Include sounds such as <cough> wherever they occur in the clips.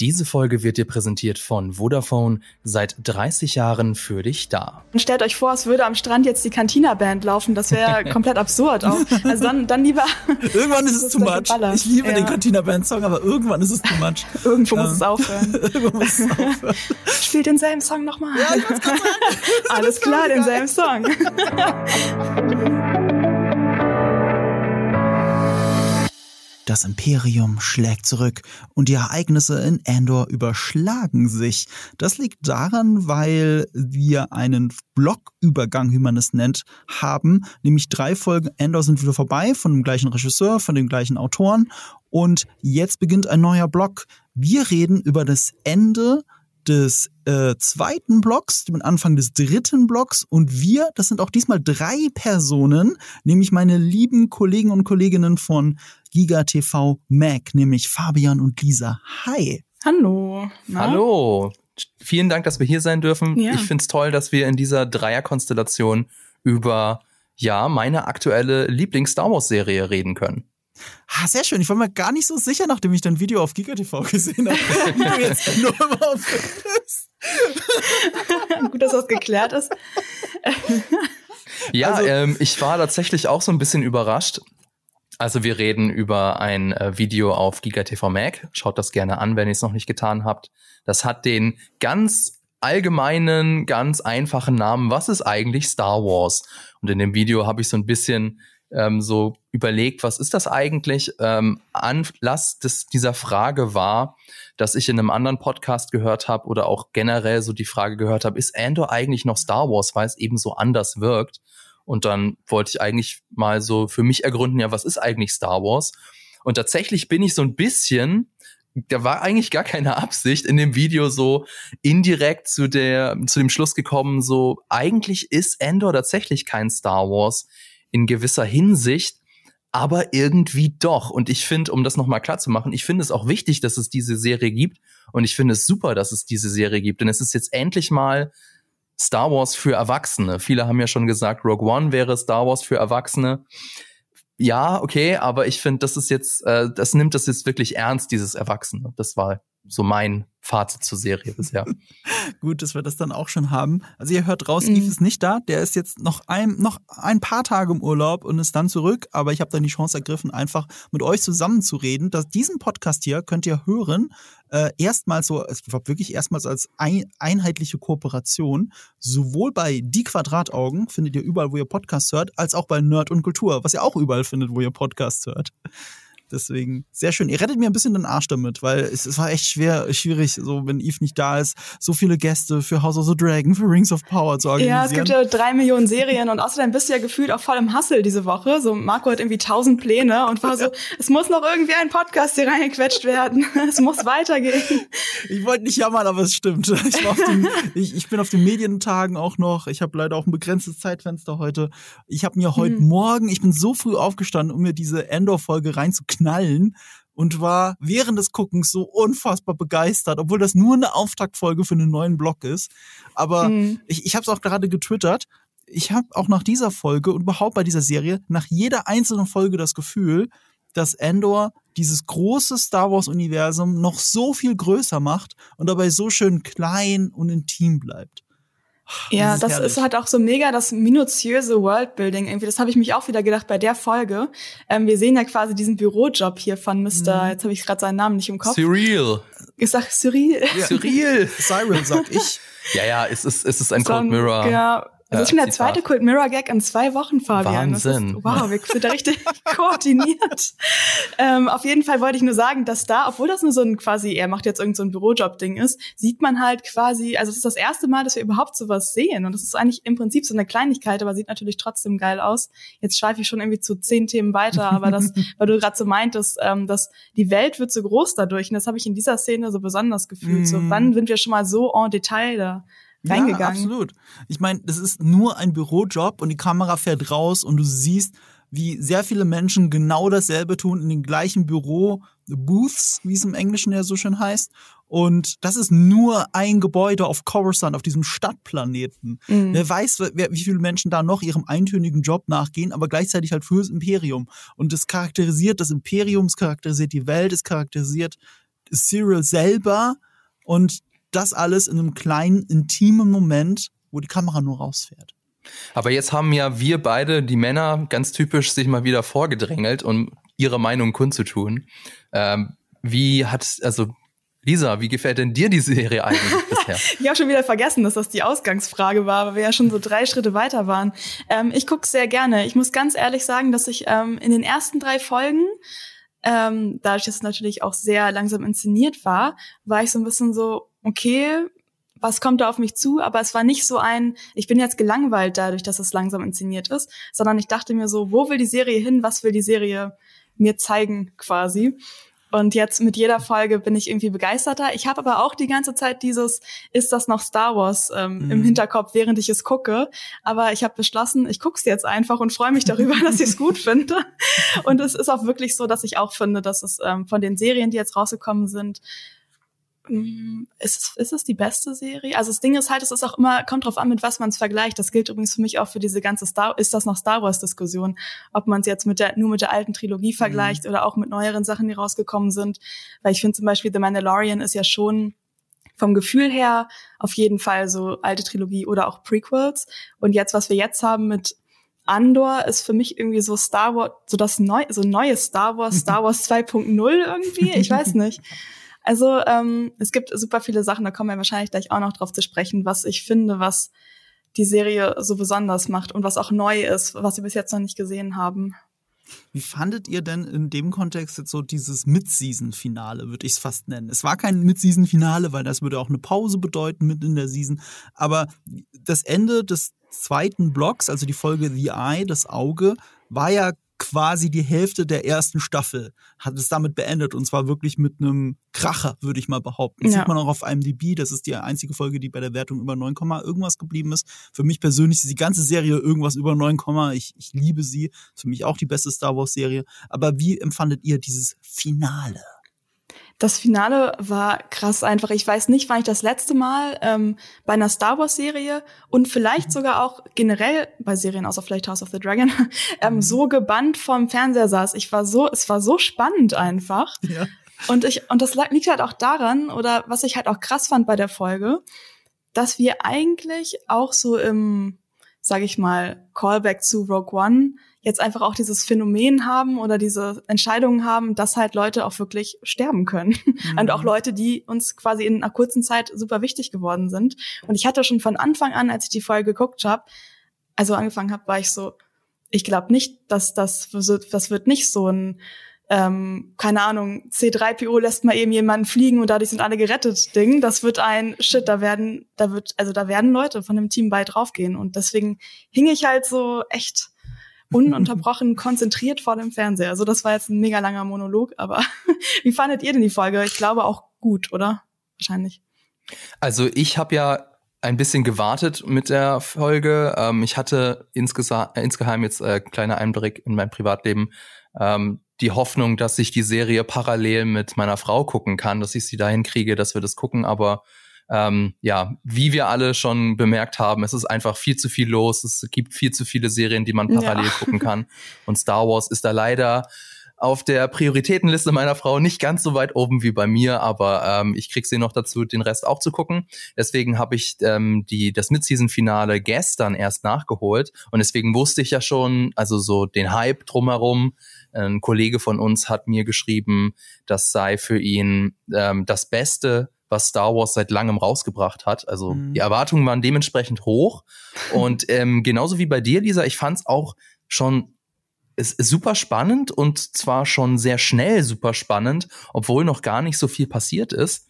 Diese Folge wird dir präsentiert von Vodafone, seit 30 Jahren für dich da. Und stellt euch vor, es würde am Strand jetzt die Cantina-Band laufen, das wäre <laughs> komplett absurd auch. Also dann, dann lieber... <laughs> Irgendwann ist es too much. Ich liebe ja. den Cantina-Band-Song, aber irgendwann ist es too much. <laughs> Irgendwo muss es aufhören. Irgendwo muss es aufhören. Spielt denselben Song nochmal. Ja, Alles klar, denselben Song. Das Imperium schlägt zurück und die Ereignisse in Andor überschlagen sich. Das liegt daran, weil wir einen Blockübergang, wie man es nennt, haben. Nämlich drei Folgen Andor sind wieder vorbei, von dem gleichen Regisseur, von den gleichen Autoren. Und jetzt beginnt ein neuer Block. Wir reden über das Ende des äh, zweiten Blocks, dem Anfang des dritten Blocks und wir, das sind auch diesmal drei Personen, nämlich meine lieben Kollegen und Kolleginnen von Giga TV Mac, nämlich Fabian und Lisa. Hi. Hallo. Na? Hallo. Vielen Dank, dass wir hier sein dürfen. Ja. Ich find's toll, dass wir in dieser Dreierkonstellation über ja, meine aktuelle Lieblings-Star Wars-Serie reden können. Ah, sehr schön. Ich war mir gar nicht so sicher, nachdem ich dein Video auf GigaTV <laughs> gesehen habe, wie du jetzt nur immer bist. <laughs> Gut, dass das geklärt ist. ja, also, ähm, ich war tatsächlich auch so ein bisschen überrascht. Also wir reden über ein äh, Video auf GigaTV Mac. Schaut das gerne an, wenn ihr es noch nicht getan habt. Das hat den ganz allgemeinen, ganz einfachen Namen. Was ist eigentlich Star Wars? Und in dem Video habe ich so ein bisschen ähm, so überlegt, was ist das eigentlich? Ähm, Anlass des, dieser Frage war, dass ich in einem anderen Podcast gehört habe oder auch generell so die Frage gehört habe, ist Andor eigentlich noch Star Wars, weil es eben so anders wirkt? Und dann wollte ich eigentlich mal so für mich ergründen, ja, was ist eigentlich Star Wars? Und tatsächlich bin ich so ein bisschen da war eigentlich gar keine Absicht in dem Video so indirekt zu der zu dem Schluss gekommen so eigentlich ist Endor tatsächlich kein Star Wars in gewisser Hinsicht, aber irgendwie doch. Und ich finde, um das nochmal klar zu machen, ich finde es auch wichtig, dass es diese Serie gibt. Und ich finde es super, dass es diese Serie gibt. Denn es ist jetzt endlich mal Star Wars für Erwachsene. Viele haben ja schon gesagt, Rogue One wäre Star Wars für Erwachsene. Ja, okay, aber ich finde, das ist jetzt, äh, das nimmt das jetzt wirklich ernst, dieses Erwachsene. Das war so mein Fazit zur Serie bisher. <laughs> Gut, dass wir das dann auch schon haben. Also ihr hört raus, mhm. Eve ist nicht da. Der ist jetzt noch ein, noch ein paar Tage im Urlaub und ist dann zurück. Aber ich habe dann die Chance ergriffen, einfach mit euch zusammen zu reden. Dass diesen Podcast hier könnt ihr hören. Äh, erstmals so, es war wirklich erstmals als ein, einheitliche Kooperation. Sowohl bei Die Quadrataugen findet ihr überall, wo ihr Podcast hört, als auch bei Nerd und Kultur, was ihr auch überall findet, wo ihr Podcast hört. Deswegen sehr schön. Ihr rettet mir ein bisschen den Arsch damit, weil es, es war echt schwer, schwierig, so wenn Eve nicht da ist, so viele Gäste für House of the Dragon, für Rings of Power zu organisieren. Ja, es gibt ja drei Millionen Serien und außerdem bist du ja gefühlt auch voll im Hustle diese Woche. So Marco hat irgendwie tausend Pläne und war so, <laughs> es muss noch irgendwie ein Podcast hier reingequetscht werden. <laughs> es muss weitergehen. Ich wollte nicht jammern, aber es stimmt. Ich, dem, <laughs> ich, ich bin auf den Medientagen auch noch. Ich habe leider auch ein begrenztes Zeitfenster heute. Ich habe mir heute mhm. Morgen, ich bin so früh aufgestanden, um mir diese Endor-Folge reinzukriegen knallen und war während des Guckens so unfassbar begeistert, obwohl das nur eine Auftaktfolge für einen neuen Blog ist. Aber mhm. ich, ich habe es auch gerade getwittert. Ich habe auch nach dieser Folge und überhaupt bei dieser Serie nach jeder einzelnen Folge das Gefühl, dass Endor dieses große Star Wars-Universum noch so viel größer macht und dabei so schön klein und intim bleibt. Ja, das, das ist halt auch so mega das minutiöse Worldbuilding irgendwie. Das habe ich mich auch wieder gedacht bei der Folge. Ähm, wir sehen ja quasi diesen Bürojob hier von Mr. Mhm. Jetzt habe ich gerade seinen Namen nicht im Kopf. Cyril. Ich sag Cyril. Ja. Cyril. Cyril sag ich. <laughs> ja, ja, es ist, es ist ein Cold Mirror. Ja, das ist schon der zweite Kult Mirror Gag in zwei Wochen, Fabian. Wahnsinn. Ist, wow, wir sind da richtig <laughs> koordiniert. Ähm, auf jeden Fall wollte ich nur sagen, dass da, obwohl das nur so ein quasi, er macht jetzt irgend so ein Bürojob-Ding ist, sieht man halt quasi, also es ist das erste Mal, dass wir überhaupt sowas sehen. Und das ist eigentlich im Prinzip so eine Kleinigkeit, aber sieht natürlich trotzdem geil aus. Jetzt schweife ich schon irgendwie zu zehn Themen weiter, aber das, <laughs> weil du gerade so meintest, ähm, dass die Welt wird so groß dadurch. Und das habe ich in dieser Szene so besonders gefühlt. Mm. So, wann sind wir schon mal so en Detail da? Reingegangen. Ja, absolut. Ich meine, das ist nur ein Bürojob und die Kamera fährt raus und du siehst, wie sehr viele Menschen genau dasselbe tun in den gleichen Büro Booths, wie es im Englischen ja so schön heißt. Und das ist nur ein Gebäude auf Coruscant, auf diesem Stadtplaneten. Mhm. Wer weiß, wie viele Menschen da noch ihrem eintönigen Job nachgehen, aber gleichzeitig halt fürs Imperium. Und das charakterisiert das Imperium, es charakterisiert die Welt, es charakterisiert Cyril selber und das alles in einem kleinen, intimen Moment, wo die Kamera nur rausfährt. Aber jetzt haben ja wir beide, die Männer, ganz typisch sich mal wieder vorgedrängelt, um ihre Meinung kundzutun. Ähm, wie hat, also Lisa, wie gefällt denn dir die Serie eigentlich <laughs> bisher? ich habe schon wieder vergessen, dass das die Ausgangsfrage war, weil wir ja schon so drei Schritte weiter waren. Ähm, ich gucke sehr gerne. Ich muss ganz ehrlich sagen, dass ich ähm, in den ersten drei Folgen, ähm, dadurch, dass es natürlich auch sehr langsam inszeniert war, war ich so ein bisschen so, okay, was kommt da auf mich zu? Aber es war nicht so ein, ich bin jetzt gelangweilt dadurch, dass es langsam inszeniert ist, sondern ich dachte mir so, wo will die Serie hin? Was will die Serie mir zeigen quasi? Und jetzt mit jeder Folge bin ich irgendwie begeisterter. Ich habe aber auch die ganze Zeit dieses, ist das noch Star Wars ähm, mhm. im Hinterkopf, während ich es gucke. Aber ich habe beschlossen, ich gucke es jetzt einfach und freue mich darüber, <laughs> dass ich es gut finde. Und es ist auch wirklich so, dass ich auch finde, dass es ähm, von den Serien, die jetzt rausgekommen sind, ist es, ist es die beste Serie? Also das Ding ist halt, es ist auch immer, kommt drauf an, mit was man es vergleicht. Das gilt übrigens für mich auch für diese ganze Star, ist das noch Star Wars Diskussion? Ob man es jetzt mit der, nur mit der alten Trilogie vergleicht mhm. oder auch mit neueren Sachen, die rausgekommen sind. Weil ich finde zum Beispiel The Mandalorian ist ja schon vom Gefühl her auf jeden Fall so alte Trilogie oder auch Prequels. Und jetzt, was wir jetzt haben mit Andor ist für mich irgendwie so Star Wars, so das neu, so neues Star Wars, <laughs> Star Wars 2.0 irgendwie. Ich weiß nicht. <laughs> Also ähm, es gibt super viele Sachen, da kommen wir wahrscheinlich gleich auch noch drauf zu sprechen, was ich finde, was die Serie so besonders macht und was auch neu ist, was wir bis jetzt noch nicht gesehen haben. Wie fandet ihr denn in dem Kontext jetzt so dieses Mid-Season-Finale, würde ich es fast nennen? Es war kein Mid-Season-Finale, weil das würde auch eine Pause bedeuten mit in der Season. Aber das Ende des zweiten Blocks, also die Folge The Eye, das Auge, war ja quasi die Hälfte der ersten Staffel hat es damit beendet und zwar wirklich mit einem Kracher, würde ich mal behaupten. Das ja. sieht man auch auf IMDb, das ist die einzige Folge, die bei der Wertung über 9, irgendwas geblieben ist. Für mich persönlich ist die ganze Serie irgendwas über 9, ich, ich liebe sie. Für mich auch die beste Star Wars Serie. Aber wie empfandet ihr dieses Finale? Das Finale war krass einfach. Ich weiß nicht, wann ich das letzte Mal ähm, bei einer Star Wars Serie und vielleicht mhm. sogar auch generell bei Serien außer vielleicht House of the Dragon <laughs> ähm, mhm. so gebannt vorm Fernseher saß. Ich war so, es war so spannend einfach. Ja. Und ich und das liegt halt auch daran oder was ich halt auch krass fand bei der Folge, dass wir eigentlich auch so im, sag ich mal, Callback zu Rogue One jetzt einfach auch dieses Phänomen haben oder diese Entscheidungen haben, dass halt Leute auch wirklich sterben können. Mhm. Und auch Leute, die uns quasi in einer kurzen Zeit super wichtig geworden sind. Und ich hatte schon von Anfang an, als ich die Folge geguckt habe, also angefangen habe, war ich so, ich glaube nicht, dass das, das wird nicht so ein ähm, keine Ahnung, C3PO lässt mal eben jemanden fliegen und dadurch sind alle gerettet Ding. Das wird ein Shit, da werden, da wird, also da werden Leute von dem Team bei draufgehen. Und deswegen hing ich halt so echt ununterbrochen konzentriert vor dem Fernseher. Also das war jetzt ein mega langer Monolog, aber <laughs> wie fandet ihr denn die Folge? Ich glaube auch gut, oder? Wahrscheinlich. Also ich habe ja ein bisschen gewartet mit der Folge. Ähm, ich hatte insgesa insgeheim jetzt äh, kleiner Einblick in mein Privatleben. Ähm, die Hoffnung, dass ich die Serie parallel mit meiner Frau gucken kann, dass ich sie dahin kriege, dass wir das gucken, aber ähm, ja, wie wir alle schon bemerkt haben, es ist einfach viel zu viel los. Es gibt viel zu viele Serien, die man parallel ja. gucken kann. Und Star Wars ist da leider auf der Prioritätenliste meiner Frau nicht ganz so weit oben wie bei mir, aber ähm, ich krieg sie noch dazu, den Rest auch zu gucken. Deswegen habe ich ähm, die das Mid-Season-Finale gestern erst nachgeholt und deswegen wusste ich ja schon, also so den Hype drumherum. Ein Kollege von uns hat mir geschrieben, das sei für ihn ähm, das Beste was Star Wars seit langem rausgebracht hat. Also mhm. die Erwartungen waren dementsprechend hoch. <laughs> Und ähm, genauso wie bei dir, Lisa, ich fand es auch schon ist, ist super spannend und zwar schon sehr schnell super spannend, obwohl noch gar nicht so viel passiert ist.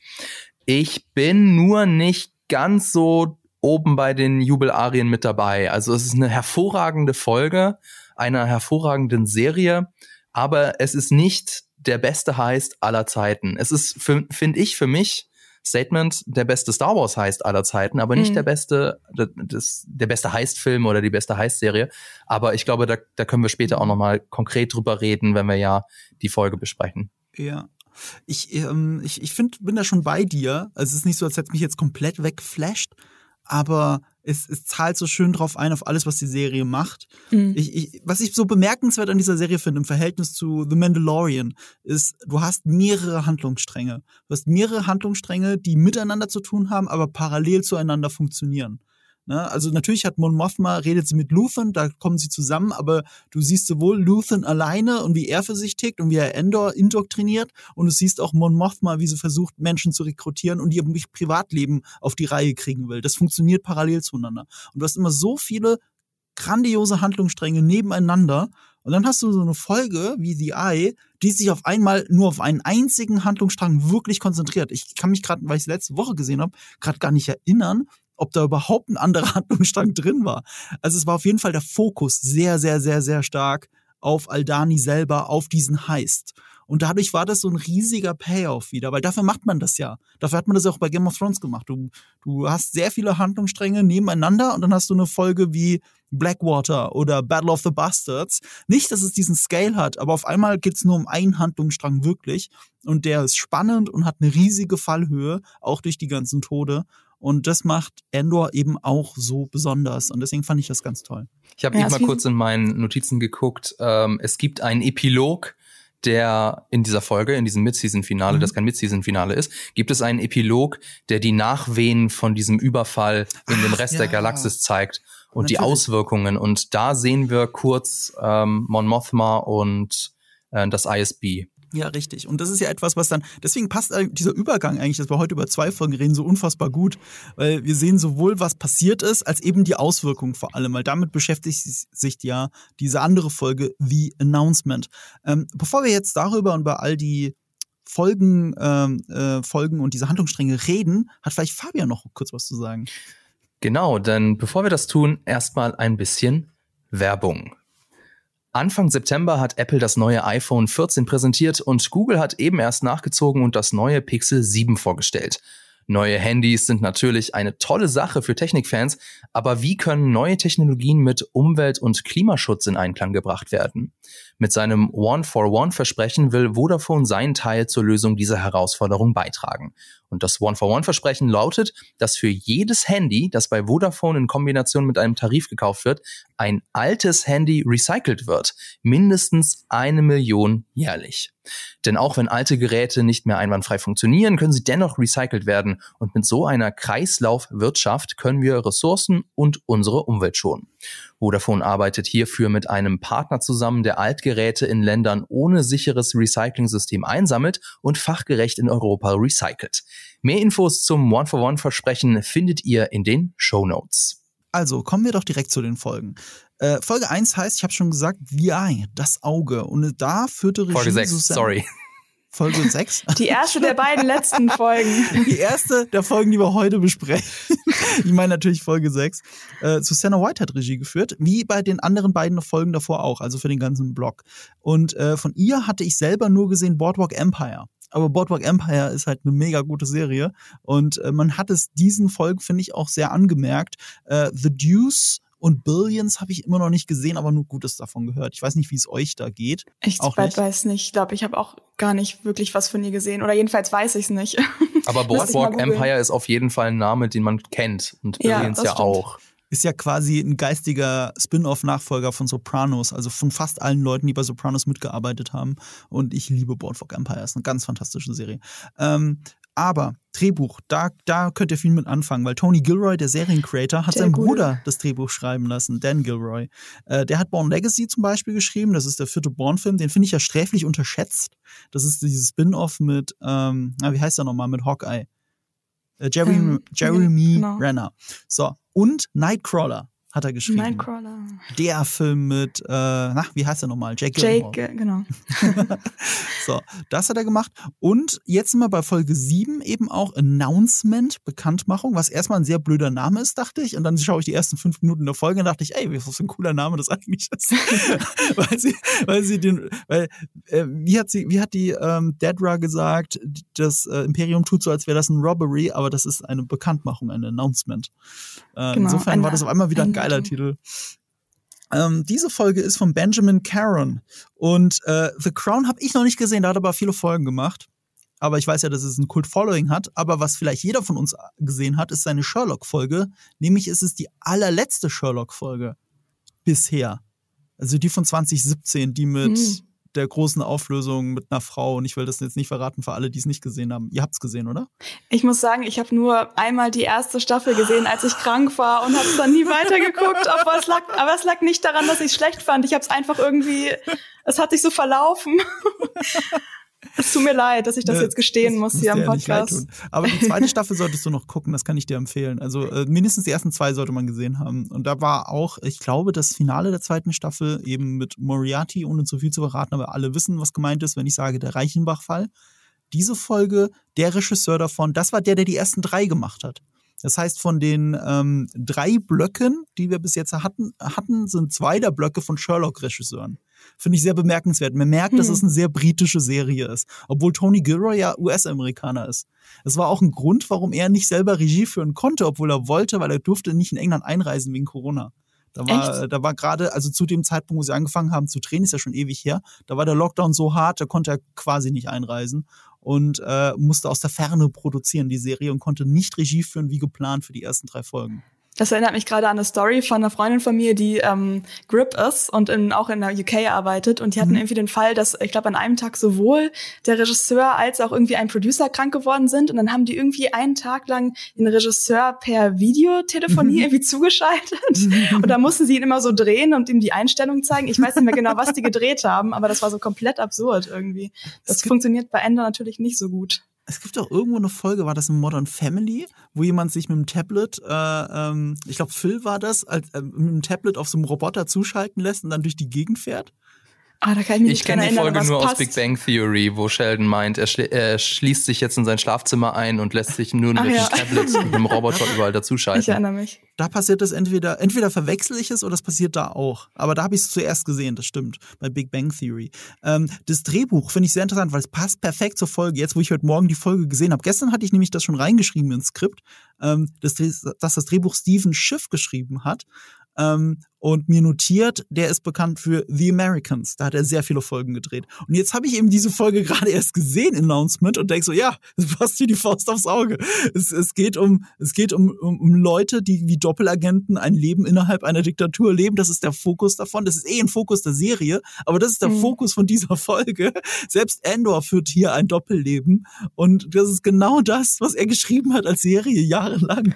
Ich bin nur nicht ganz so oben bei den Jubelarien mit dabei. Also es ist eine hervorragende Folge einer hervorragenden Serie, aber es ist nicht der beste Heist aller Zeiten. Es ist, finde ich, für mich Statement der beste Star Wars heißt aller Zeiten, aber nicht mhm. der beste, das, der beste Heist-Film oder die beste Heist-Serie. Aber ich glaube, da, da können wir später auch nochmal konkret drüber reden, wenn wir ja die Folge besprechen. Ja. Ich, ähm, ich, ich find, bin da schon bei dir. Also es ist nicht so, als hätte mich jetzt komplett wegflasht, aber es, es zahlt so schön drauf ein, auf alles, was die Serie macht. Mhm. Ich, ich, was ich so bemerkenswert an dieser Serie finde, im Verhältnis zu The Mandalorian, ist, du hast mehrere Handlungsstränge. Du hast mehrere Handlungsstränge, die miteinander zu tun haben, aber parallel zueinander funktionieren. Ne? Also natürlich hat Mon Mothma, redet sie mit Luthen, da kommen sie zusammen, aber du siehst sowohl Luthen alleine und wie er für sich tickt und wie er Endor indoktriniert und du siehst auch Mon Mothma, wie sie versucht, Menschen zu rekrutieren und ihr Privatleben auf die Reihe kriegen will. Das funktioniert parallel zueinander. Und du hast immer so viele grandiose Handlungsstränge nebeneinander und dann hast du so eine Folge wie The Eye, die sich auf einmal nur auf einen einzigen Handlungsstrang wirklich konzentriert. Ich kann mich gerade, weil ich es letzte Woche gesehen habe, gerade gar nicht erinnern, ob da überhaupt ein anderer <laughs> Handlungsstrang drin war. Also es war auf jeden Fall der Fokus sehr, sehr, sehr, sehr stark auf Aldani selber, auf diesen Heist. Und dadurch war das so ein riesiger Payoff wieder, weil dafür macht man das ja. Dafür hat man das auch bei Game of Thrones gemacht. Du, du hast sehr viele Handlungsstränge nebeneinander und dann hast du eine Folge wie Blackwater oder Battle of the Bastards. Nicht, dass es diesen Scale hat, aber auf einmal geht's nur um einen Handlungsstrang wirklich. Und der ist spannend und hat eine riesige Fallhöhe, auch durch die ganzen Tode. Und das macht Endor eben auch so besonders. Und deswegen fand ich das ganz toll. Ich habe ja, eben mal kurz in meinen Notizen geguckt. Ähm, es gibt einen Epilog, der in dieser Folge, in diesem Mid-Season-Finale, mhm. das kein Mid-Season-Finale ist, gibt es einen Epilog, der die Nachwehen von diesem Überfall in den Rest ja. der Galaxis zeigt und Natürlich. die Auswirkungen. Und da sehen wir kurz ähm, Mon Mothma und äh, das ISB. Ja, richtig. Und das ist ja etwas, was dann, deswegen passt dieser Übergang eigentlich, dass wir heute über zwei Folgen reden, so unfassbar gut, weil wir sehen sowohl, was passiert ist, als eben die Auswirkungen vor allem, weil damit beschäftigt sich ja diese andere Folge, The Announcement. Ähm, bevor wir jetzt darüber und über all die Folgen, ähm, äh, Folgen und diese Handlungsstränge reden, hat vielleicht Fabian noch kurz was zu sagen. Genau, denn bevor wir das tun, erstmal ein bisschen Werbung. Anfang September hat Apple das neue iPhone 14 präsentiert und Google hat eben erst nachgezogen und das neue Pixel 7 vorgestellt. Neue Handys sind natürlich eine tolle Sache für Technikfans, aber wie können neue Technologien mit Umwelt- und Klimaschutz in Einklang gebracht werden? Mit seinem One-for-One-Versprechen will Vodafone seinen Teil zur Lösung dieser Herausforderung beitragen. Und das One-for-One-Versprechen lautet, dass für jedes Handy, das bei Vodafone in Kombination mit einem Tarif gekauft wird, ein altes Handy recycelt wird. Mindestens eine Million jährlich. Denn auch wenn alte Geräte nicht mehr einwandfrei funktionieren, können sie dennoch recycelt werden. Und mit so einer Kreislaufwirtschaft können wir Ressourcen und unsere Umwelt schonen. Vodafone arbeitet hierfür mit einem Partner zusammen, der Altgeräte in Ländern ohne sicheres Recycling-System einsammelt und fachgerecht in Europa recycelt. Mehr Infos zum One-for-One-Versprechen findet ihr in den Show Notes. Also kommen wir doch direkt zu den Folgen. Äh, Folge 1 heißt, ich habe schon gesagt, The Eye, das Auge. Und da führte Regie Folge 6, Susanne, sorry. Folge 6. <laughs> Die erste der beiden letzten Folgen. <laughs> Die erste der Folgen, die wir heute besprechen. <laughs> Ich meine natürlich Folge 6. Äh, Susanna White hat Regie geführt, wie bei den anderen beiden Folgen davor auch, also für den ganzen Blog. Und äh, von ihr hatte ich selber nur gesehen Boardwalk Empire. Aber Boardwalk Empire ist halt eine mega gute Serie. Und äh, man hat es diesen Folgen, finde ich, auch sehr angemerkt. Äh, The Deuce und Billions habe ich immer noch nicht gesehen, aber nur Gutes davon gehört. Ich weiß nicht, wie es euch da geht. Ich auch nicht. weiß nicht. Ich glaube, ich habe auch gar nicht wirklich was von ihr gesehen. Oder jedenfalls weiß <laughs> ich es nicht. Aber Boardwalk Empire ist auf jeden Fall ein Name, den man kennt. Und Billions ja, ja auch ist ja quasi ein geistiger Spin-off-Nachfolger von Sopranos, also von fast allen Leuten, die bei Sopranos mitgearbeitet haben. Und ich liebe Boardwalk Empire, ist eine ganz fantastische Serie. Ähm, aber Drehbuch, da, da könnt ihr viel mit anfangen, weil Tony Gilroy, der Seriencreator, hat seinen Bruder das Drehbuch schreiben lassen, Dan Gilroy. Äh, der hat Born Legacy zum Beispiel geschrieben, das ist der vierte Born-Film, den finde ich ja sträflich unterschätzt. Das ist dieses Spin-off mit, ähm, na, wie heißt der nochmal, mit Hawkeye. Äh, Jerry, ähm, Jeremy genau. Renner. So, und Nightcrawler hat er geschrieben. Nightcrawler. Der Film mit, äh, na, wie heißt er nochmal? Jake Gyllenhaal. Jake, äh, genau. <laughs> so, das hat er gemacht. Und jetzt sind wir bei Folge 7 eben auch Announcement, Bekanntmachung, was erstmal ein sehr blöder Name ist, dachte ich. Und dann schaue ich die ersten fünf Minuten der Folge und dachte ich, ey, was für ein cooler Name das eigentlich ist. <laughs> weil sie, weil sie den, weil, äh, wie hat sie, wie hat die ähm, Dedra gesagt, das äh, Imperium tut so, als wäre das ein Robbery, aber das ist eine Bekanntmachung, ein Announcement. Äh, genau, insofern war das auf einmal wieder ein geiler Titel. Ähm, diese Folge ist von Benjamin Caron. Und äh, The Crown habe ich noch nicht gesehen, da hat aber viele Folgen gemacht. aber ich weiß ja, dass es ein Kult-Following hat. Aber was vielleicht jeder von uns gesehen hat, ist seine Sherlock-Folge. Nämlich ist es die allerletzte Sherlock-Folge bisher. Also die von 2017, die mit mhm. Der großen Auflösung mit einer Frau. Und ich will das jetzt nicht verraten für alle, die es nicht gesehen haben. Ihr habt es gesehen, oder? Ich muss sagen, ich habe nur einmal die erste Staffel gesehen, als ich krank war und habe es dann nie weitergeguckt. aber, es lag, aber es lag nicht daran, dass ich es schlecht fand. Ich habe es einfach irgendwie, es hat sich so verlaufen. Es tut mir leid, dass ich das ne, jetzt gestehen muss hier am Podcast. Aber die zweite Staffel solltest du noch gucken, das kann ich dir empfehlen. Also äh, mindestens die ersten zwei sollte man gesehen haben. Und da war auch, ich glaube, das Finale der zweiten Staffel eben mit Moriarty, ohne zu viel zu verraten, aber alle wissen, was gemeint ist, wenn ich sage, der Reichenbach-Fall. Diese Folge, der Regisseur davon, das war der, der die ersten drei gemacht hat. Das heißt, von den ähm, drei Blöcken, die wir bis jetzt hatten, hatten, sind zwei der Blöcke von Sherlock-Regisseuren. Finde ich sehr bemerkenswert. Man merkt, hm. dass es eine sehr britische Serie ist, obwohl Tony Gilroy ja US-Amerikaner ist. Es war auch ein Grund, warum er nicht selber Regie führen konnte, obwohl er wollte, weil er durfte nicht in England einreisen wegen Corona. Da war, Echt? da war gerade, also zu dem Zeitpunkt, wo sie angefangen haben zu drehen, ist ja schon ewig her, da war der Lockdown so hart, da konnte er quasi nicht einreisen und äh, musste aus der Ferne produzieren, die Serie, und konnte nicht Regie führen wie geplant für die ersten drei Folgen. Das erinnert mich gerade an eine Story von einer Freundin von mir, die ähm, Grip ist und in, auch in der UK arbeitet. Und die hatten mhm. irgendwie den Fall, dass ich glaube an einem Tag sowohl der Regisseur als auch irgendwie ein Producer krank geworden sind. Und dann haben die irgendwie einen Tag lang den Regisseur per Videotelefonie mhm. <laughs> irgendwie zugeschaltet. Mhm. <laughs> Und da mussten sie ihn immer so drehen und ihm die Einstellung zeigen. Ich weiß nicht mehr genau, was die gedreht haben, aber das war so komplett absurd irgendwie. Das funktioniert bei Ender natürlich nicht so gut es gibt auch irgendwo eine Folge, war das in Modern Family, wo jemand sich mit dem Tablet, äh, ähm, ich glaube Phil war das, als, äh, mit dem Tablet auf so einem Roboter zuschalten lässt und dann durch die Gegend fährt. Ah, da kann ich mich ich kenne die Folge nur passt. aus Big Bang Theory, wo Sheldon meint, er, schli er, schließt sich jetzt in sein Schlafzimmer ein und lässt sich nur <laughs> mit ja. Tablet mit dem Roboter überall dazuschalten. Ich erinnere mich. Da passiert das entweder, entweder verwechsel ich es oder es passiert da auch. Aber da habe ich es zuerst gesehen, das stimmt, bei Big Bang Theory. Ähm, das Drehbuch finde ich sehr interessant, weil es passt perfekt zur Folge. Jetzt, wo ich heute Morgen die Folge gesehen habe. Gestern hatte ich nämlich das schon reingeschrieben ins Skript, ähm, dass, dass das Drehbuch Steven Schiff geschrieben hat ähm, und mir notiert, der ist bekannt für The Americans. Da hat er sehr viele Folgen gedreht. Und jetzt habe ich eben diese Folge <laughs> gerade erst gesehen, Announcement, und denke so, ja, das passt wie die Faust aufs Auge. Es, es geht um, es geht um, um, um Leute, die wie Doppelagenten ein Leben innerhalb einer Diktatur leben. Das ist der Fokus davon. Das ist eh ein Fokus der Serie, aber das ist der mhm. Fokus von dieser <laughs> Folge. Selbst Endor führt hier ein Doppelleben. Und das ist genau das, was er geschrieben hat als Serie jahrelang.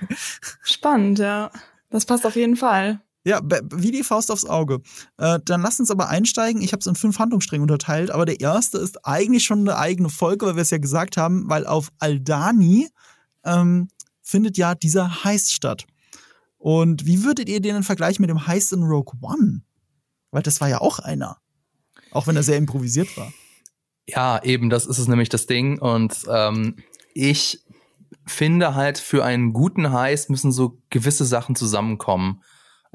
Spannend, ja. Das passt auf jeden Fall. Ja, wie die Faust aufs Auge. Äh, dann lass uns aber einsteigen. Ich habe es in fünf Handlungsstränge unterteilt, aber der erste ist eigentlich schon eine eigene Folge, weil wir es ja gesagt haben, weil auf Aldani ähm, findet ja dieser Heist statt. Und wie würdet ihr den Vergleich mit dem Heist in Rogue One? Weil das war ja auch einer. Auch wenn er sehr improvisiert war. Ja, eben, das ist es nämlich das Ding. Und ähm, ich finde halt, für einen guten Heist müssen so gewisse Sachen zusammenkommen.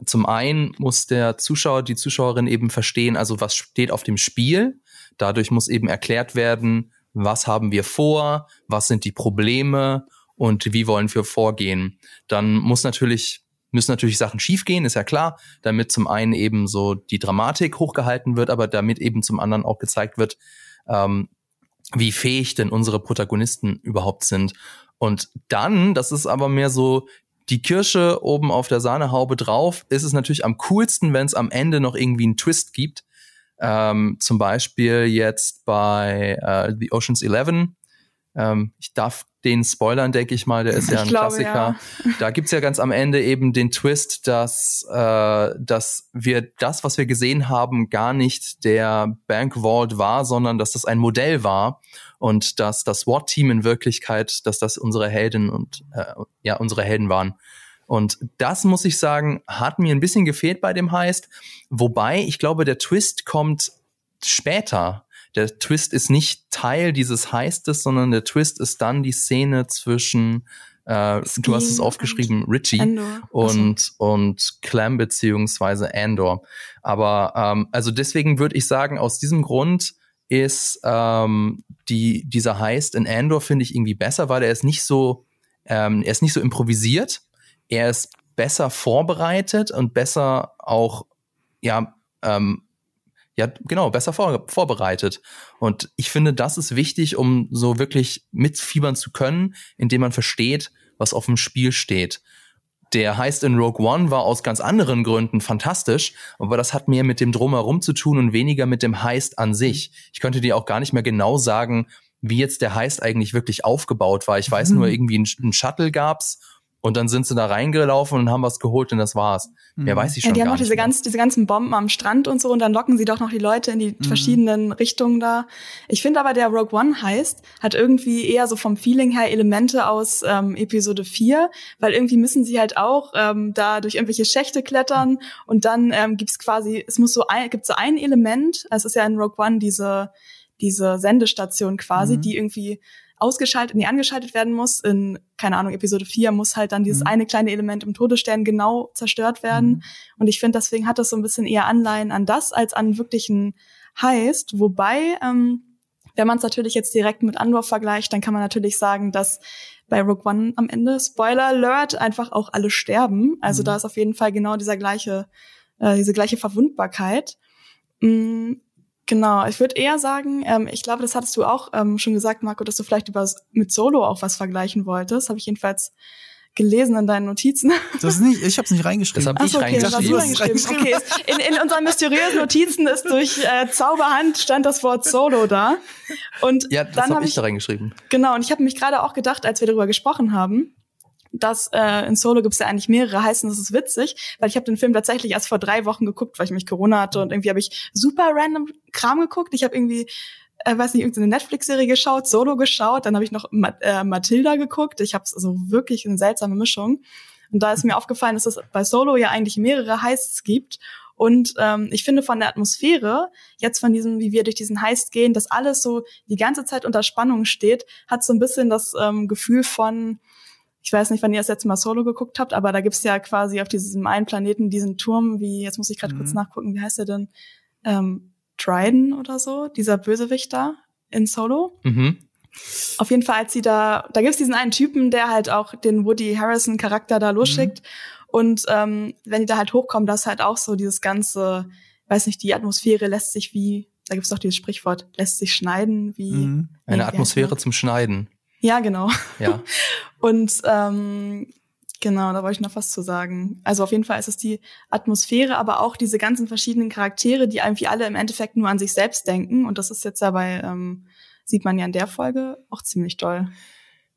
Zum einen muss der Zuschauer, die Zuschauerin eben verstehen, also was steht auf dem Spiel. Dadurch muss eben erklärt werden, was haben wir vor, was sind die Probleme und wie wollen wir vorgehen. Dann muss natürlich müssen natürlich Sachen schiefgehen, ist ja klar, damit zum einen eben so die Dramatik hochgehalten wird, aber damit eben zum anderen auch gezeigt wird, ähm, wie fähig denn unsere Protagonisten überhaupt sind. Und dann, das ist aber mehr so die Kirsche oben auf der Sahnehaube drauf ist es natürlich am coolsten, wenn es am Ende noch irgendwie einen Twist gibt. Ähm, zum Beispiel jetzt bei äh, The Oceans 11. Ähm, ich darf den spoilern, denke ich mal, der ist <laughs> ja ein glaube, Klassiker. Ja. Da gibt's ja ganz am Ende eben den Twist, dass, äh, dass wir das, was wir gesehen haben, gar nicht der Bank Vault war, sondern dass das ein Modell war und dass das SWAT-Team in Wirklichkeit, dass das unsere Helden und äh, ja unsere Helden waren. Und das muss ich sagen, hat mir ein bisschen gefehlt bei dem Heist. Wobei ich glaube, der Twist kommt später. Der Twist ist nicht Teil dieses Heistes, sondern der Twist ist dann die Szene zwischen äh, du hast es aufgeschrieben, Richie Andor. und und Clem beziehungsweise Andor. Aber ähm, also deswegen würde ich sagen, aus diesem Grund ist ähm, die, dieser Heist in Andor finde ich irgendwie besser, weil er ist nicht so, ähm, er ist nicht so improvisiert, er ist besser vorbereitet und besser auch, ja, ähm, ja, genau, besser vor, vorbereitet. Und ich finde, das ist wichtig, um so wirklich mitfiebern zu können, indem man versteht, was auf dem Spiel steht. Der heißt in Rogue One war aus ganz anderen Gründen fantastisch, aber das hat mehr mit dem Drumherum zu tun und weniger mit dem Heist an sich. Ich könnte dir auch gar nicht mehr genau sagen, wie jetzt der Heist eigentlich wirklich aufgebaut war. Ich weiß mhm. nur, irgendwie ein, Shuttle gab's und dann sind sie da reingelaufen und haben was geholt und das war's. Mhm. Mehr weiß ich schon ja, die haben noch diese, ganz, diese ganzen Bomben am Strand und so und dann locken sie doch noch die Leute in die mhm. verschiedenen Richtungen da. Ich finde aber, der Rogue One heißt, hat irgendwie eher so vom Feeling her Elemente aus ähm, Episode 4, weil irgendwie müssen sie halt auch ähm, da durch irgendwelche Schächte klettern und dann ähm, gibt's quasi, es muss so ein, gibt so ein Element, also es ist ja in Rogue One diese diese Sendestation quasi, mhm. die irgendwie ausgeschaltet, nee, angeschaltet werden muss. In, keine Ahnung, Episode 4 muss halt dann dieses mhm. eine kleine Element im Todesstern genau zerstört werden. Mhm. Und ich finde, deswegen hat das so ein bisschen eher Anleihen an das als an wirklichen Heist. Wobei, ähm, wenn man es natürlich jetzt direkt mit Andor vergleicht, dann kann man natürlich sagen, dass bei Rogue One am Ende, Spoiler Alert, einfach auch alle sterben. Also mhm. da ist auf jeden Fall genau dieser gleiche, äh, diese gleiche Verwundbarkeit. Mm, Genau, ich würde eher sagen, ähm, ich glaube, das hattest du auch ähm, schon gesagt, Marco, dass du vielleicht über mit Solo auch was vergleichen wolltest. Habe ich jedenfalls gelesen in deinen Notizen. <laughs> Das ist nicht, ich habe es nicht reingeschrieben. Das habe ich okay, reingeschrieben. reingeschrieben. Okay, in, in unseren mysteriösen Notizen ist durch äh, Zauberhand stand das Wort Solo da. Und ja, das habe hab ich da reingeschrieben. Genau, und ich habe mich gerade auch gedacht, als wir darüber gesprochen haben, dass äh, in Solo gibt es ja eigentlich mehrere heißen, das ist witzig, weil ich habe den Film tatsächlich erst vor drei Wochen geguckt, weil ich mich Corona hatte und irgendwie habe ich super random Kram geguckt. Ich habe irgendwie äh, weiß nicht, irgendeine Netflix-Serie geschaut, Solo geschaut, dann habe ich noch Ma äh, Matilda geguckt. Ich habe also wirklich eine seltsame Mischung. Und da ist mir aufgefallen, dass es bei Solo ja eigentlich mehrere Heists gibt. Und ähm, ich finde von der Atmosphäre, jetzt von diesem, wie wir durch diesen Heist gehen, dass alles so die ganze Zeit unter Spannung steht, hat so ein bisschen das ähm, Gefühl von, ich weiß nicht, wann ihr das letzte Mal Solo geguckt habt, aber da gibt's ja quasi auf diesem einen Planeten diesen Turm, wie, jetzt muss ich gerade mhm. kurz nachgucken, wie heißt der denn? Ähm, Dryden oder so, dieser Bösewicht da in Solo. Mhm. Auf jeden Fall, als sie da, da gibt's diesen einen Typen, der halt auch den Woody Harrison Charakter da losschickt. Mhm. Und ähm, wenn die da halt hochkommen, das ist halt auch so dieses ganze, weiß nicht, die Atmosphäre lässt sich wie, da gibt's doch dieses Sprichwort, lässt sich schneiden wie. Mhm. Eine Atmosphäre zum Schneiden. Ja, genau. Ja. <laughs> Und ähm, genau, da wollte ich noch was zu sagen. Also auf jeden Fall ist es die Atmosphäre, aber auch diese ganzen verschiedenen Charaktere, die irgendwie alle im Endeffekt nur an sich selbst denken. Und das ist jetzt dabei, ähm, sieht man ja in der Folge auch ziemlich doll.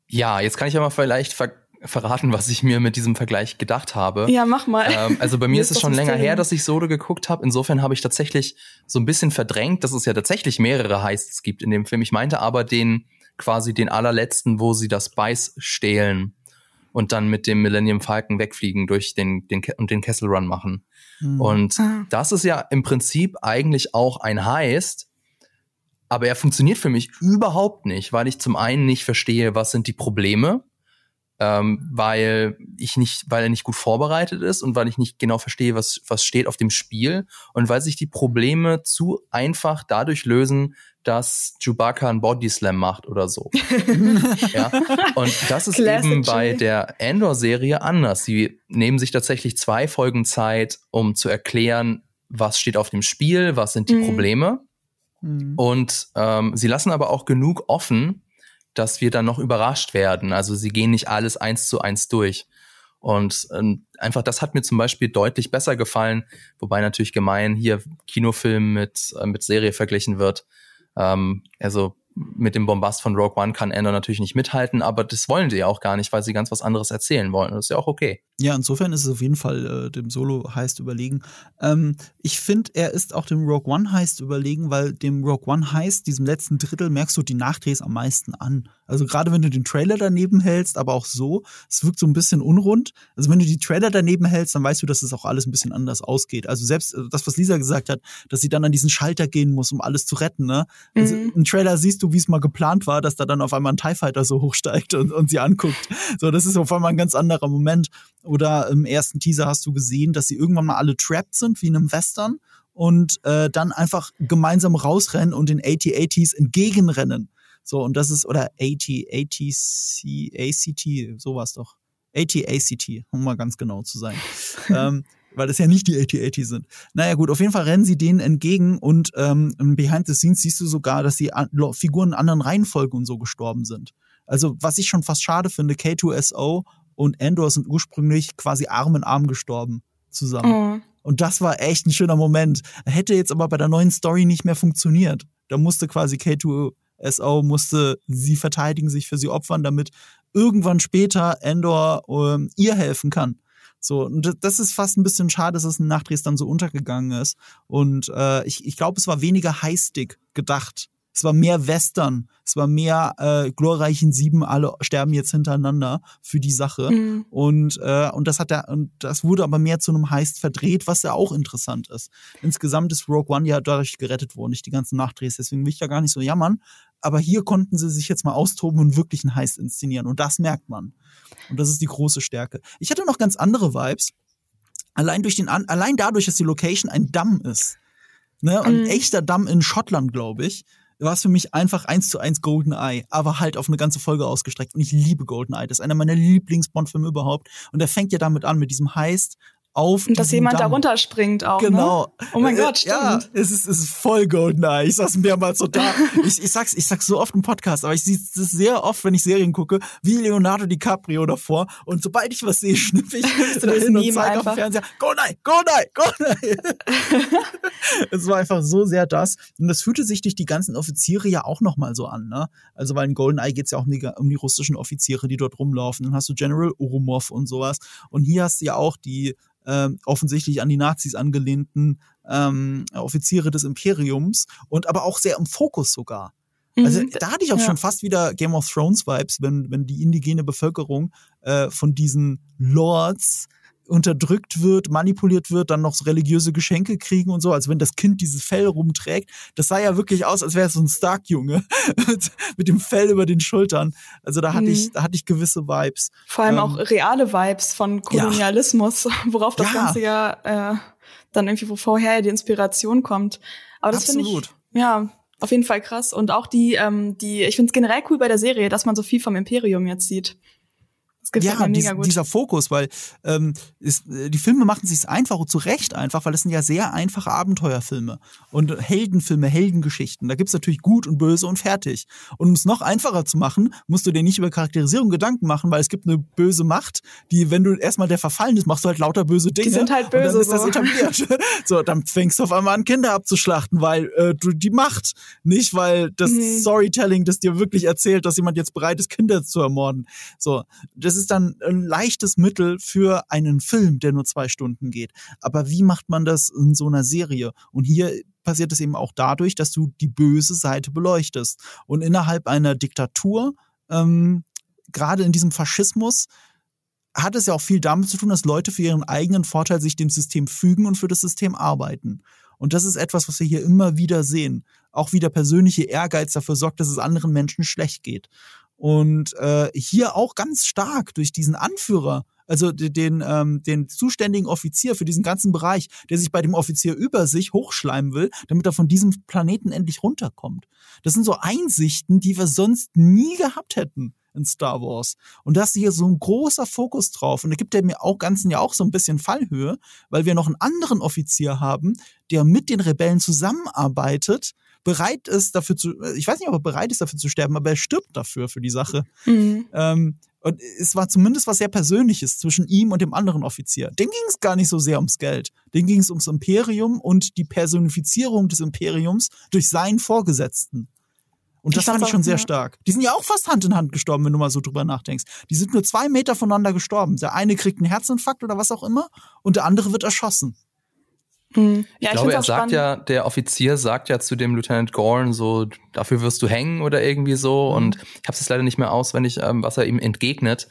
Ja, jetzt kann ich aber vielleicht ver verraten, was ich mir mit diesem Vergleich gedacht habe. Ja, mach mal. Ähm, also bei <laughs> mir ist es schon länger her, dass ich Solo geguckt habe. Insofern habe ich tatsächlich so ein bisschen verdrängt, dass es ja tatsächlich mehrere Heists gibt in dem Film. Ich meinte aber den quasi den allerletzten, wo sie das Beiß stehlen und dann mit dem Millennium Falcon wegfliegen durch den, den und den Kessel Run machen. Mhm. Und ah. das ist ja im Prinzip eigentlich auch ein Heist, aber er funktioniert für mich überhaupt nicht, weil ich zum einen nicht verstehe, was sind die Probleme, ähm, weil ich nicht, weil er nicht gut vorbereitet ist und weil ich nicht genau verstehe, was, was steht auf dem Spiel und weil sich die Probleme zu einfach dadurch lösen, dass Chewbacca einen Bodyslam macht oder so. <laughs> ja. Und das ist Classic eben bei der Endor-Serie anders. Sie nehmen sich tatsächlich zwei Folgen Zeit, um zu erklären, was steht auf dem Spiel, was sind die mhm. Probleme. Mhm. Und ähm, sie lassen aber auch genug offen, dass wir dann noch überrascht werden. Also sie gehen nicht alles eins zu eins durch. Und ähm, einfach das hat mir zum Beispiel deutlich besser gefallen, wobei natürlich gemein hier Kinofilm mit, äh, mit Serie verglichen wird. Ähm, also mit dem Bombast von Rogue One kann Ender natürlich nicht mithalten, aber das wollen sie ja auch gar nicht, weil sie ganz was anderes erzählen wollen. das ist ja auch okay. Ja, insofern ist es auf jeden Fall äh, dem Solo-Heist überlegen. Ähm, ich finde, er ist auch dem Rogue One-Heist überlegen, weil dem Rogue One-Heist, diesem letzten Drittel, merkst du die Nachdrehs am meisten an. Also gerade wenn du den Trailer daneben hältst, aber auch so, es wirkt so ein bisschen unrund. Also wenn du die Trailer daneben hältst, dann weißt du, dass es auch alles ein bisschen anders ausgeht. Also selbst äh, das, was Lisa gesagt hat, dass sie dann an diesen Schalter gehen muss, um alles zu retten. Ne? Also mhm. Im Trailer siehst du, wie es mal geplant war, dass da dann auf einmal ein TIE Fighter so hochsteigt und, und sie anguckt. So, das ist auf einmal ein ganz anderer Moment. Oder im ersten Teaser hast du gesehen, dass sie irgendwann mal alle trapped sind, wie in einem Western und äh, dann einfach gemeinsam rausrennen und den AT-ATs entgegenrennen. So, und das ist, oder AT, ATC, ACT, sowas doch. AT-ACT, um mal ganz genau zu sein. <laughs> ähm, weil es ja nicht die AT-AT sind. Naja gut, auf jeden Fall rennen sie denen entgegen und ähm, behind the scenes siehst du sogar, dass die Figuren in anderen Reihenfolgen und so gestorben sind. Also was ich schon fast schade finde, K2SO und Endor sind ursprünglich quasi Arm in Arm gestorben zusammen. Oh. Und das war echt ein schöner Moment. Hätte jetzt aber bei der neuen Story nicht mehr funktioniert. Da musste quasi K2SO musste sie verteidigen, sich für sie opfern, damit irgendwann später Endor ähm, ihr helfen kann. So, und das ist fast ein bisschen schade, dass es in Nachtdrehs dann so untergegangen ist. Und äh, ich, ich glaube, es war weniger Highstick gedacht es war mehr Western. Es war mehr äh, glorreichen Sieben, alle sterben jetzt hintereinander für die Sache. Mhm. Und, äh, und das hat er, und das wurde aber mehr zu einem Heist verdreht, was ja auch interessant ist. Insgesamt ist Rogue One ja dadurch gerettet worden, nicht die ganzen Nachdrehs. Deswegen will ich da gar nicht so jammern. Aber hier konnten sie sich jetzt mal austoben und wirklich einen Heist inszenieren. Und das merkt man. Und das ist die große Stärke. Ich hatte noch ganz andere Vibes. Allein durch den, allein dadurch, dass die Location ein Damm ist. Ne, ein mhm. echter Damm in Schottland, glaube ich war es für mich einfach eins zu eins GoldenEye, aber halt auf eine ganze Folge ausgestreckt. Und ich liebe GoldenEye. Das ist einer meiner Lieblings-Bond-Filme überhaupt. Und er fängt ja damit an, mit diesem Heist auf. Und dass jemand Damm. da runterspringt auch. Ne? Genau. Ne? Oh mein äh, Gott, stimmt. Ja, es ist, es ist voll Goldeneye. Ich saß mehrmals so da. <laughs> ich, ich sag's, ich sag's so oft im Podcast, aber ich sehe es sehr oft, wenn ich Serien gucke, wie Leonardo DiCaprio davor. Und sobald ich was sehe, <laughs> schnippe ich da hin und zeige auf dem Fernseher, Goldeneye, Goldeneye, Goldeneye. <laughs> es war einfach so sehr das. Und das fühlte sich durch die ganzen Offiziere ja auch nochmal so an, ne? Also, weil in GoldenEye geht's ja auch um die, um die russischen Offiziere, die dort rumlaufen. Dann hast du General Urumov und sowas. Und hier hast du ja auch die ähm, offensichtlich an die Nazis angelehnten ähm, Offiziere des Imperiums und aber auch sehr im Fokus sogar. Also mhm. da hatte ich auch ja. schon fast wieder Game of Thrones Vibes, wenn, wenn die indigene Bevölkerung äh, von diesen Lords unterdrückt wird, manipuliert wird, dann noch so religiöse Geschenke kriegen und so, als wenn das Kind dieses Fell rumträgt. Das sah ja wirklich aus, als wäre es so ein Stark-Junge <laughs> mit dem Fell über den Schultern. Also da hatte mhm. ich, da hatte ich gewisse Vibes. Vor allem ähm, auch reale Vibes von Kolonialismus, ja. <laughs> worauf das ja. Ganze ja äh, dann irgendwie, wo vorher die Inspiration kommt. Aber das finde ich, ja, auf jeden Fall krass. Und auch die, ähm, die, ich finde es generell cool bei der Serie, dass man so viel vom Imperium jetzt sieht. Das gefällt ja, mir mega dies, gut. dieser Fokus, weil ähm, ist, äh, die Filme machen sich einfach und zu Recht einfach, weil es sind ja sehr einfache Abenteuerfilme und Heldenfilme, Heldengeschichten. Da gibt's natürlich gut und böse und fertig. Und um es noch einfacher zu machen, musst du dir nicht über Charakterisierung Gedanken machen, weil es gibt eine böse Macht, die, wenn du erstmal der verfallen ist, machst du halt lauter böse Dinge. Die sind halt böse. Dann ist das etabliert. <laughs> so, dann fängst du auf einmal an, Kinder abzuschlachten, weil äh, du die Macht, nicht weil das mhm. Storytelling, das dir wirklich erzählt, dass jemand jetzt bereit ist, Kinder zu ermorden. So, das ist dann ein leichtes Mittel für einen Film, der nur zwei Stunden geht. Aber wie macht man das in so einer Serie? Und hier passiert es eben auch dadurch, dass du die böse Seite beleuchtest. Und innerhalb einer Diktatur, ähm, gerade in diesem Faschismus, hat es ja auch viel damit zu tun, dass Leute für ihren eigenen Vorteil sich dem System fügen und für das System arbeiten. Und das ist etwas, was wir hier immer wieder sehen. Auch wie der persönliche Ehrgeiz dafür sorgt, dass es anderen Menschen schlecht geht. Und äh, hier auch ganz stark durch diesen Anführer, also den, ähm, den zuständigen Offizier für diesen ganzen Bereich, der sich bei dem Offizier über sich hochschleimen will, damit er von diesem Planeten endlich runterkommt. Das sind so Einsichten, die wir sonst nie gehabt hätten in Star Wars. Und da ist hier so ein großer Fokus drauf. Und da gibt er mir auch ganzen ja auch so ein bisschen Fallhöhe, weil wir noch einen anderen Offizier haben, der mit den Rebellen zusammenarbeitet bereit ist dafür zu, ich weiß nicht, ob er bereit ist dafür zu sterben, aber er stirbt dafür, für die Sache. Mhm. Ähm, und es war zumindest was sehr Persönliches zwischen ihm und dem anderen Offizier. Den ging es gar nicht so sehr ums Geld. Den ging es ums Imperium und die Personifizierung des Imperiums durch seinen Vorgesetzten. Und das ich fand ich schon sehr stark. Die sind ja auch fast Hand in Hand gestorben, wenn du mal so drüber nachdenkst. Die sind nur zwei Meter voneinander gestorben. Der eine kriegt einen Herzinfarkt oder was auch immer und der andere wird erschossen. Mhm. Ja, ich, ich glaube, er sagt ja, der Offizier sagt ja zu dem Lieutenant Gorn so, dafür wirst du hängen oder irgendwie so. Mhm. Und ich habe es leider nicht mehr auswendig, ähm, was er ihm entgegnet.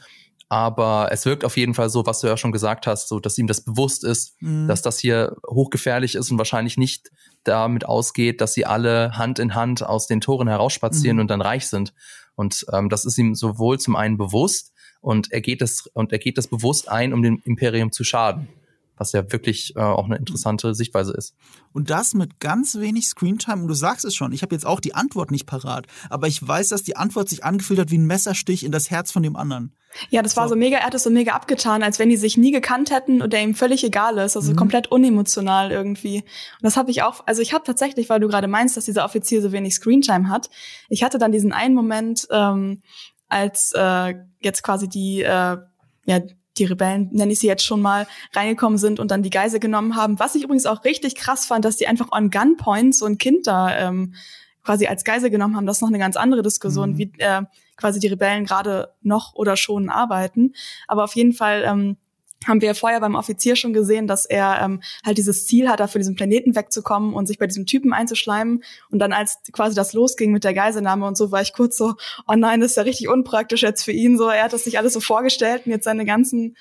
Aber es wirkt auf jeden Fall so, was du ja schon gesagt hast, so, dass ihm das bewusst ist, mhm. dass das hier hochgefährlich ist und wahrscheinlich nicht damit ausgeht, dass sie alle Hand in Hand aus den Toren herausspazieren mhm. und dann reich sind. Und ähm, das ist ihm sowohl zum einen bewusst und er geht das und er geht das bewusst ein, um dem Imperium zu schaden. Was ja wirklich äh, auch eine interessante Sichtweise ist. Und das mit ganz wenig Screentime. Und du sagst es schon, ich habe jetzt auch die Antwort nicht parat, aber ich weiß, dass die Antwort sich angefühlt hat wie ein Messerstich in das Herz von dem anderen. Ja, das war so, so mega, er hat es so mega abgetan, als wenn die sich nie gekannt hätten und der ihm völlig egal ist. Also mhm. komplett unemotional irgendwie. Und das habe ich auch, also ich habe tatsächlich, weil du gerade meinst, dass dieser Offizier so wenig Screentime hat, ich hatte dann diesen einen Moment, ähm, als äh, jetzt quasi die äh, ja die Rebellen, nenne ich sie jetzt schon mal, reingekommen sind und dann die Geise genommen haben. Was ich übrigens auch richtig krass fand, dass die einfach on Gunpoint so ein Kind da ähm, quasi als Geise genommen haben. Das ist noch eine ganz andere Diskussion, mhm. wie äh, quasi die Rebellen gerade noch oder schon arbeiten. Aber auf jeden Fall ähm, haben wir vorher beim Offizier schon gesehen, dass er ähm, halt dieses Ziel hat, für diesen Planeten wegzukommen und sich bei diesem Typen einzuschleimen. Und dann, als quasi das losging mit der Geiselnahme und so, war ich kurz so, oh nein, das ist ja richtig unpraktisch jetzt für ihn. So, er hat das sich alles so vorgestellt und jetzt seine ganzen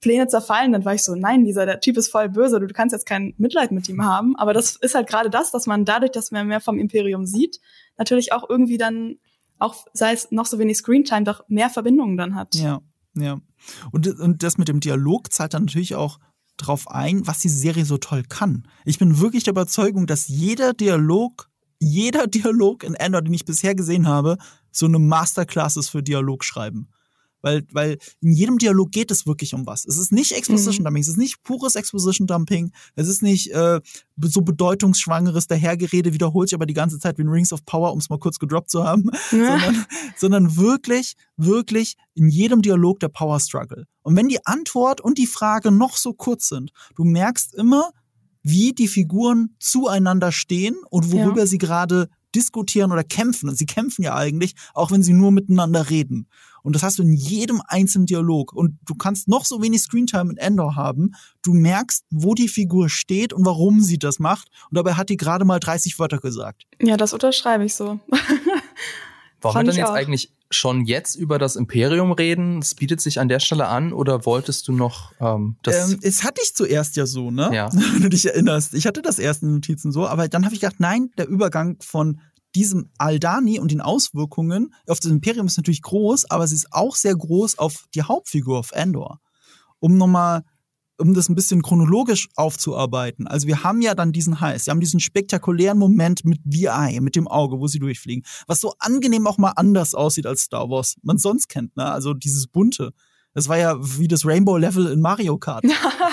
Pläne zerfallen. Dann war ich so, nein, dieser der Typ ist voll böse, du, du kannst jetzt kein Mitleid mit ihm haben. Aber das ist halt gerade das, dass man dadurch, dass man mehr vom Imperium sieht, natürlich auch irgendwie dann, auch sei es noch so wenig Screentime, doch mehr Verbindungen dann hat. Ja. Ja. Und, und das mit dem Dialog zahlt dann natürlich auch drauf ein, was die Serie so toll kann. Ich bin wirklich der Überzeugung, dass jeder Dialog, jeder <laughs> Dialog in Andor, den ich bisher gesehen habe, so eine Masterclass ist für Dialog schreiben. Weil, weil in jedem Dialog geht es wirklich um was. Es ist nicht Exposition mhm. Dumping, es ist nicht pures Exposition Dumping, es ist nicht äh, so bedeutungsschwangeres Dahergerede, wiederholt sich aber die ganze Zeit wie in Rings of Power, um es mal kurz gedroppt zu haben, ja. <laughs> <laughs> sondern, sondern wirklich, wirklich in jedem Dialog der Power Struggle. Und wenn die Antwort und die Frage noch so kurz sind, du merkst immer, wie die Figuren zueinander stehen und worüber ja. sie gerade diskutieren oder kämpfen. Und sie kämpfen ja eigentlich, auch wenn sie nur miteinander reden. Und das hast du in jedem einzelnen Dialog. Und du kannst noch so wenig Screentime in Endor haben. Du merkst, wo die Figur steht und warum sie das macht. Und dabei hat die gerade mal 30 Wörter gesagt. Ja, das unterschreibe ich so. <laughs> Wollen wir dann jetzt auch. eigentlich schon jetzt über das Imperium reden? Es bietet sich an der Stelle an oder wolltest du noch ähm, das? Ähm, es hatte ich zuerst ja so, ne? Ja. <laughs> Wenn du dich erinnerst. Ich hatte das erste Notizen so, aber dann habe ich gedacht, nein, der Übergang von diesem Aldani und den Auswirkungen auf das Imperium ist natürlich groß, aber es ist auch sehr groß auf die Hauptfigur auf Endor. Um nochmal um das ein bisschen chronologisch aufzuarbeiten. Also wir haben ja dann diesen Heiß, wir haben diesen spektakulären Moment mit VI, mit dem Auge, wo sie durchfliegen, was so angenehm auch mal anders aussieht als Star Wars, man sonst kennt, ne? Also dieses bunte. Das war ja wie das Rainbow Level in Mario Kart.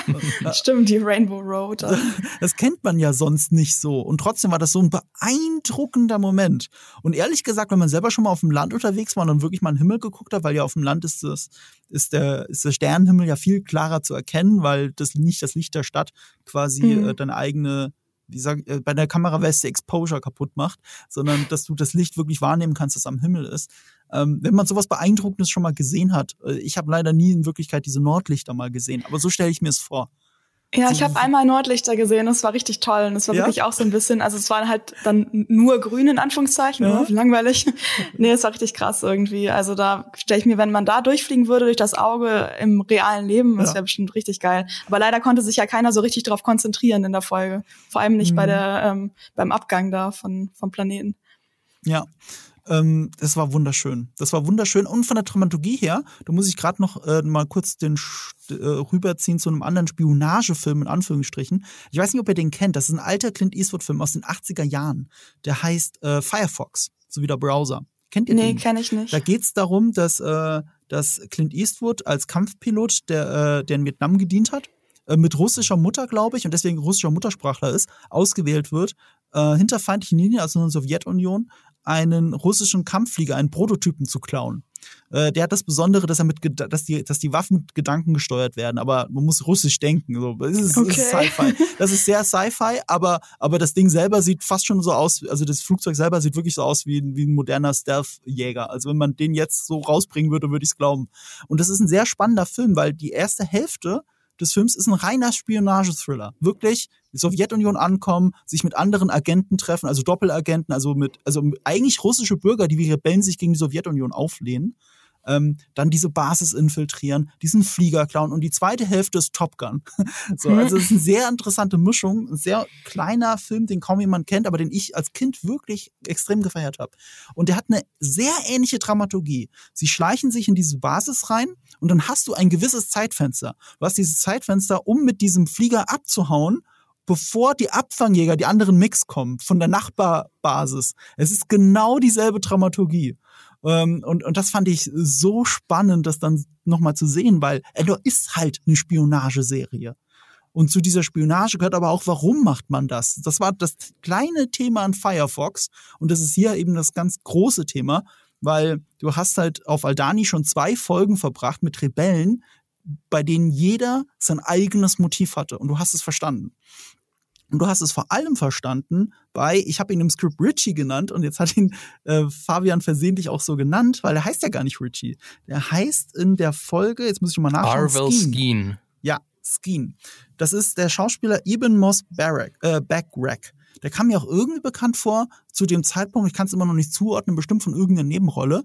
<laughs> Stimmt, die Rainbow Road. <laughs> Das kennt man ja sonst nicht so. Und trotzdem war das so ein beeindruckender Moment. Und ehrlich gesagt, wenn man selber schon mal auf dem Land unterwegs war und dann wirklich mal in den Himmel geguckt hat, weil ja auf dem Land ist das, ist der, ist der Sternenhimmel ja viel klarer zu erkennen, weil das nicht das Licht der Stadt quasi mhm. äh, deine eigene wie sag, äh, bei der Kameraweste Exposure kaputt macht, sondern dass du das Licht wirklich wahrnehmen kannst, das am Himmel ist. Ähm, wenn man sowas Beeindruckendes schon mal gesehen hat, äh, ich habe leider nie in Wirklichkeit diese Nordlichter mal gesehen, aber so stelle ich mir es vor. Ja, ich habe einmal Nordlichter gesehen, das war richtig toll und es war ja? wirklich auch so ein bisschen, also es war halt dann nur grün in Anführungszeichen, ja. langweilig. <laughs> nee, es war richtig krass irgendwie. Also da stelle ich mir, wenn man da durchfliegen würde durch das Auge im realen Leben, das wäre bestimmt richtig geil. Aber leider konnte sich ja keiner so richtig darauf konzentrieren in der Folge, vor allem nicht mhm. bei der ähm, beim Abgang da von vom Planeten. Ja, ähm, das war wunderschön. Das war wunderschön. Und von der Dramaturgie her, da muss ich gerade noch äh, mal kurz den äh, rüberziehen zu einem anderen Spionagefilm in Anführungsstrichen. Ich weiß nicht, ob ihr den kennt. Das ist ein alter Clint Eastwood-Film aus den 80er Jahren. Der heißt äh, Firefox, so wie der Browser. Kennt ihr nee, den? Nee, kenne ich nicht. Da geht's darum, dass, äh, dass Clint Eastwood als Kampfpilot, der, äh, der in Vietnam gedient hat, äh, mit russischer Mutter, glaube ich, und deswegen russischer Muttersprachler ist, ausgewählt wird, äh, hinter feindlichen Linien, also in der Sowjetunion, einen russischen Kampfflieger, einen Prototypen zu klauen. Äh, der hat das Besondere, dass er mit, dass die, dass die Waffen mit Gedanken gesteuert werden, aber man muss russisch denken. So, das ist, okay. ist Sci-Fi. Das ist sehr Sci-Fi, aber, aber das Ding selber sieht fast schon so aus, also das Flugzeug selber sieht wirklich so aus wie, wie ein moderner Stealth-Jäger. Also wenn man den jetzt so rausbringen würde, würde ich es glauben. Und das ist ein sehr spannender Film, weil die erste Hälfte des Films ist ein reiner Spionage-Thriller. Wirklich die Sowjetunion ankommen, sich mit anderen Agenten treffen, also Doppelagenten, also mit, also eigentlich russische Bürger, die wie Rebellen sich gegen die Sowjetunion auflehnen. Ähm, dann diese Basis infiltrieren, diesen Flieger klauen und die zweite Hälfte ist Top Gun. <laughs> so, also es ist eine sehr interessante Mischung, ein sehr kleiner Film, den kaum jemand kennt, aber den ich als Kind wirklich extrem gefeiert habe. Und der hat eine sehr ähnliche Dramaturgie. Sie schleichen sich in diese Basis rein und dann hast du ein gewisses Zeitfenster. Du hast dieses Zeitfenster, um mit diesem Flieger abzuhauen bevor die Abfangjäger, die anderen Mix kommen, von der Nachbarbasis. Es ist genau dieselbe Dramaturgie. Ähm, und, und das fand ich so spannend, das dann nochmal zu sehen, weil Endor ist halt eine Spionageserie. Und zu dieser Spionage gehört aber auch, warum macht man das? Das war das kleine Thema an Firefox und das ist hier eben das ganz große Thema, weil du hast halt auf Aldani schon zwei Folgen verbracht mit Rebellen, bei denen jeder sein eigenes Motiv hatte und du hast es verstanden. Und du hast es vor allem verstanden bei, ich habe ihn im Script Richie genannt und jetzt hat ihn äh, Fabian versehentlich auch so genannt, weil er heißt ja gar nicht Richie. Der heißt in der Folge, jetzt muss ich mal nachschauen. Arvel Skeen. Ja, Skeen. Das ist der Schauspieler Eben Moss Barrack, äh, Backrack. Der kam mir auch irgendwie bekannt vor zu dem Zeitpunkt. Ich kann es immer noch nicht zuordnen, bestimmt von irgendeiner Nebenrolle.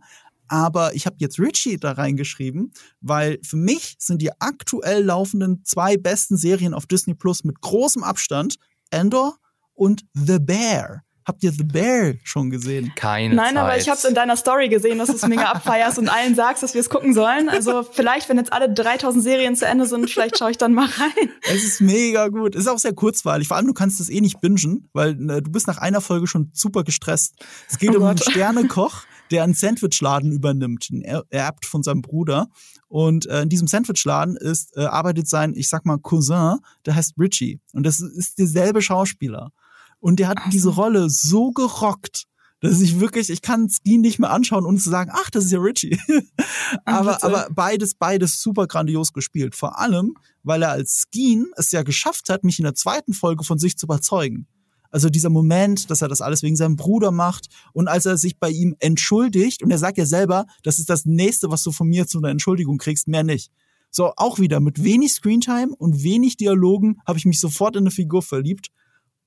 Aber ich habe jetzt Richie da reingeschrieben, weil für mich sind die aktuell laufenden zwei besten Serien auf Disney Plus mit großem Abstand Endor und The Bear. Habt ihr The Bear schon gesehen? Keine Nein, Zeit. aber ich habe es in deiner Story gesehen, dass du es mega abfeierst und allen sagst, dass wir es gucken sollen. Also vielleicht, wenn jetzt alle 3000 Serien zu Ende sind, vielleicht schaue ich dann mal rein. Es ist mega gut. Es ist auch sehr kurzweilig. Vor allem, du kannst es eh nicht bingen, weil äh, du bist nach einer Folge schon super gestresst. Es geht Oh um einen Gott. Sternekoch, der einen Sandwichladen übernimmt, den er erbt von seinem Bruder. Und äh, in diesem Sandwichladen ist, äh, arbeitet sein, ich sag mal, Cousin, der heißt Richie. Und das ist derselbe Schauspieler. Und der hat diese Rolle so gerockt, dass ich wirklich, ich kann Skeen nicht mehr anschauen, ohne zu sagen, ach, das ist ja Richie. <laughs> aber, aber beides, beides super grandios gespielt. Vor allem, weil er als Skeen es ja geschafft hat, mich in der zweiten Folge von sich zu überzeugen. Also dieser Moment, dass er das alles wegen seinem Bruder macht und als er sich bei ihm entschuldigt und er sagt ja selber, das ist das nächste, was du von mir zu einer Entschuldigung kriegst, mehr nicht. So, auch wieder mit wenig Screentime und wenig Dialogen habe ich mich sofort in eine Figur verliebt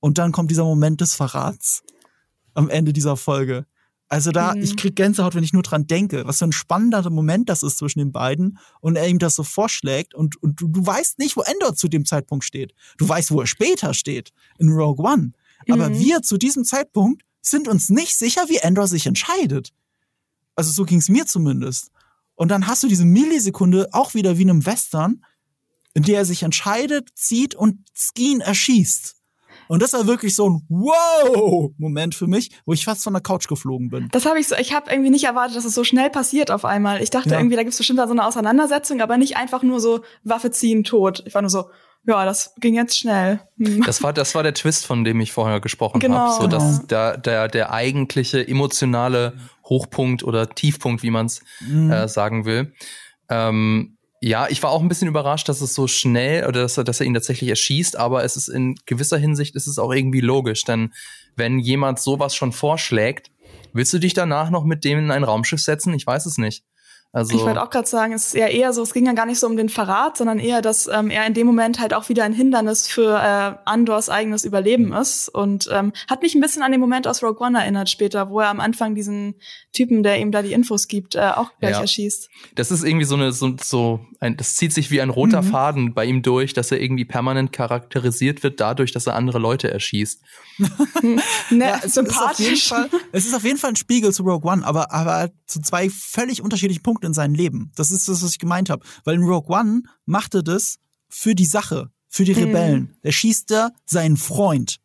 und dann kommt dieser Moment des Verrats am Ende dieser Folge. Also da, Mhm. ich krieg Gänsehaut, wenn ich nur dran denke, was für ein spannender Moment das ist zwischen den beiden und er ihm das so vorschlägt und, und du, du weißt nicht, wo Endor zu dem Zeitpunkt steht. Du weißt, wo er später steht, in Rogue One. Aber Mhm. wir zu diesem Zeitpunkt sind uns nicht sicher, wie Endor sich entscheidet. Also so ging's mir zumindest. Und dann hast du diese Millisekunde auch wieder wie in einem Western, in der er sich entscheidet, zieht und Skeen erschießt. Und das war wirklich so ein Wow-Moment für mich, wo ich fast von der Couch geflogen bin. Das habe ich so, ich habe irgendwie nicht erwartet, dass es so schnell passiert auf einmal. Ich dachte Ja. irgendwie, da gibt's bestimmt da so eine Auseinandersetzung, aber nicht einfach nur so Waffe ziehen, tot. Ich war nur so, ja, das ging jetzt schnell. Hm. Das war, das war der Twist, von dem ich vorher gesprochen Genau. habe. So, dass Genau. der, der, der eigentliche emotionale Hochpunkt oder Tiefpunkt, wie man es Mhm. äh, sagen will. Ähm, ja, ich war auch ein bisschen überrascht, dass es so schnell oder dass er, dass er ihn tatsächlich erschießt, aber es ist in gewisser Hinsicht ist es auch irgendwie logisch, denn wenn jemand sowas schon vorschlägt, willst du dich danach noch mit dem in ein Raumschiff setzen? Ich weiß es nicht. Also Ich wollte auch gerade sagen, es ist ja eher so, es ging ja gar nicht so um den Verrat, sondern eher, dass ähm, er in dem Moment halt auch wieder ein Hindernis für äh, Andors eigenes Überleben ist. Und ähm, hat mich ein bisschen an den Moment aus Rogue One erinnert später, wo er am Anfang diesen Typen, der ihm da die Infos gibt, äh, auch gleich Ja. erschießt. Das ist irgendwie so eine, so, so ein, das zieht sich wie ein roter Mhm. Faden bei ihm durch, dass er irgendwie permanent charakterisiert wird dadurch, dass er andere Leute erschießt. <laughs> Ne, Ja, es ist auf jeden sympathisch. Fall, es ist auf jeden Fall ein Spiegel zu Rogue One, aber, aber zu zwei völlig unterschiedlichen Punkten in seinem Leben. Das ist das, was ich gemeint habe. Weil in Rogue One machte das für die Sache, für die Rebellen. Er schießt da seinen Freund.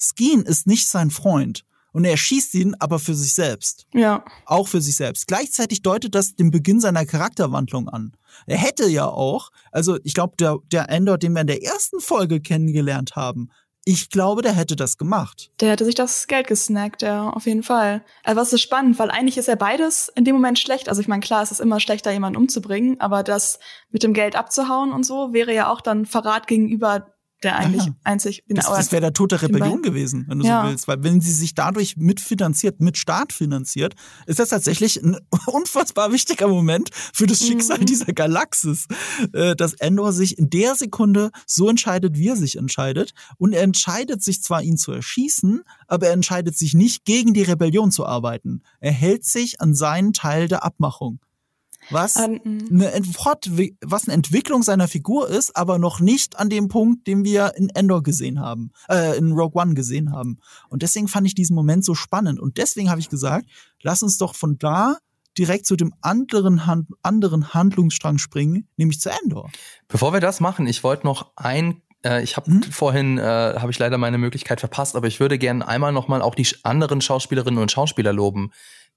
Skeen ist nicht sein Freund. Und er schießt ihn aber für sich selbst. ja. Auch für sich selbst. Gleichzeitig deutet das den Beginn seiner Charakterwandlung an. Er hätte ja auch, also ich glaube, der, der Endor, den wir in der ersten Folge kennengelernt haben, ich glaube, der hätte das gemacht. Der hätte sich das Geld gesnackt, ja, auf jeden Fall. Aber es ist spannend, weil eigentlich ist ja beides in dem Moment schlecht. Also ich meine, klar, es ist immer schlechter, jemanden umzubringen, aber das mit dem Geld abzuhauen und so wäre ja auch dann Verrat gegenüber der eigentlich Ja. einzig. Das, das wäre der Tod der Rebellion gewesen, wenn du Ja. so willst. Weil wenn sie sich dadurch mitfinanziert, mit Staat finanziert, ist das tatsächlich ein <laughs> unfassbar wichtiger Moment für das Schicksal Mhm. dieser Galaxis. Äh, Dass Endor sich in der Sekunde so entscheidet, wie er sich entscheidet. Und er entscheidet sich zwar, ihn zu erschießen, aber er entscheidet sich nicht, gegen die Rebellion zu arbeiten. Er hält sich an seinen Teil der Abmachung. Was eine, was eine Entwicklung seiner Figur ist, aber noch nicht an dem Punkt, den wir in Endor gesehen haben, äh, in Rogue One gesehen haben. Und deswegen fand ich diesen Moment so spannend. Und deswegen habe ich gesagt, lass uns doch von da direkt zu dem anderen, Hand, anderen Handlungsstrang springen, nämlich zu Endor. Bevor wir das machen, ich wollte noch ein äh, ich habe hm? vorhin äh, habe ich leider meine Möglichkeit verpasst, aber ich würde gerne einmal noch mal auch die anderen Schauspielerinnen und Schauspieler loben,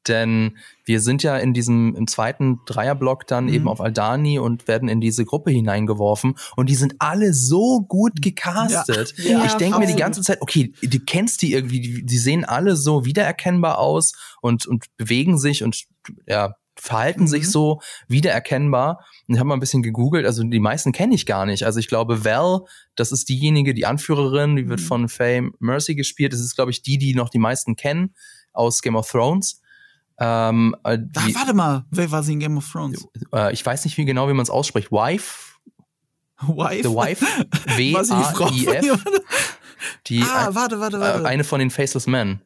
denn wir sind ja in diesem im zweiten Dreierblock dann mhm. eben auf Aldani und werden in diese Gruppe hineingeworfen und die sind alle so gut gecastet. Ja. Ja, ich denke mir die ganze Zeit, okay, du kennst die irgendwie, die, die sehen alle so wiedererkennbar aus und und bewegen sich und ja, verhalten mhm. sich so wiedererkennbar. Und ich habe mal ein bisschen gegoogelt, also die meisten kenne ich gar nicht. Also ich glaube, Val, das ist diejenige, die Anführerin, die wird mhm. von Faye Mercy gespielt. Das ist, glaube ich, die, die noch die meisten kennen aus Game of Thrones. Ähm, äh, die, Ach, warte mal, wer war sie in Game of Thrones? Äh, ich weiß nicht, wie genau, wie man es ausspricht. Wife? Wife? The Wife? <laughs> W-A-I-F. Die, ah, warte, warte, warte. Äh, eine von den Faceless Men.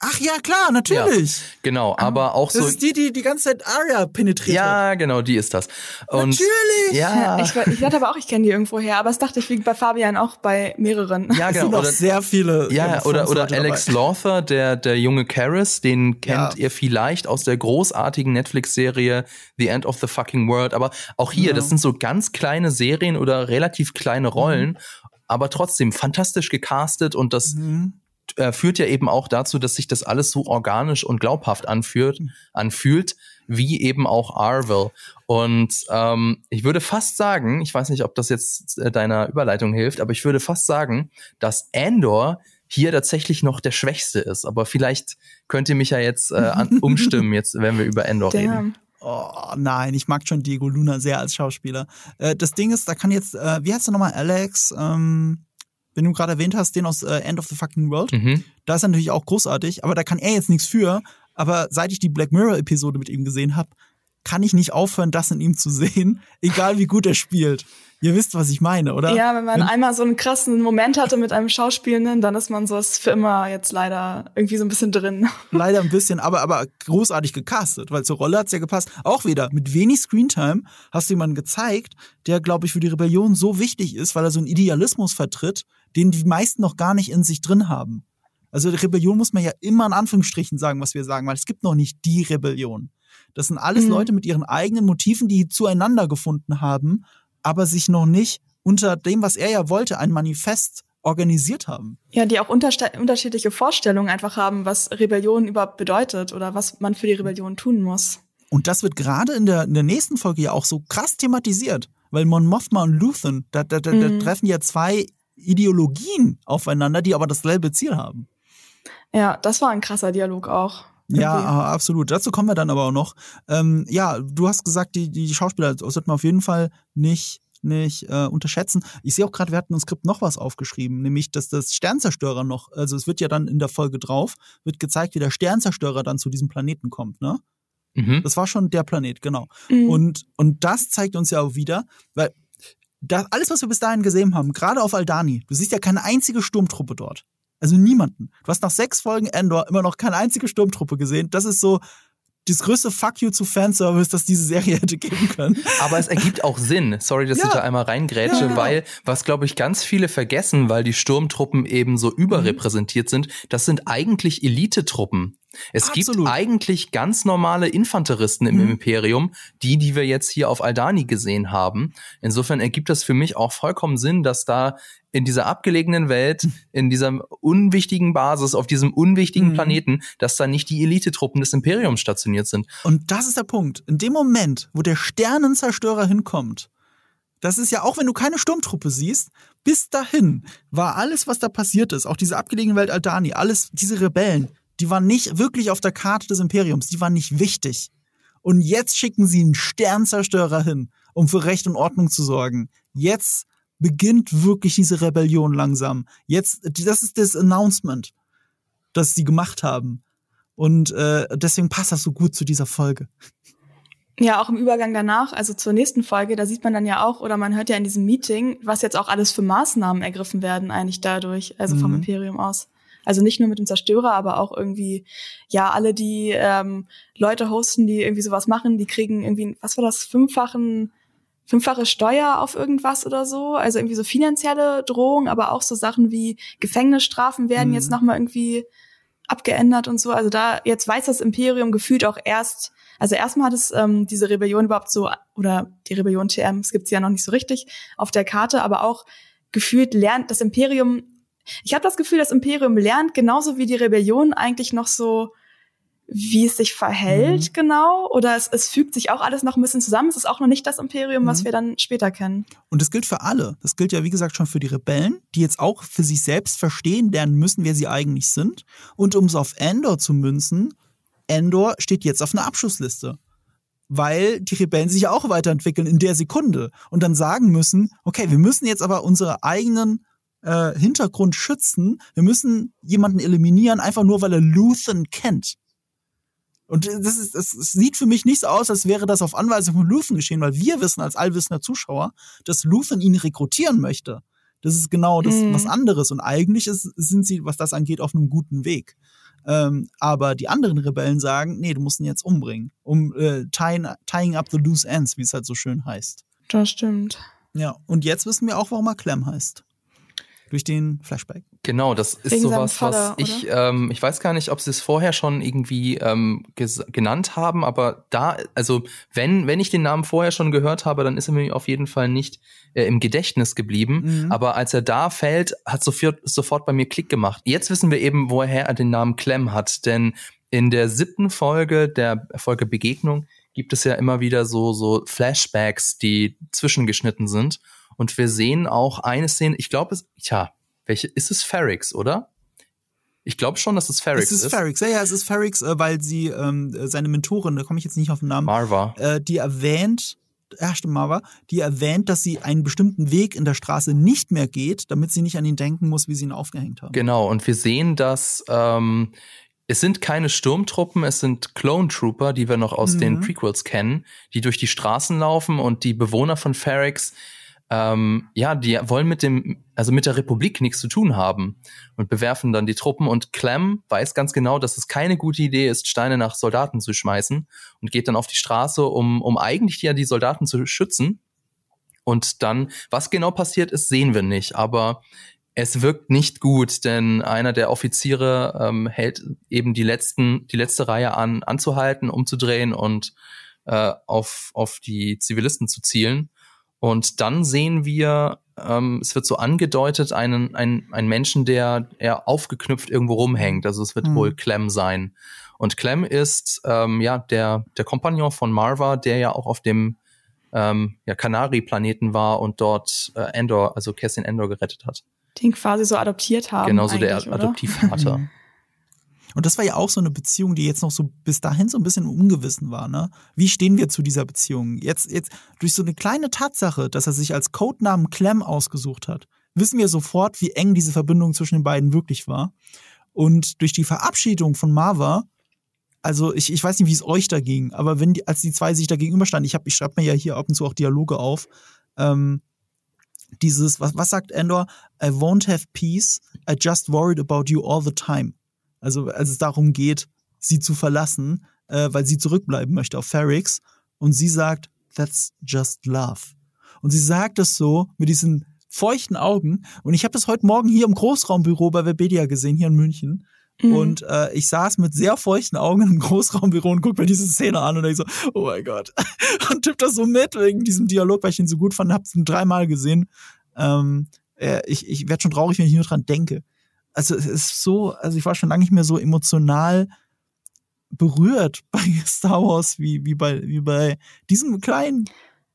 Ach ja, klar, natürlich. Ja, genau, aber auch das so. Das ist die, die die ganze Zeit Aria penetriert. Ja, genau, die ist das. Und natürlich. Ja. Ich, ich dachte aber auch, ich kenne die irgendwo her, aber das dachte ich wie bei Fabian auch bei mehreren. Ja, <laughs> genau. Es sind oder, sehr viele. Ja, oder, oder Alex dabei. Lawther, der, der junge Karis, den kennt ja. ihr vielleicht aus der großartigen Netflix-Serie The End of the Fucking World. Aber auch hier, ja. das sind so ganz kleine Serien oder relativ kleine Rollen. Mhm aber trotzdem fantastisch gecastet und das mhm äh, führt ja eben auch dazu, dass sich das alles so organisch und glaubhaft anfühlt, mhm. anfühlt, wie eben auch Arvel. Und ähm, ich würde fast sagen, ich weiß nicht, ob das jetzt äh, deiner Überleitung hilft, aber ich würde fast sagen, dass Andor hier tatsächlich noch der Schwächste ist. Aber vielleicht könnt ihr mich ja jetzt äh, an, <laughs> umstimmen, jetzt wenn wir über Endor Damn. reden. Oh nein, ich mag schon Diego Luna sehr als Schauspieler. Äh, das Ding ist, da kann jetzt, äh, wie heißt du nochmal, Alex? Ähm, wenn du gerade erwähnt hast, den aus äh, End of the Fucking World, mhm. da ist er natürlich auch großartig, aber da kann er jetzt nichts für. Aber seit ich die Black Mirror-Episode mit ihm gesehen habe, kann ich nicht aufhören, das in ihm zu sehen, <laughs> egal wie gut er spielt. Ihr wisst, was ich meine, oder? Ja, wenn man wenn, einmal so einen krassen Moment hatte mit einem Schauspielenden, dann ist man so ist für immer jetzt leider irgendwie so ein bisschen drin. <laughs> Leider ein bisschen, aber, aber großartig gecastet, weil zur Rolle hat's ja gepasst. Auch wieder, mit wenig Screentime hast du jemanden gezeigt, der, glaube ich, für die Rebellion so wichtig ist, weil er so einen Idealismus vertritt, den die meisten noch gar nicht in sich drin haben. Also Rebellion muss man ja immer in Anführungsstrichen sagen, was wir sagen, weil es gibt noch nicht die Rebellion. Das sind alles mhm. Leute mit ihren eigenen Motiven, die zueinander gefunden haben, aber sich noch nicht unter dem, was er ja wollte, ein Manifest organisiert haben. Ja, die auch unterschiedliche Vorstellungen einfach haben, was Rebellion überhaupt bedeutet oder was man für die Rebellion tun muss. Und das wird gerade in der, in der nächsten Folge ja auch so krass thematisiert, weil Mon Mothma und Luthen, da, da, da, mhm. da treffen ja zwei Ideologien aufeinander, die aber dasselbe Ziel haben. Ja, das war ein krasser Dialog auch. Ja, absolut. Dazu kommen wir dann aber auch noch. Ähm, ja, du hast gesagt, die, die Schauspieler sollten wir auf jeden Fall nicht nicht äh, unterschätzen. Ich sehe auch gerade, wir hatten im Skript noch was aufgeschrieben, nämlich, dass das Sternzerstörer noch, also es wird ja dann in der Folge drauf, wird gezeigt, wie der Sternzerstörer dann zu diesem Planeten kommt, ne? Mhm. Das war schon der Planet, genau. Mhm. Und, und das zeigt uns ja auch wieder, weil das, alles, was wir bis dahin gesehen haben, gerade auf Aldani, du siehst ja keine einzige Sturmtruppe dort. Also niemanden. Du hast nach sechs Folgen Endor immer noch keine einzige Sturmtruppe gesehen. Das ist so das größte Fuck you zu Fanservice, das diese Serie <laughs> hätte geben können. Aber es ergibt auch Sinn. Sorry, dass ja. ich da einmal reingrätsche, ja, genau. weil was glaube ich ganz viele vergessen, weil die Sturmtruppen eben so überrepräsentiert mhm. sind, das sind eigentlich Elitetruppen. Es Absolut. gibt eigentlich ganz normale Infanteristen im mhm. Imperium, die, die wir jetzt hier auf Aldani gesehen haben. Insofern ergibt das für mich auch vollkommen Sinn, dass da in dieser abgelegenen Welt, in dieser unwichtigen Basis, auf diesem unwichtigen mhm. Planeten, dass da nicht die Elitetruppen des Imperiums stationiert sind. Und das ist der Punkt. In dem Moment, wo der Sternenzerstörer hinkommt, das ist ja auch, wenn du keine Sturmtruppe siehst, bis dahin war alles, was da passiert ist, auch diese abgelegene Welt Aldani, alles, diese Rebellen, die waren nicht wirklich auf der Karte des Imperiums, die waren nicht wichtig. Und jetzt schicken sie einen Sternzerstörer hin, um für Recht und Ordnung zu sorgen. Jetzt beginnt wirklich diese Rebellion langsam. Jetzt, das ist das Announcement, das sie gemacht haben. Und äh, deswegen passt das so gut zu dieser Folge. Ja, auch im Übergang danach, also zur nächsten Folge, da sieht man dann ja auch, oder man hört ja in diesem Meeting, was jetzt auch alles für Maßnahmen ergriffen werden eigentlich dadurch, also vom mhm. Imperium aus. Also nicht nur mit dem Zerstörer, aber auch irgendwie, ja, alle, die ähm, Leute hosten, die irgendwie sowas machen, die kriegen irgendwie, was war das, fünffachen, fünffache Steuer auf irgendwas oder so. Also irgendwie so finanzielle Drohungen, aber auch so Sachen wie Gefängnisstrafen werden mhm. jetzt nochmal irgendwie abgeändert und so. Also da jetzt weiß das Imperium gefühlt auch erst, also erstmal hat es ähm, diese Rebellion überhaupt so, oder die Rebellion TM, es gibt sie ja noch nicht so richtig auf der Karte, aber auch gefühlt lernt das Imperium, ich habe das Gefühl, das Imperium lernt genauso wie die Rebellion eigentlich noch so wie es sich verhält mhm. genau oder es, es fügt sich auch alles noch ein bisschen zusammen. Es ist auch noch nicht das Imperium, mhm. was wir dann später kennen. Und das gilt für alle. Das gilt ja, wie gesagt, schon für die Rebellen, die jetzt auch für sich selbst verstehen lernen müssen, wer sie eigentlich sind. Und um es auf Endor zu münzen, Endor steht jetzt auf einer Abschussliste. Weil die Rebellen sich auch weiterentwickeln in der Sekunde und dann sagen müssen, okay, wir müssen jetzt aber unsere eigenen äh, Hintergrund schützen. Wir müssen jemanden eliminieren, einfach nur weil er Luthen kennt. Und das, ist, das sieht für mich nicht so aus, als wäre das auf Anweisung von Luthen geschehen, weil wir wissen als allwissender Zuschauer, dass Luthen ihn rekrutieren möchte. Das ist genau das mhm. was anderes. Und eigentlich ist, sind sie, was das angeht, auf einem guten Weg. Ähm, aber die anderen Rebellen sagen, nee, du musst ihn jetzt umbringen, um äh, tying, tying up the loose ends, wie es halt so schön heißt. Das stimmt. Ja, und jetzt wissen wir auch, warum er Clem heißt durch den Flashback. Genau, das ist sowas, Vater, was ich, ähm, ich weiß gar nicht, ob sie es vorher schon irgendwie ähm, genannt haben, aber da, also wenn, wenn ich den Namen vorher schon gehört habe, dann ist er mir auf jeden Fall nicht äh, im Gedächtnis geblieben. Mhm. Aber als er da fällt, hat sofort, sofort bei mir Klick gemacht. Jetzt wissen wir eben, woher er den Namen Clem hat, denn in der siebten Folge der Folge Begegnung gibt es ja immer wieder so, so Flashbacks, die zwischengeschnitten sind. Und wir sehen auch eine Szene, ich glaube, es, tja, welche, ist es Ferrix, oder? Ich glaube schon, dass es Ferrix ist. Es ist, Ferrix, ja, ja, es ist Ferrix, äh, weil sie ähm, seine Mentorin, da komme ich jetzt nicht auf den Namen. Marva. Äh, die erwähnt, ja, stimmt, Marva, die erwähnt, dass sie einen bestimmten Weg in der Straße nicht mehr geht, damit sie nicht an ihn denken muss, wie sie ihn aufgehängt haben. Genau, und wir sehen, dass ähm, es sind keine Sturmtruppen, es sind Clone Trooper, die wir noch aus mhm. den Prequels kennen, die durch die Straßen laufen und die Bewohner von Ferrix ähm, ja, die wollen mit dem, also mit der Republik nichts zu tun haben und bewerfen dann die Truppen und Clem weiß ganz genau, dass es keine gute Idee ist, Steine nach Soldaten zu schmeißen und geht dann auf die Straße, um, um eigentlich ja die Soldaten zu schützen. Und dann, was genau passiert ist, sehen wir nicht, aber es wirkt nicht gut, denn einer der Offiziere ähm, hält eben die letzten, die letzte Reihe an, anzuhalten, umzudrehen und äh, auf, auf die Zivilisten zu zielen. Und dann sehen wir, ähm, es wird so angedeutet, einen, einen, einen Menschen, der eher aufgeknüpft irgendwo rumhängt. Also es wird mhm. wohl Clem sein. Und Clem ist ähm, ja der, der Kompagnon von Marva, der ja auch auf dem ähm, ja, Kanari-Planeten war und dort äh, Endor, also Cassian Endor gerettet hat. Den quasi so adoptiert haben. Genauso der Adoptivvater. <laughs> Und das war ja auch so eine Beziehung, die jetzt noch so bis dahin so ein bisschen ungewissen war. Ne? Wie stehen wir zu dieser Beziehung? Jetzt, jetzt durch so eine kleine Tatsache, dass er sich als Codenamen Clem ausgesucht hat, wissen wir sofort, wie eng diese Verbindung zwischen den beiden wirklich war. Und durch die Verabschiedung von Marva, also ich, ich weiß nicht, wie es euch da ging, aber wenn die, als die zwei sich da gegenüberstanden, ich, hab, ich schreibe mir ja hier ab und zu auch Dialoge auf, ähm, dieses, was, was sagt Endor? I won't have peace, I just worried about you all the time. Also als es darum geht, sie zu verlassen, äh, weil sie zurückbleiben möchte auf Ferrix. Und sie sagt, that's just love. Und sie sagt es so mit diesen feuchten Augen. Und ich habe das heute Morgen hier im Großraumbüro bei Webedia gesehen, hier in München. Mhm. Und äh, ich saß mit sehr feuchten Augen im Großraumbüro und guck mir diese Szene an und denke so, oh mein Gott. <laughs> und tipp das so mit wegen diesem Dialog, weil ich ihn so gut fand, hab's dreimal gesehen. Ähm, äh, ich ich werde schon traurig, wenn ich nur dran denke also es ist so, also ich war schon lange nicht mehr so emotional berührt <laughs> bei Star Wars wie, wie, bei, wie bei diesem kleinen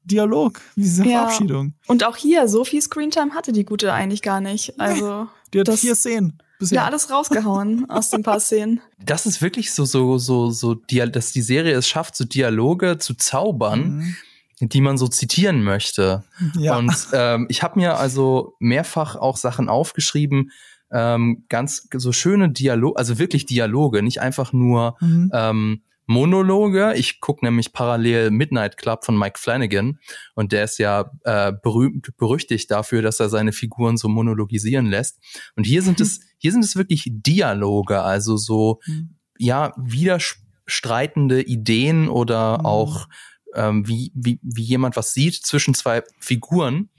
Dialog, dieser ja. Verabschiedung. Und auch hier, so viel Screentime hatte die Gute eigentlich gar nicht. Also. Die hat das, vier Szenen. Bisher. Ja, alles rausgehauen <laughs> aus den paar Szenen. Das ist wirklich so, so, so, so, dass die Serie es schafft, so Dialoge zu zaubern. Mhm die man so zitieren möchte. Ja. Und ähm, ich habe mir also mehrfach auch Sachen aufgeschrieben, ähm, ganz so schöne Dialoge, also wirklich Dialoge, nicht einfach nur mhm. ähm, Monologe. Ich gucke nämlich parallel Midnight Club von Mike Flanagan und der ist ja äh, berühmt, berüchtigt dafür, dass er seine Figuren so monologisieren lässt. Und hier sind <laughs> es, hier sind es wirklich Dialoge, also so, mhm. ja, widerstreitende Ideen oder mhm. auch ähm, wie, wie, wie jemand was sieht zwischen zwei Figuren.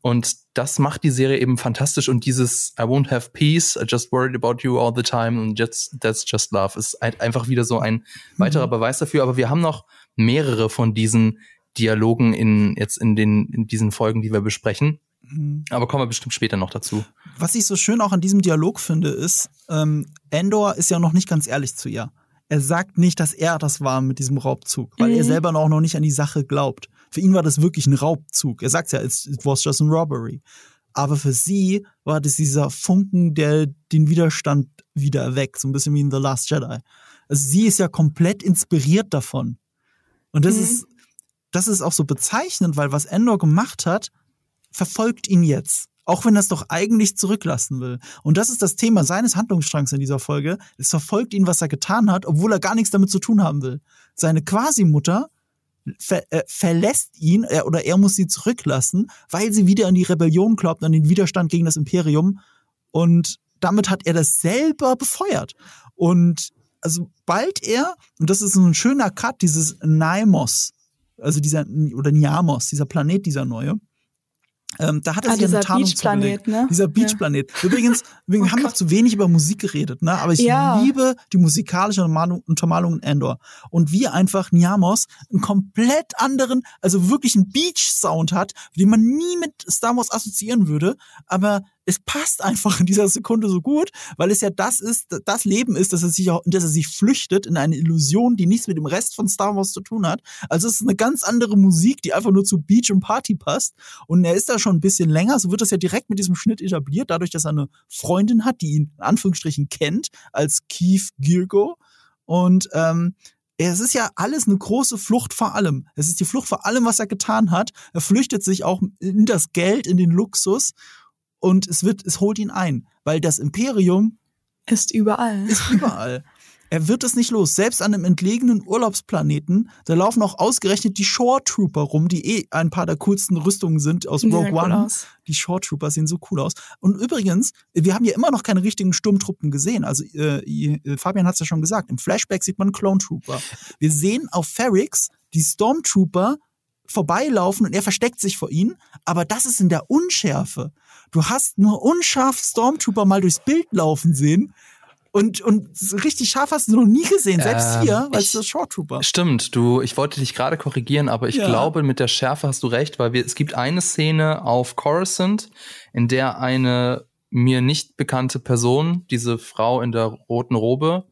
Und das macht die Serie eben fantastisch und dieses I won't have peace, I just worried about you all the time and just, that's just love ist einfach wieder so ein weiterer mhm. Beweis dafür. Aber wir haben noch mehrere von diesen Dialogen in, jetzt in den, in diesen Folgen, die wir besprechen. Mhm. Aber kommen wir bestimmt später noch dazu. Was ich so schön auch an diesem Dialog finde, ist, ähm, Endor ist ja noch nicht ganz ehrlich zu ihr. Er sagt nicht, dass er das war mit diesem Raubzug, weil mhm. er selber noch nicht an die Sache glaubt. Für ihn war das wirklich ein Raubzug. Er sagt ja, it was just a robbery. Aber für sie war das dieser Funken, der den Widerstand wieder erweckt, so ein bisschen wie in The Last Jedi. Also sie ist ja komplett inspiriert davon. Und das mhm. ist, das ist auch so bezeichnend, weil was Endor gemacht hat, verfolgt ihn jetzt. Auch wenn er es doch eigentlich zurücklassen will. Und das ist das Thema seines Handlungsstrangs in dieser Folge. Es verfolgt ihn, was er getan hat, obwohl er gar nichts damit zu tun haben will. Seine Quasi-Mutter ver äh, verlässt ihn äh, oder er muss sie zurücklassen, weil sie wieder an die Rebellion glaubt, an den Widerstand gegen das Imperium. Und damit hat er das selber befeuert. Und also bald er, und das ist so ein schöner Cut, dieses Naimos, also dieser, oder Niamos, dieser Planet, dieser neue, ähm, da hat er ah, sich eine Tarnung Beachplanet, ne? Dieser Beachplanet. Ja. Übrigens, <laughs> wir oh haben Gott. noch zu wenig über Musik geredet, ne? Aber ich ja. liebe die musikalische Untermalung in Endor. Und wie einfach Niamos einen komplett anderen, also wirklich einen Beach-Sound hat, den man nie mit Star Wars assoziieren würde, aber es passt einfach in dieser Sekunde so gut, weil es ja das ist, das Leben ist, dass er sich dass er sich flüchtet in eine Illusion, die nichts mit dem Rest von Star Wars zu tun hat. Also es ist eine ganz andere Musik, die einfach nur zu Beach und Party passt. Und er ist da schon ein bisschen länger, so wird das ja direkt mit diesem Schnitt etabliert, dadurch, dass er eine Freundin hat, die ihn in Anführungsstrichen kennt, als Keith Gilgo. Und ähm, es ist ja alles eine große Flucht vor allem. Es ist die Flucht vor allem, was er getan hat. Er flüchtet sich auch in das Geld, in den Luxus und es wird, es holt ihn ein, weil das Imperium ist überall. Ist überall. er wird es nicht los. Selbst an einem entlegenen Urlaubsplaneten, da laufen auch ausgerechnet die Shore Trooper rum, die eh ein paar der coolsten Rüstungen sind aus Rogue cool One. Aus. Die Shore Trooper sehen so cool aus. Und übrigens, wir haben ja immer noch keine richtigen Sturmtruppen gesehen. Also äh, äh Fabian hat es ja schon gesagt, im Flashback sieht man Clone Trooper. Wir sehen auf Ferrix die Stormtrooper vorbeilaufen und er versteckt sich vor ihnen, aber das ist in der Unschärfe. Du hast nur unscharf Stormtrooper mal durchs Bild laufen sehen. Und, und richtig scharf hast du noch nie gesehen, selbst ähm, hier, weil es das Short Trooper. Stimmt, du, ich wollte dich gerade korrigieren, aber ich ja. glaube, mit der Schärfe hast du recht, weil wir, es gibt eine Szene auf Coruscant, in der eine mir nicht bekannte Person, diese Frau in der roten Robe,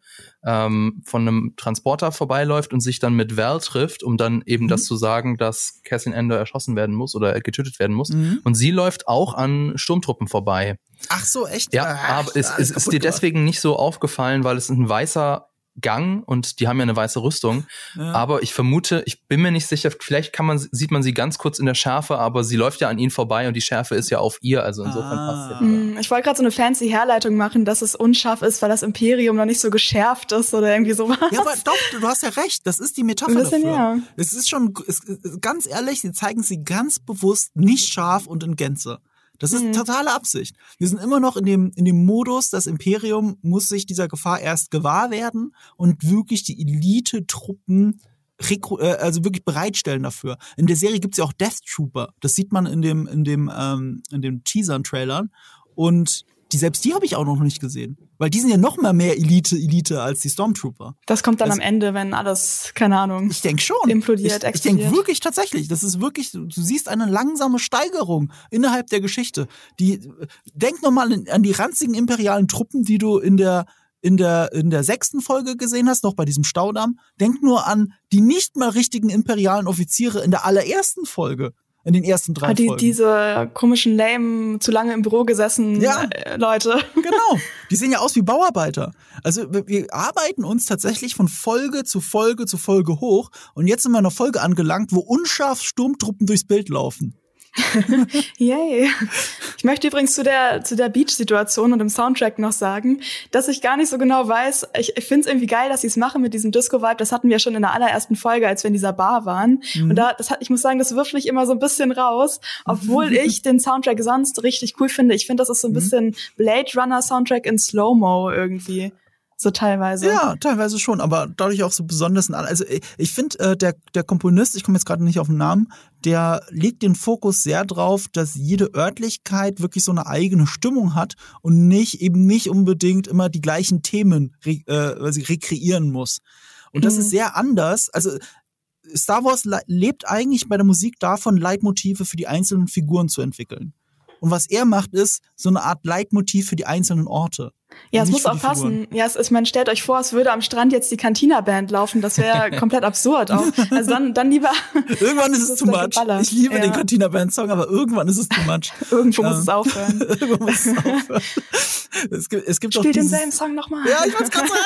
ähm, von einem Transporter vorbeiläuft und sich dann mit Val trifft, um dann eben mhm. das zu sagen, dass Cassian Ender erschossen werden muss oder getötet werden muss. Mhm. Und sie läuft auch an Sturmtruppen vorbei. Ach so, echt? Ja, Ach, aber es, es ist dir deswegen nicht so aufgefallen, weil es ein weißer Gang und die haben ja eine weiße Rüstung. Ja. Aber ich vermute, ich bin mir nicht sicher, vielleicht kann man, sieht man sie ganz kurz in der Schärfe, aber sie läuft ja an ihnen vorbei und die Schärfe ist ja auf ihr, also insofern ah. passt ja. Hm, ich wollte gerade so eine fancy Herleitung machen, dass es unscharf ist, weil das Imperium noch nicht so geschärft ist oder irgendwie sowas. Ja, aber doch, du hast ja recht, das ist die Metapher bisschen, dafür. Ja. Es ist schon, es, ganz ehrlich, sie zeigen sie ganz bewusst nicht scharf und in Gänze. Das ist mhm. totale Absicht. Wir sind immer noch in dem, in dem Modus, das Imperium muss sich dieser Gefahr erst gewahr werden und wirklich die Elite-Truppen äh, also wirklich bereitstellen dafür. In der Serie gibt's ja auch Death Trooper. Das sieht man in dem, in dem, ähm, in dem Teasern-Trailern. Und die selbst die habe ich auch noch nicht gesehen. Weil die sind ja noch mal mehr Elite, Elite als die Stormtrooper. Das kommt dann also, am Ende, wenn alles, keine Ahnung. Ich denke schon. Implodiert, ich, ich denke wirklich tatsächlich. Das ist wirklich, du siehst eine langsame Steigerung innerhalb der Geschichte. Die, denk noch mal an die ranzigen imperialen Truppen, die du in der, in der, in der sechsten Folge gesehen hast, noch bei diesem Staudamm. Denk nur an die nicht mal richtigen imperialen Offiziere in der allerersten Folge in den ersten drei ah, die, Folgen. Diese komischen Lame, zu lange im Büro gesessen ja, äh, Leute. <laughs> Genau. Die sehen ja aus wie Bauarbeiter. Also wir, wir arbeiten uns tatsächlich von Folge zu Folge zu Folge hoch und jetzt sind wir in einer Folge angelangt, wo unscharf Sturmtruppen durchs Bild laufen. <laughs> Yay. Ich möchte übrigens zu der, zu der Beach-Situation und dem Soundtrack noch sagen, dass ich gar nicht so genau weiß. Ich, ich finde es irgendwie geil, dass sie es machen mit diesem Disco-Vibe. Das hatten wir schon in der allerersten Folge, als wir in dieser Bar waren. Mhm. Und da, das hat, ich muss sagen, das wirft mich immer so ein bisschen raus, obwohl <laughs> ich den Soundtrack sonst richtig cool finde. Ich finde, das ist so ein mhm. bisschen Blade Runner Soundtrack in Slow-Mo irgendwie so teilweise. Ja, teilweise schon, aber dadurch auch so besonders. Also ich finde, äh, der, der Komponist, ich komme jetzt gerade nicht auf den Namen, der legt den Fokus sehr drauf, dass jede Örtlichkeit wirklich so eine eigene Stimmung hat und nicht eben nicht unbedingt immer die gleichen Themen re, äh, sie rekreieren muss. Und das mhm. ist sehr anders. Also Star Wars lebt eigentlich bei der Musik davon, Leitmotive für die einzelnen Figuren zu entwickeln. Und was er macht, ist so eine Art Leitmotiv für die einzelnen Orte. Ja, es muss auch passen. Ja, es ist, man stellt euch vor, es würde am Strand jetzt die Cantina-Band laufen. Das wäre <laughs> komplett absurd auch. Also dann, dann lieber. <laughs> Irgendwann ist es <laughs> too much. Ich liebe ja. den Cantina-Band-Song, aber irgendwann ist es too much. Irgendwo muss es ähm, aufhören. Irgendwo muss es aufhören. Es gibt, es gibt Spiel denselben Song nochmal. Ja, ich wollte es gerade sagen.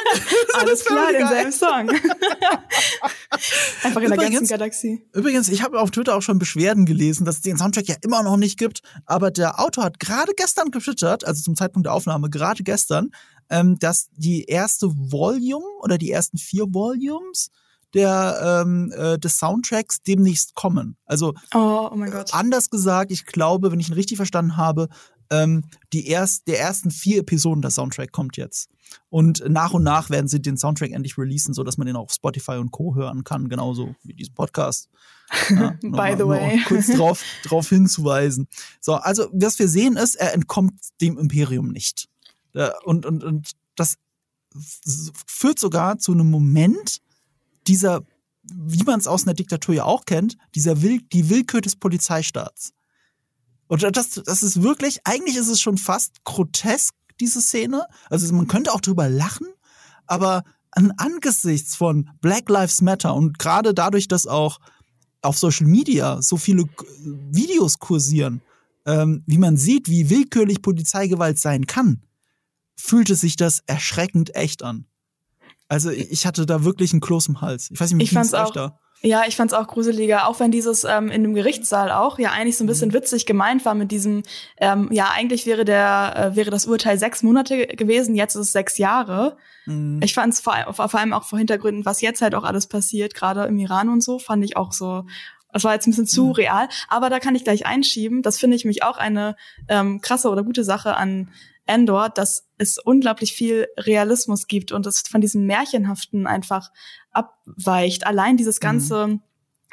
Alles klar, denselben Song. Einfach in übrigens, der ganzen Galaxie. Übrigens, ich habe auf Twitter auch schon Beschwerden gelesen, dass es den Soundtrack ja immer noch nicht gibt. Aber der Autor hat gerade gestern getwittert, also zum Zeitpunkt der Aufnahme, gerade gestern, ähm, dass die erste Volume oder die ersten vier Volumes der ähm, äh, des Soundtracks demnächst kommen. Also oh, oh Gott. anders gesagt, ich glaube, wenn ich ihn richtig verstanden habe, ähm, die erst der ersten vier Episoden der Soundtrack kommt jetzt. Und nach und nach werden sie den Soundtrack endlich releasen, so dass man den auch auf Spotify und Co. hören kann, genauso wie diesen Podcast. Ja, <laughs> By mal, the way. kurz <laughs> drauf, drauf hinzuweisen. So, also was wir sehen ist, er entkommt dem Imperium nicht. Und, und, und das führt sogar zu einem Moment dieser, wie man es aus einer Diktatur ja auch kennt, dieser Will, die Willkür des Polizeistaats. Und das, das ist wirklich, eigentlich ist es schon fast grotesk, diese Szene. Also man könnte auch drüber lachen, aber an, angesichts von Black Lives Matter und gerade dadurch, dass auch auf Social Media so viele Videos kursieren, ähm, wie man sieht, wie willkürlich Polizeigewalt sein kann, fühlte sich das erschreckend echt an. Also ich hatte da wirklich einen Kloß im Hals. Ich weiß nicht, wie ich fand's auch, da. Ja, ich fand's auch gruseliger, auch wenn dieses ähm, in dem Gerichtssaal auch ja eigentlich so ein bisschen mhm. witzig gemeint war mit diesem, ähm, ja eigentlich wäre der äh, wäre das Urteil sechs Monate gewesen, jetzt ist es sechs Jahre. Mhm. Ich fand's vor, vor allem auch vor Hintergründen, was jetzt halt auch alles passiert, gerade im Iran und so, fand ich auch so das war jetzt ein bisschen zu mhm. real, aber da kann ich gleich einschieben. Das finde ich mich auch eine ähm, krasse oder gute Sache an Endor, dass es unglaublich viel Realismus gibt und es von diesem Märchenhaften einfach abweicht. Allein dieses ganze, mhm.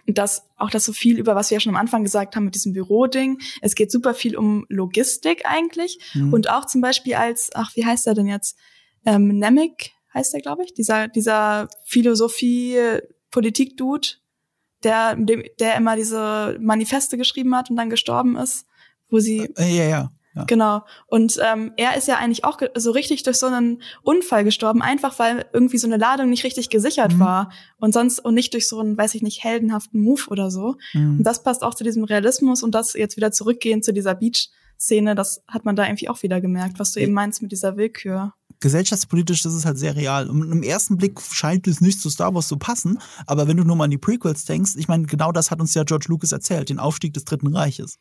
das, auch das so viel über was wir ja schon am Anfang gesagt haben mit diesem Büroding. Es geht super viel um Logistik eigentlich mhm. und auch zum Beispiel als, ach, wie heißt er denn jetzt? Ähm, Nemec heißt er, glaube ich, dieser, dieser Philosophie, Politik-Dude, der, der immer diese Manifeste geschrieben hat und dann gestorben ist, wo sie. Äh, ja, ja. Ja. Genau. Und ähm, er ist ja eigentlich auch so richtig durch so einen Unfall gestorben, einfach weil irgendwie so eine Ladung nicht richtig gesichert mhm. war und sonst und nicht durch so einen, weiß ich nicht, heldenhaften Move oder so. Mhm. Und das passt auch zu diesem Realismus und das jetzt wieder zurückgehen zu dieser Beach-Szene, das hat man da irgendwie auch wieder gemerkt, was du eben meinst mit dieser Willkür gesellschaftspolitisch ist es halt sehr real. Und im ersten Blick scheint es nicht zu Star Wars zu passen, aber wenn du nur mal an die Prequels denkst, ich meine, genau das hat uns ja George Lucas erzählt, den Aufstieg des Dritten Reiches.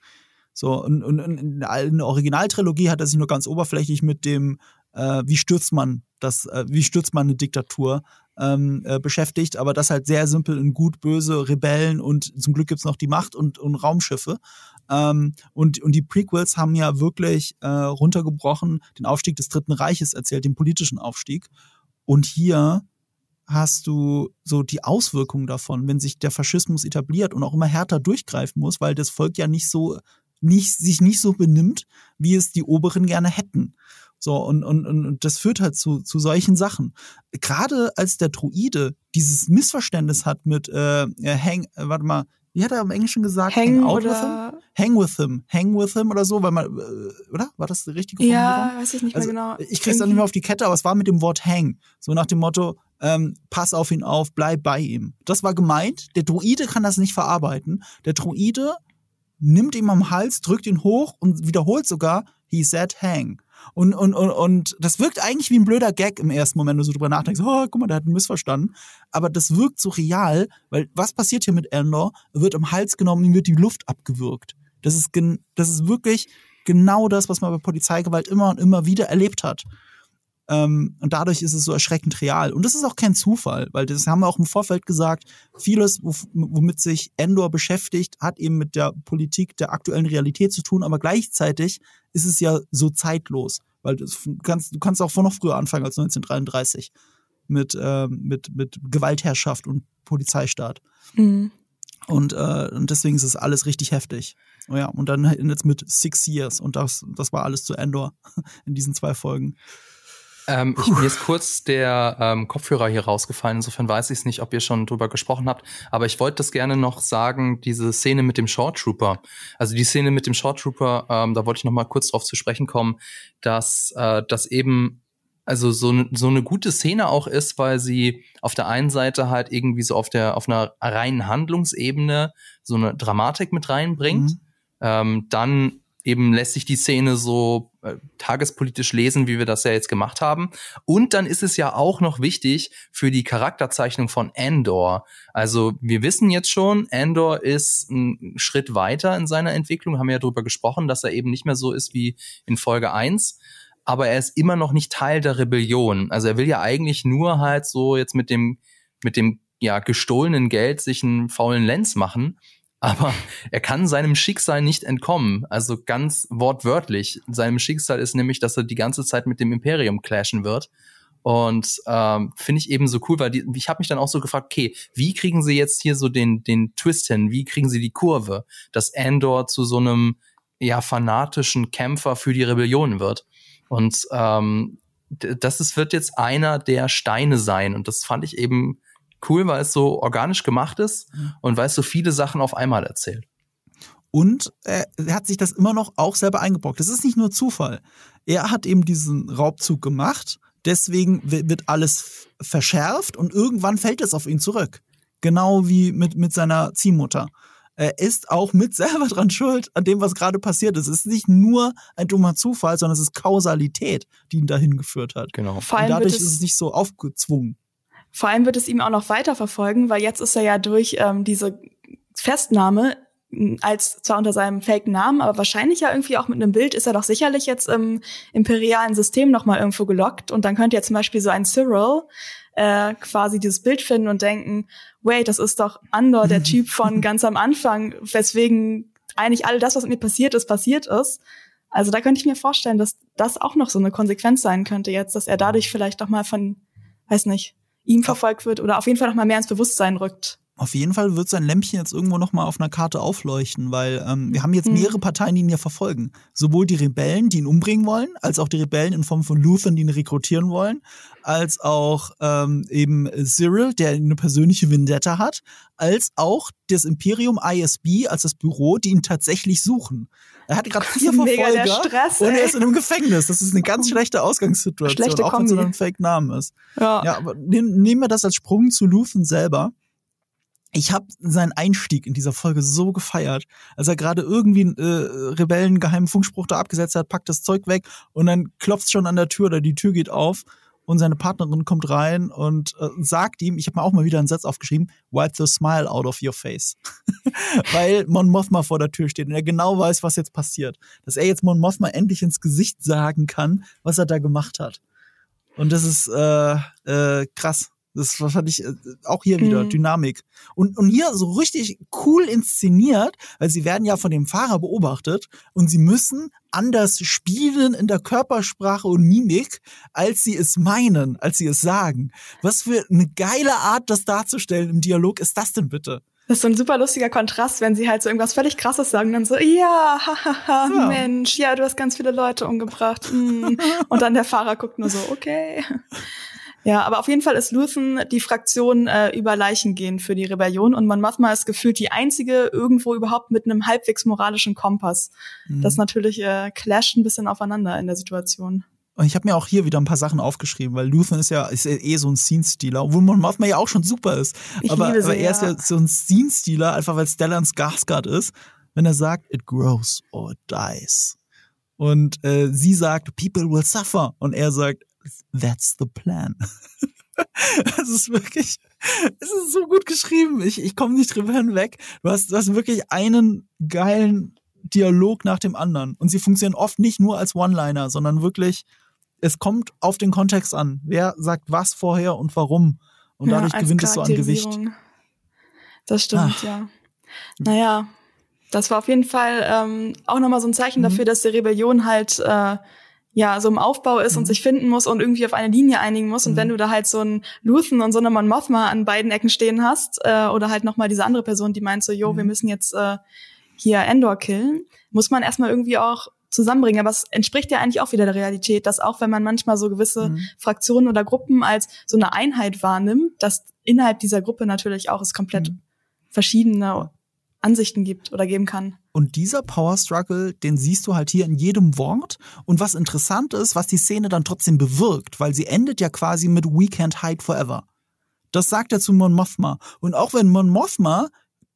So, und, und, in der Originaltrilogie hat er sich nur ganz oberflächlich mit dem, äh, wie stürzt man das, äh, wie stürzt man eine Diktatur ähm, äh, beschäftigt, aber das halt sehr simpel in gut, böse, Rebellen und zum Glück gibt's noch die Macht und, und Raumschiffe. Ähm, und, und die Prequels haben ja wirklich äh, runtergebrochen, den Aufstieg des Dritten Reiches erzählt, den politischen Aufstieg. Und hier hast du so die Auswirkungen davon, wenn sich der Faschismus etabliert und auch immer härter durchgreifen muss, weil das Volk ja nicht so nicht, sich nicht so benimmt, wie es die Oberen gerne hätten. So, und, und, und das führt halt zu, zu solchen Sachen. Gerade als der Druide dieses Missverständnis hat mit äh, Hang, äh, warte mal, wie hat er im Englischen gesagt? Hang, hang out oder with him? Hang with him. Hang with him oder so, weil man, äh, oder? War das die richtige Formulierung? Ja, weiß ich nicht also, mehr genau. Ich krieg's dann nicht mehr auf die Kette, aber es war mit dem Wort hang. So nach dem Motto, ähm, pass auf ihn auf, bleib bei ihm. Das war gemeint. Der Druide kann das nicht verarbeiten. Der Druide nimmt ihm am Hals, drückt ihn hoch und wiederholt sogar, he said hang. Und, und, und, und das wirkt eigentlich wie ein blöder Gag im ersten Moment, wenn du so drüber nachdenkst, oh, guck mal, der hat einen missverstanden. Aber das wirkt so real, weil was passiert hier mit Endor? Er wird am Hals genommen, ihm wird die Luft abgewürgt. Das ist, das ist wirklich genau das, was man bei Polizeigewalt immer und immer wieder erlebt hat. Ähm, und dadurch ist es so erschreckend real. Und das ist auch kein Zufall, weil das haben wir auch im Vorfeld gesagt, vieles, womit sich Endor beschäftigt, hat eben mit der Politik der aktuellen Realität zu tun, aber gleichzeitig ist es ja so zeitlos, weil du kannst, du kannst auch von noch früher anfangen als 1933 mit, äh, mit, mit Gewaltherrschaft und Polizeistaat. Mhm. Und, äh, und deswegen ist es alles richtig heftig. Oh ja, und dann jetzt mit Six Years und das, das war alles zu Endor <laughs> in diesen zwei Folgen. Ähm, ich, mir ist kurz der ähm, Kopfhörer hier rausgefallen. Insofern weiß ich es nicht, ob ihr schon drüber gesprochen habt. Aber ich wollte das gerne noch sagen, diese Szene mit dem Short Trooper. Also die Szene mit dem Short Trooper, ähm, da wollte ich noch mal kurz drauf zu sprechen kommen, dass äh, das eben also so, so eine gute Szene auch ist, weil sie auf der einen Seite halt irgendwie so auf der auf einer reinen Handlungsebene so eine Dramatik mit reinbringt. Mhm. Ähm, dann eben lässt sich die Szene so äh, tagespolitisch lesen, wie wir das ja jetzt gemacht haben. Und dann ist es ja auch noch wichtig für die Charakterzeichnung von Andor. Also wir wissen jetzt schon, Andor ist ein Schritt weiter in seiner Entwicklung, haben wir ja darüber gesprochen, dass er eben nicht mehr so ist wie in Folge 1. Aber er ist immer noch nicht Teil der Rebellion. Also er will ja eigentlich nur halt so jetzt mit dem, mit dem ja, gestohlenen Geld sich einen faulen Lenz machen aber er kann seinem Schicksal nicht entkommen. Also ganz wortwörtlich. Seinem Schicksal ist nämlich, dass er die ganze Zeit mit dem Imperium clashen wird. Und ähm, finde ich eben so cool, weil die, ich habe mich dann auch so gefragt, okay, wie kriegen sie jetzt hier so den, den Twist hin? Wie kriegen sie die Kurve, dass Andor zu so einem ja fanatischen Kämpfer für die Rebellion wird? Und ähm, das ist, wird jetzt einer der Steine sein. Und das fand ich eben cool, weil es so organisch gemacht ist und weil es so viele Sachen auf einmal erzählt. Und er hat sich das immer noch auch selber eingebrockt. Das ist nicht nur Zufall. Er hat eben diesen Raubzug gemacht, deswegen wird alles verschärft und irgendwann fällt es auf ihn zurück. Genau wie mit, mit seiner Ziehmutter. Er ist auch mit <laughs> selber dran schuld an dem, was gerade passiert ist. Es ist nicht nur ein dummer Zufall, sondern es ist Kausalität, die ihn dahin geführt hat. Genau. Vor allem und dadurch ist es nicht so aufgezwungen. Vor allem wird es ihm auch noch weiter verfolgen, weil jetzt ist er ja durch ähm, diese Festnahme als zwar unter seinem Fake-Namen, aber wahrscheinlich ja irgendwie auch mit einem Bild ist er doch sicherlich jetzt im imperialen System nochmal irgendwo gelockt und dann könnte ja zum Beispiel so ein Cyril äh, quasi dieses Bild finden und denken, wait, das ist doch Andor, der <laughs> Typ von ganz am Anfang, weswegen eigentlich all das, was mit mir passiert ist, passiert ist. Also da könnte ich mir vorstellen, dass das auch noch so eine Konsequenz sein könnte jetzt, dass er dadurch vielleicht doch mal von, weiß nicht, ihm verfolgt wird oder auf jeden Fall noch mal mehr ins Bewusstsein rückt. Auf jeden Fall wird sein Lämpchen jetzt irgendwo noch mal auf einer Karte aufleuchten, weil ähm, wir haben jetzt hm. mehrere Parteien, die ihn ja verfolgen. Sowohl die Rebellen, die ihn umbringen wollen, als auch die Rebellen in Form von Luthen, die ihn rekrutieren wollen, als auch ähm, eben Cyril, der eine persönliche Vendetta hat, als auch das Imperium ISB als das Büro, die ihn tatsächlich suchen. Er hat gerade <laughs> vier Verfolger Stress, und er ist in einem Gefängnis. Das ist eine ganz <laughs> schlechte Ausgangssituation, Schlechte auch wenn es ein Fake-Namen ist. Ja. ja, aber nehmen wir das als Sprung zu Luthen selber. Ich habe seinen Einstieg in dieser Folge so gefeiert, als er gerade irgendwie einen äh, Rebellen geheimen Funkspruch da abgesetzt hat, packt das Zeug weg und dann klopft schon an der Tür oder die Tür geht auf und seine Partnerin kommt rein und äh, sagt ihm, ich habe mir auch mal wieder einen Satz aufgeschrieben, wipe the smile out of your face. <laughs> Weil Mon Mothma vor der Tür steht und er genau weiß, was jetzt passiert. Dass er jetzt Mon Mothma endlich ins Gesicht sagen kann, was er da gemacht hat. Und das ist äh, äh, krass. Das fand ich äh, auch hier wieder mhm. Dynamik. Und, und hier so richtig cool inszeniert, weil sie werden ja von dem Fahrer beobachtet und sie müssen anders spielen in der Körpersprache und Mimik, als sie es meinen, als sie es sagen. Was für eine geile Art, das darzustellen im Dialog ist das denn bitte? Das ist so ein super lustiger Kontrast, wenn sie halt so irgendwas völlig krasses sagen, dann so, ja, hahaha, ja. Mensch, ja, du hast ganz viele Leute umgebracht. Mm. <laughs> Und dann der Fahrer guckt nur so, okay. Ja, aber auf jeden Fall ist Luthen die Fraktion äh, über Leichen gehen für die Rebellion und Mon Mothma ist gefühlt die einzige irgendwo überhaupt mit einem halbwegs moralischen Kompass. Mhm. Das natürlich äh, clasht ein bisschen aufeinander in der Situation. Und ich habe mir auch hier wieder ein paar Sachen aufgeschrieben, weil Luthen ist ja ist eh so ein Scene-Stealer, obwohl Mon Mothma ja auch schon super ist. Ich aber, sie, aber er ist ja so ein Scene-Stealer, einfach weil Stellan Skarsgård ist, wenn er sagt, it grows or it dies. Und äh, sie sagt, people will suffer. Und er sagt, That's the plan. <laughs> Es ist wirklich, es ist so gut geschrieben. Ich, ich komme nicht drüber hinweg. Du hast, du hast wirklich einen geilen Dialog nach dem anderen. Und sie funktionieren oft nicht nur als One-Liner, sondern wirklich, es kommt auf den Kontext an. Wer sagt was vorher und warum? Und Ja, dadurch als gewinnt es so an Gewicht. Das stimmt, Ach. ja. Naja, das war auf jeden Fall ähm, auch nochmal so ein Zeichen Mhm. dafür, dass die Rebellion halt äh, ja so im Aufbau ist und Mhm. sich finden muss und irgendwie auf eine Linie einigen muss. Und Mhm. wenn du da halt so einen Luthen und so eine Mon Mothma an beiden Ecken stehen hast, äh, oder halt nochmal diese andere Person, die meint so, jo, wir Mhm. müssen jetzt äh, hier Endor killen, muss man erstmal irgendwie auch zusammenbringen. Aber es entspricht ja eigentlich auch wieder der Realität, dass auch wenn man manchmal so gewisse Mhm. Fraktionen oder Gruppen als so eine Einheit wahrnimmt, dass innerhalb dieser Gruppe natürlich auch es komplett Mhm. verschiedene Ansichten gibt oder geben kann. Und dieser Power Struggle, den siehst du halt hier in jedem Wort. Und was interessant ist, was die Szene dann trotzdem bewirkt, weil sie endet ja quasi mit We can't hide forever. Das sagt er zu Mon Mothma. Und auch wenn Mon Mothma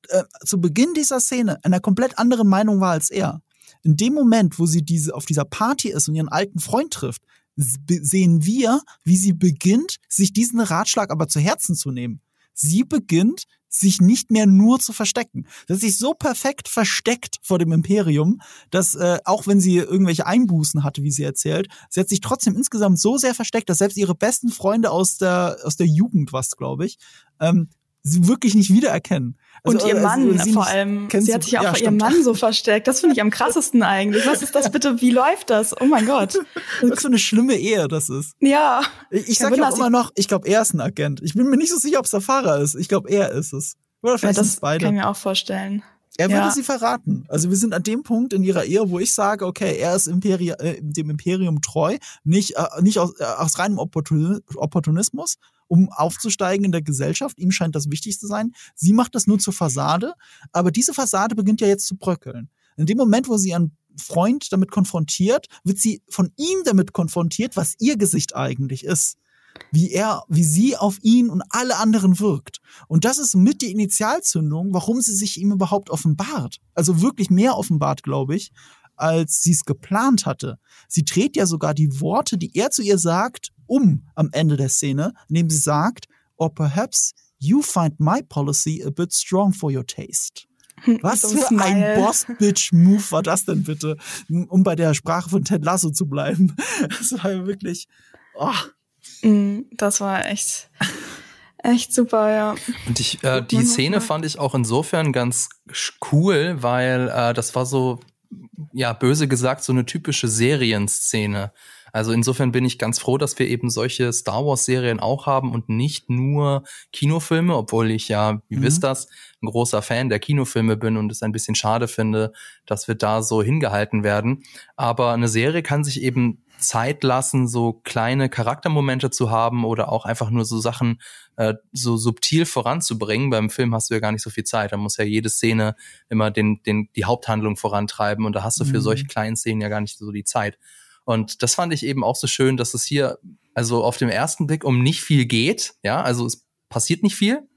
äh, zu Beginn dieser Szene einer komplett anderen Meinung war als er, in dem Moment, wo sie diese auf dieser Party ist und ihren alten Freund trifft, sehen wir, wie sie beginnt, sich diesen Ratschlag aber zu Herzen zu nehmen. Sie beginnt, sich nicht mehr nur zu verstecken. Dass sich so perfekt versteckt vor dem Imperium, dass äh, auch wenn sie irgendwelche Einbußen hatte, wie sie erzählt, sie hat sich trotzdem insgesamt so sehr versteckt, dass selbst ihre besten Freunde aus der aus der Jugend, was glaube ich, ähm, sie wirklich nicht wiedererkennen. Also, und ihr äh, Mann sie vor allem. Sie hat sich ja auch ja, vor ihrem. Mann so versteckt. Das finde ich am krassesten eigentlich. Was ist das bitte? Wie läuft das? Oh mein Gott. <laughs> Was für eine schlimme Ehe das ist. Ja. Ich, ich Kein sag Wunder, ja auch immer noch, ich glaube, er ist ein Agent. Ich bin mir nicht so sicher, ob es der Fahrer ist. Ich glaube, er ist es. Oder ja vielleicht sind das es beide. kann ich mir auch vorstellen. Er würde Ja. sie verraten. Also wir sind an dem Punkt in ihrer Ehe, wo ich sage, okay, er ist Imperi äh, dem Imperium treu, nicht, äh, nicht aus, äh, aus reinem Opportun Opportunismus, um aufzusteigen in der Gesellschaft. Ihm scheint das wichtig zu sein. Sie macht das nur zur Fassade, aber diese Fassade beginnt ja jetzt zu bröckeln. In dem Moment, wo sie ihren Freund damit konfrontiert, wird sie von ihm damit konfrontiert, was ihr Gesicht eigentlich ist wie er, wie sie auf ihn und alle anderen wirkt. Und das ist mit die Initialzündung, warum sie sich ihm überhaupt offenbart. Also wirklich mehr offenbart, glaube ich, als sie es geplant hatte. Sie dreht ja sogar die Worte, die er zu ihr sagt, um am Ende der Szene, indem sie sagt, or perhaps you find my policy a bit strong for your taste. <laughs> Was So ein für ein. Boss-Bitch-Move war das denn bitte, um bei der Sprache von Ted Lasso zu bleiben? <laughs> Das war ja wirklich, oh, Mm, Das war echt, echt super, ja. Und ich, äh, die Szene fand ich auch insofern ganz cool, weil äh, das war so, ja, böse gesagt, so eine typische Serienszene. Also insofern bin ich ganz froh, dass wir eben solche Star Wars-Serien auch haben und nicht nur Kinofilme, obwohl ich ja, wie Mhm. wisst das, ein großer Fan der Kinofilme bin und es ein bisschen schade finde, dass wir da so hingehalten werden. Aber eine Serie kann sich eben Zeit lassen, so kleine Charaktermomente zu haben oder auch einfach nur so Sachen äh, so subtil voranzubringen. Beim Film hast du ja gar nicht so viel Zeit. Da muss ja jede Szene immer den, den, die Haupthandlung vorantreiben und da hast du für Mhm. solche kleinen Szenen ja gar nicht so die Zeit. Und das fand ich eben auch so schön, dass es hier also auf dem ersten Blick um nicht viel geht. Ja, also es passiert nicht viel.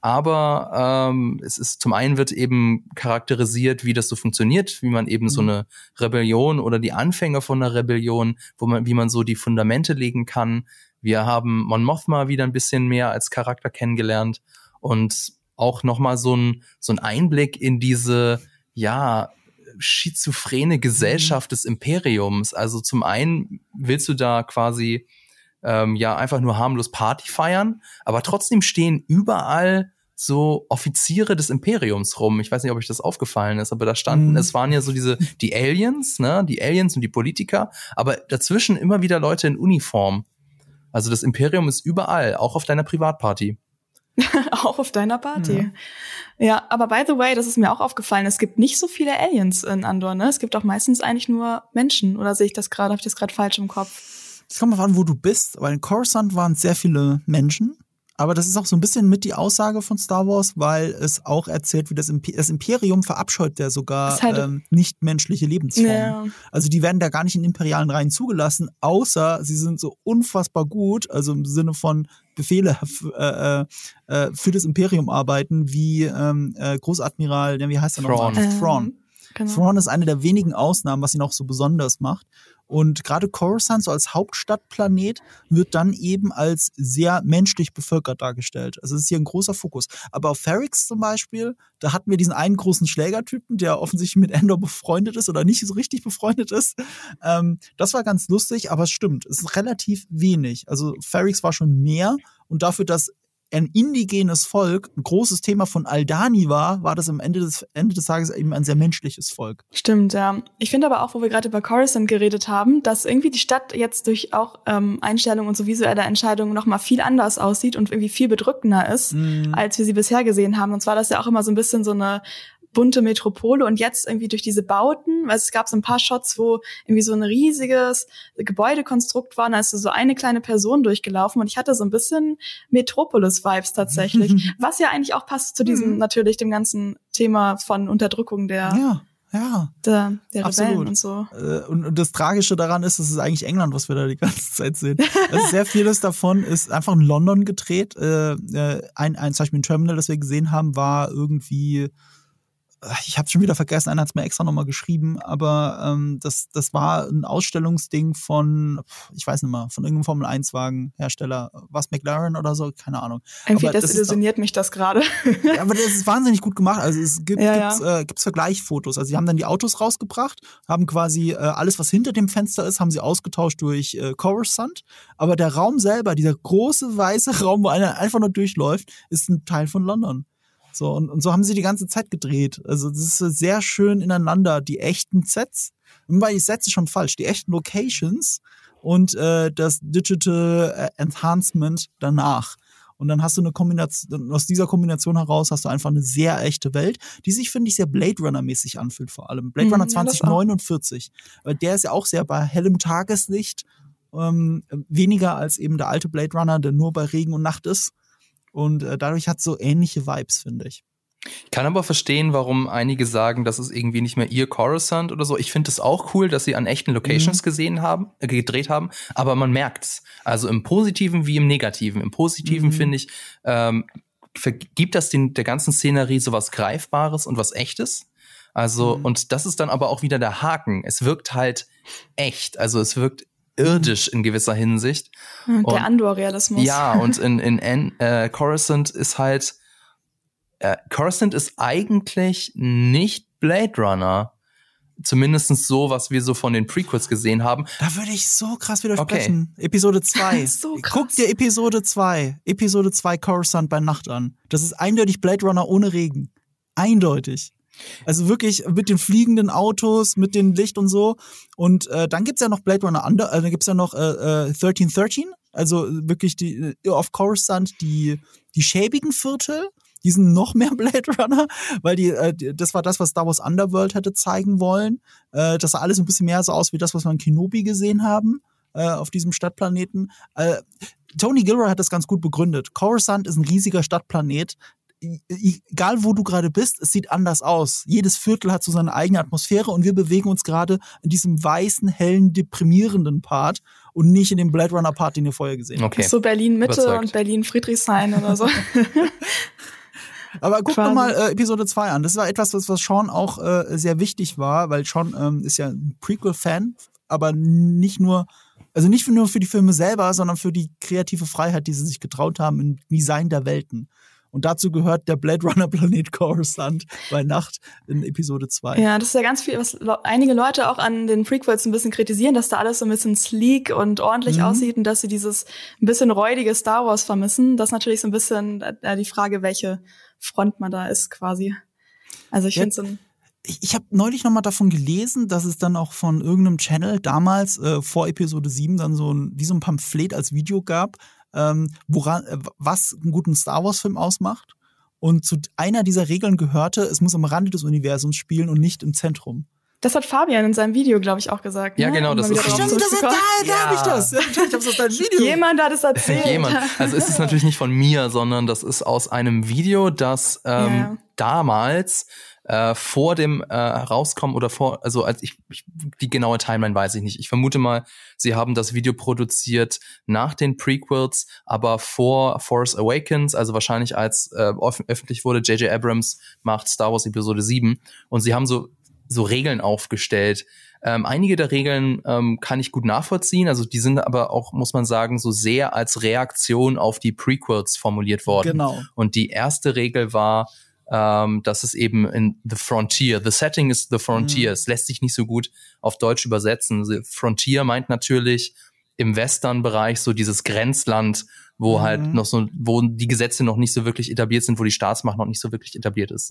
Aber ähm, es ist zum einen wird eben charakterisiert, wie das so funktioniert, wie man eben so Mhm. eine Rebellion oder die Anfänge von einer Rebellion, wo man, wie man so die Fundamente legen kann. Wir haben Mon Mothma wieder ein bisschen mehr als Charakter kennengelernt und auch noch mal so ein so ein Einblick in diese ja schizophrene Gesellschaft des Imperiums. Also zum einen willst du da quasi ähm, ja einfach nur harmlos Party feiern, aber trotzdem stehen überall so Offiziere des Imperiums rum. Ich weiß nicht, ob euch das aufgefallen ist, aber da standen, Mhm. es waren ja so diese, die Aliens, ne, die Aliens und die Politiker, aber dazwischen immer wieder Leute in Uniform. Also das Imperium ist überall, auch auf deiner Privatparty. <laughs> auch auf deiner Party. Ja. aber by the way, das ist mir auch aufgefallen, es gibt nicht so viele Aliens in Andor, ne? Es gibt auch meistens eigentlich nur Menschen. Oder sehe ich das gerade, habe ich das gerade falsch im Kopf? Es kommt mal an, wo du bist, weil in Coruscant waren sehr viele Menschen. Aber das ist auch so ein bisschen mit die Aussage von Star Wars, weil es auch erzählt, wie das, Imper das Imperium verabscheut ja sogar halt- ähm, nichtmenschliche Lebensformen. Ja. Also die werden da gar nicht in imperialen Reihen zugelassen, außer sie sind so unfassbar gut, also im Sinne von Befehle äh, äh, äh, für das Imperium arbeiten, wie ähm, äh, Großadmiral, wie heißt er Thrawn. nochmal? Ähm, Thrawn. Genau. Thrawn ist eine der wenigen Ausnahmen, was ihn auch so besonders macht. Und gerade Coruscant, so als Hauptstadtplanet, wird dann eben als sehr menschlich bevölkert dargestellt. Also es ist hier ein großer Fokus. Aber auf Ferrix zum Beispiel, da hatten wir diesen einen großen Schlägertypen, der offensichtlich mit Endor befreundet ist oder nicht so richtig befreundet ist. Ähm, das war ganz lustig, aber es stimmt, es ist relativ wenig. Also Ferrix war schon mehr und dafür, dass ein indigenes Volk ein großes Thema von Aldani war, war das am Ende des, Ende des Tages eben ein sehr menschliches Volk. Stimmt, ja. Ich finde aber auch, wo wir gerade über Coruscant geredet haben, dass irgendwie die Stadt jetzt durch auch ähm, Einstellungen und so visuelle Entscheidungen nochmal viel anders aussieht und irgendwie viel bedrückender ist, mm. als wir sie bisher gesehen haben. Und zwar, dass ja auch immer so ein bisschen so eine bunte Metropole und jetzt irgendwie durch diese Bauten, weil es gab so ein paar Shots, wo irgendwie so ein riesiges Gebäudekonstrukt war, und da ist so eine kleine Person durchgelaufen und ich hatte so ein bisschen Metropolis-Vibes tatsächlich, <laughs> was ja eigentlich auch passt zu diesem, mhm. natürlich dem ganzen Thema von Unterdrückung der ja. Ja, der, der Absolut. und so. Äh, und, und das Tragische daran ist, es ist eigentlich England, was wir da die ganze <laughs> Zeit sehen. Also sehr vieles davon ist einfach in London gedreht. Äh, äh, ein, ein, zum Beispiel ein Terminal, das wir gesehen haben, war irgendwie ich habe schon wieder vergessen, einer hat es mir extra nochmal geschrieben, aber ähm, das, das war ein Ausstellungsding von, ich weiß nicht mal, von irgendeinem Formel-1-Wagen-Hersteller, was McLaren oder so, keine Ahnung. Irgendwie aber desillusioniert mich das gerade. ja, aber das ist wahnsinnig gut gemacht. Also es gibt ja, gibt's, ja. Äh, gibt's Vergleichsfotos. Also sie haben dann die Autos rausgebracht, haben quasi äh, alles, was hinter dem Fenster ist, haben sie ausgetauscht durch äh, Coruscant. Aber der Raum selber, dieser große weiße <laughs> Raum, wo einer einfach nur durchläuft, ist ein Teil von London. So, und, und so haben sie die ganze Zeit gedreht. Also das ist sehr schön ineinander, die echten Sets. Wobei ich setze schon falsch, die echten Locations und äh, das Digital äh, Enhancement danach. Und dann hast du eine Kombination, aus dieser Kombination heraus hast du einfach eine sehr echte Welt, die sich, finde ich, sehr Blade Runner-mäßig anfühlt, vor allem. Blade mhm, Runner 2049. Weil der ist ja auch sehr bei hellem Tageslicht, ähm, weniger als eben der alte Blade Runner, der nur bei Regen und Nacht ist. Und äh, dadurch hat so ähnliche Vibes, finde ich. Ich kann aber verstehen, warum einige sagen, das ist irgendwie nicht mehr ihr Coruscant oder so. Ich finde es auch cool, dass sie an echten Locations mhm. gesehen haben, äh, gedreht haben, aber man merkt's. Also im Positiven wie im Negativen. Im Positiven mhm. finde ich, ähm, gibt das den, der ganzen Szenerie so was Greifbares und was Echtes. Also, mhm. und das ist dann aber auch wieder der Haken. Es wirkt halt echt. Also es wirkt irdisch in gewisser Hinsicht. Der Andor-Realismus. Ja, und in, in, in äh, Coruscant ist halt, äh, Coruscant ist eigentlich nicht Blade Runner. Zumindest so, was wir so von den Prequels gesehen haben. Da würde ich so krass widersprechen. Okay. Episode <laughs> 2. <laughs> so Guck dir Episode 2, Episode 2 Coruscant bei Nacht an. Das ist eindeutig Blade Runner ohne Regen. Eindeutig. Also wirklich mit den fliegenden Autos, mit dem Licht und so. Und äh, dann gibt's ja noch Blade Runner Under, äh, dann gibt's ja noch äh, äh, 1313, also wirklich die äh, auf Coruscant die die schäbigen Viertel, die sind noch mehr <laughs> Blade Runner, weil die, äh, das war das, was Star Wars Underworld hätte zeigen wollen. Äh, das sah alles ein bisschen mehr so aus wie das, was wir in Kenobi gesehen haben äh, auf diesem Stadtplaneten. Äh, Tony Gilroy hat das ganz gut begründet. Coruscant ist ein riesiger Stadtplanet, egal wo du gerade bist, es sieht anders aus. Jedes Viertel hat so seine eigene Atmosphäre und wir bewegen uns gerade in diesem weißen, hellen, deprimierenden Part und nicht in dem Blade Runner Part, den ihr vorher gesehen habt. Okay. So Berlin Mitte und Berlin Friedrichshain oder so. <laughs> Aber guck Quasi. mal äh, Episode 2 an. Das war etwas, was, was Sean auch äh, sehr wichtig war, weil Sean ähm, ist ja ein Prequel-Fan, aber nicht nur, also nicht nur für die Filme selber, sondern für die kreative Freiheit, die sie sich getraut haben im Design der Welten. Und dazu gehört der Blade Runner Planet Coruscant bei Nacht in Episode 2. Ja, das ist ja ganz viel, was einige Leute auch an den Prequels ein bisschen kritisieren, dass da alles so ein bisschen sleek und ordentlich mhm. aussieht und dass sie dieses ein bisschen räudige Star Wars vermissen. Das ist natürlich so ein bisschen äh, die Frage, welche Front man da ist quasi. Also ich finde so ich, ich habe neulich noch mal davon gelesen, dass es dann auch von irgendeinem Channel damals äh, vor Episode 7 dann so ein wie so ein Pamphlet als Video gab, ähm, woran, äh, was einen guten Star Wars-Film ausmacht. Und zu einer dieser Regeln gehörte, es muss am Rande des Universums spielen und nicht im Zentrum. Das hat Fabian in seinem Video, glaube ich, auch gesagt. Ja, ne? genau, das ist Stimmt, das hat, da, da ja. habe ich das. Ich hab's aus deinem Video. Jemand hat es erzählt. Jemand. Also ist es natürlich nicht von mir, sondern das ist aus einem Video, das ähm, ja. damals äh, vor dem äh, Rauskommen oder vor, also als ich, ich, die genaue Timeline weiß ich nicht. Ich vermute mal, sie haben das Video produziert nach den Prequels, aber vor Force Awakens, also wahrscheinlich als äh, öffentlich wurde, J.J. Abrams macht Star Wars Episode 7 und sie haben so so Regeln aufgestellt. Ähm, einige der Regeln ähm, kann ich gut nachvollziehen, also die sind aber auch, muss man sagen, so sehr als Reaktion auf die Prequels formuliert worden. Genau. Und die erste Regel war, ähm, dass es eben in The Frontier, the setting is the frontier, Mhm. es lässt sich nicht so gut auf Deutsch übersetzen. The Frontier meint natürlich im Western-Bereich so dieses Grenzland, wo Mhm. halt noch so, wo die Gesetze noch nicht so wirklich etabliert sind, wo die Staatsmacht noch nicht so wirklich etabliert ist.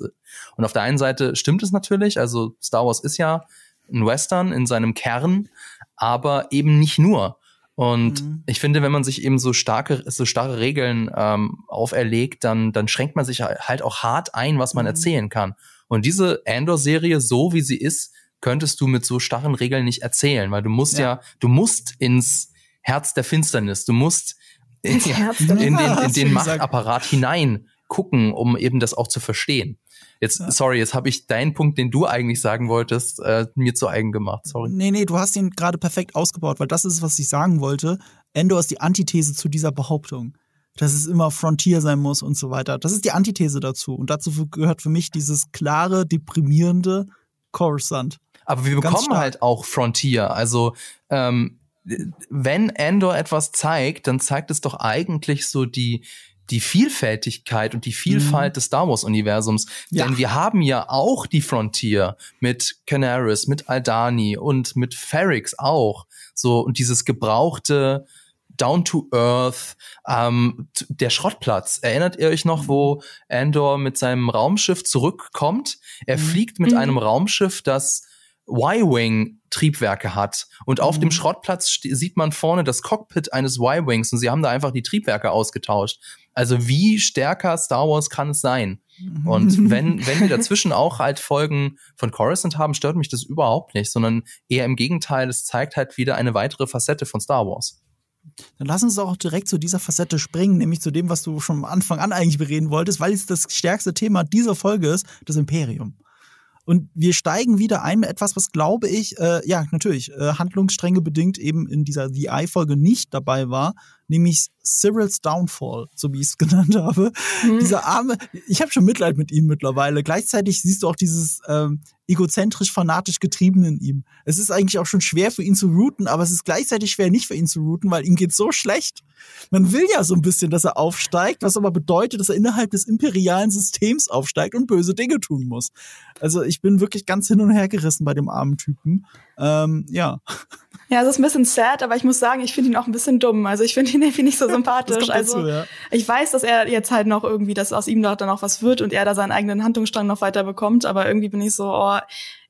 Und auf der einen Seite stimmt es natürlich, also Star Wars ist ja ein Western in seinem Kern, aber eben nicht nur. Und Mhm. ich finde, wenn man sich eben so starke, so starre Regeln ähm, auferlegt, dann, dann schränkt man sich halt auch hart ein, was man Mhm. erzählen kann. Und diese Andor-Serie, so wie sie ist, könntest du mit so starren Regeln nicht erzählen, weil du musst ja, Ja. du musst ins Herz der Finsternis, du musst <laughs> in in Hast du den. <laughs> Machtapparat hinein gucken, um eben das auch zu verstehen. Jetzt, Ja. sorry, jetzt habe ich deinen Punkt, den du eigentlich sagen wolltest, äh, mir zu eigen gemacht. Sorry. Nee, nee, du hast ihn gerade perfekt ausgebaut, weil das ist, was ich sagen wollte. Endor ist die Antithese zu dieser Behauptung. Dass es immer Frontier sein muss und so weiter. Das ist die Antithese dazu. Und dazu gehört für mich dieses klare, deprimierende Coruscant. Aber wir bekommen halt auch Frontier. Also ähm, wenn Endor etwas zeigt, dann zeigt es doch eigentlich so die die Vielfältigkeit und die Vielfalt des Star Wars Universums. Mhm. Ja. Denn wir haben ja auch die Frontier mit Canaris, mit Aldani und mit Ferrix auch. So und dieses gebrauchte Down to Earth, ähm, der Schrottplatz. Erinnert ihr euch noch, wo Andor mit seinem Raumschiff zurückkommt? Er Mhm. fliegt mit Mhm. einem Raumschiff, das Y-Wing Triebwerke hat. Und auf Mhm. dem Schrottplatz st- sieht man vorne das Cockpit eines Y-Wings und sie haben da einfach die Triebwerke ausgetauscht. Also wie stärker Star Wars kann es sein? Und <laughs> wenn, wenn wir dazwischen auch halt Folgen von Coruscant haben, stört mich das überhaupt nicht, sondern eher im Gegenteil, es zeigt halt wieder eine weitere Facette von Star Wars. Dann lass uns auch direkt zu dieser Facette springen, nämlich zu dem, was du schon am Anfang an eigentlich bereden wolltest, weil es das stärkste Thema dieser Folge ist, das Imperium. Und wir steigen wieder ein mit etwas, was glaube ich, äh, ja, natürlich, äh, Handlungsstränge bedingt eben in dieser The Eye-Folge nicht dabei war, nämlich Cyril's Downfall, so wie ich es <laughs> genannt habe. Mhm. Dieser arme, ich habe schon Mitleid mit ihm mittlerweile. Gleichzeitig siehst du auch dieses ähm, egozentrisch, fanatisch getrieben in ihm. Es ist eigentlich auch schon schwer für ihn zu routen, aber es ist gleichzeitig schwer nicht für ihn zu routen, weil ihm geht so schlecht. Man will ja so ein bisschen, dass er aufsteigt, was aber bedeutet, dass er innerhalb des imperialen Systems aufsteigt und böse Dinge tun muss. Also ich bin wirklich ganz hin und her gerissen bei dem armen Typen. Ähm, ja. Ja, es ist ein bisschen sad, aber ich muss sagen, ich finde ihn auch ein bisschen dumm. Also ich finde ihn <laughs> irgendwie nicht so sympathisch. Also dazu, ja. ich weiß, dass er jetzt halt noch irgendwie, dass aus ihm doch dann auch was wird und er da seinen eigenen Handlungsstrang noch weiter bekommt. Aber irgendwie bin ich so, oh,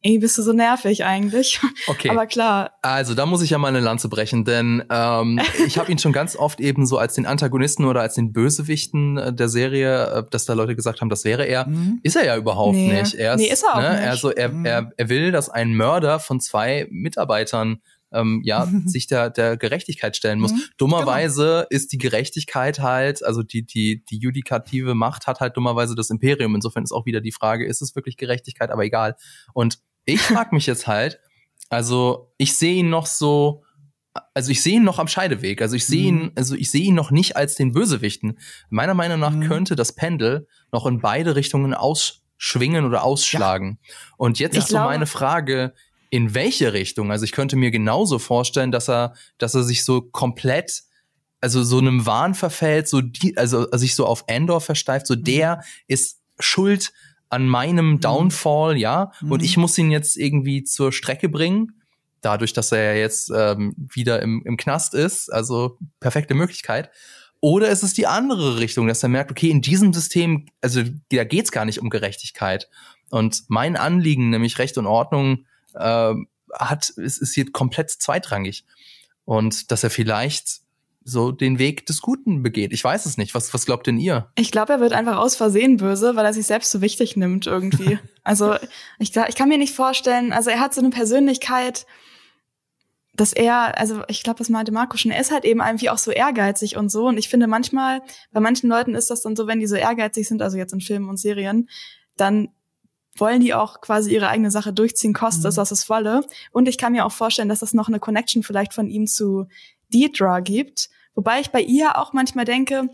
irgendwie bist du so nervig eigentlich. <laughs> Okay. Aber klar, Also da muss ich ja mal eine Lanze brechen, denn ähm, <laughs> ich habe ihn schon ganz oft eben so als den Antagonisten oder als den Bösewichten äh, der Serie, äh, dass da Leute gesagt haben, das wäre er. Mhm. Ist er ja überhaupt Nee. nicht. Er Nee, ist er auch ne, nicht. Also er, Mhm. er, er will, dass ein Mörder von zwei Mitarbeitern ähm, ja <laughs> sich der, der Gerechtigkeit stellen muss. Mhm. Dummerweise ist die Gerechtigkeit halt, also die, die, die judikative Macht hat halt dummerweise das Imperium. Insofern ist auch wieder die Frage, ist es wirklich Gerechtigkeit, aber egal. Und ich frage mich jetzt halt, also ich sehe ihn noch so, also ich sehe ihn noch am Scheideweg. Also ich sehe Mhm. ihn, also ich sehe ihn noch nicht als den Bösewichten. Meiner Meinung nach Mhm. könnte das Pendel noch in beide Richtungen ausschwingen oder ausschlagen. Und jetzt Ich ist so meine Frage, in welche Richtung? Also ich könnte mir genauso vorstellen, dass er, dass er sich so komplett, also so einem Wahn verfällt, so die, also sich so auf Endor versteift, so Mhm. der ist schuld an meinem Downfall, ja, und Mhm. ich muss ihn jetzt irgendwie zur Strecke bringen dadurch, dass er ja jetzt ähm, wieder im, im Knast ist, also perfekte Möglichkeit. Oder ist es die andere Richtung, dass er merkt, okay, in diesem System, also da geht's gar nicht um Gerechtigkeit. Und mein Anliegen, nämlich Recht und Ordnung, ähm, hat, ist, ist hier komplett zweitrangig. Und dass er vielleicht so den Weg des Guten begeht. Ich weiß es nicht. Was, was glaubt denn ihr? ich glaube, er wird einfach aus Versehen böse, weil er sich selbst so wichtig nimmt irgendwie. <laughs> also ich, ich kann mir nicht vorstellen, also er hat so eine Persönlichkeit, dass er, also ich glaube, das meinte Marco schon, er ist halt eben irgendwie auch so ehrgeizig und so. Und ich finde manchmal, bei manchen Leuten ist das dann so, wenn die so ehrgeizig sind, also jetzt in Filmen und Serien, dann wollen die auch quasi ihre eigene Sache durchziehen, kostet es, Mhm. was es wolle. Und ich kann mir auch vorstellen, dass es noch eine Connection vielleicht von ihm zu Deidra gibt. Wobei ich bei ihr auch manchmal denke,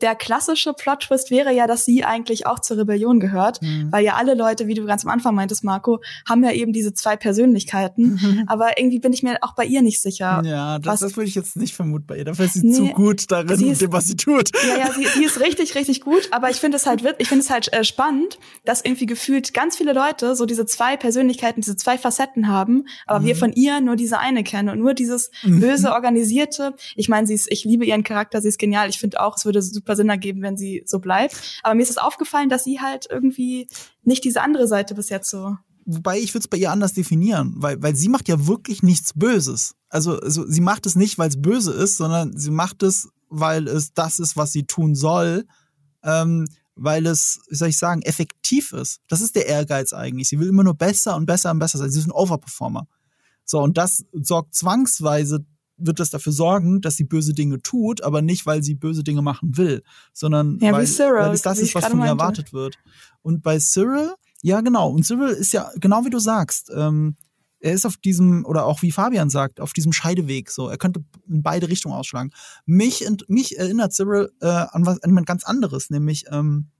der klassische Plot-Twist wäre ja, dass sie eigentlich auch zur Rebellion gehört, mhm. weil ja alle Leute, wie du ganz am Anfang meintest, Marco, haben ja eben diese zwei Persönlichkeiten. Mhm. Aber irgendwie bin ich mir auch bei ihr nicht sicher. Ja, das, das würde ich jetzt nicht vermuten bei ihr. Dafür ist sie nee, zu gut darin, sie ist, dem, was sie tut. Ja, ja, sie, sie ist richtig, richtig gut. Aber ich finde es halt, ich finde es halt äh, spannend, dass irgendwie gefühlt ganz viele Leute so diese zwei Persönlichkeiten, diese zwei Facetten haben, aber mhm. wir von ihr nur diese eine kennen und nur dieses mhm. böse, organisierte. Ich meine, sie ist, ich liebe ihren Charakter, sie ist genial. Ich finde auch, es würde super Sinn ergeben, wenn sie so bleibt. Aber mir ist es aufgefallen, dass sie halt irgendwie nicht diese andere Seite bis jetzt so wobei ich würde es bei ihr anders definieren, weil, weil sie macht ja wirklich nichts Böses. Also, also sie macht es nicht, weil es böse ist, sondern sie macht es, weil es das ist, was sie tun soll, ähm, weil es, wie soll ich sagen, effektiv ist. Das ist der Ehrgeiz eigentlich. Sie will immer nur besser und besser und besser sein. Sie ist ein Overperformer. So, und das sorgt zwangsweise, wird das dafür sorgen, dass sie böse Dinge tut, aber nicht, weil sie böse Dinge machen will, sondern ja, weil, Cyril, weil es das ist, was von ihr erwartet wird. Und bei Cyril, ja, genau. Und Cyril ist ja, genau wie du sagst, ähm, er ist auf diesem, oder auch wie Fabian sagt, auf diesem Scheideweg. So, er könnte in beide Richtungen ausschlagen. Mich, mich erinnert Cyril äh, an was an jemand ganz anderes, nämlich ähm,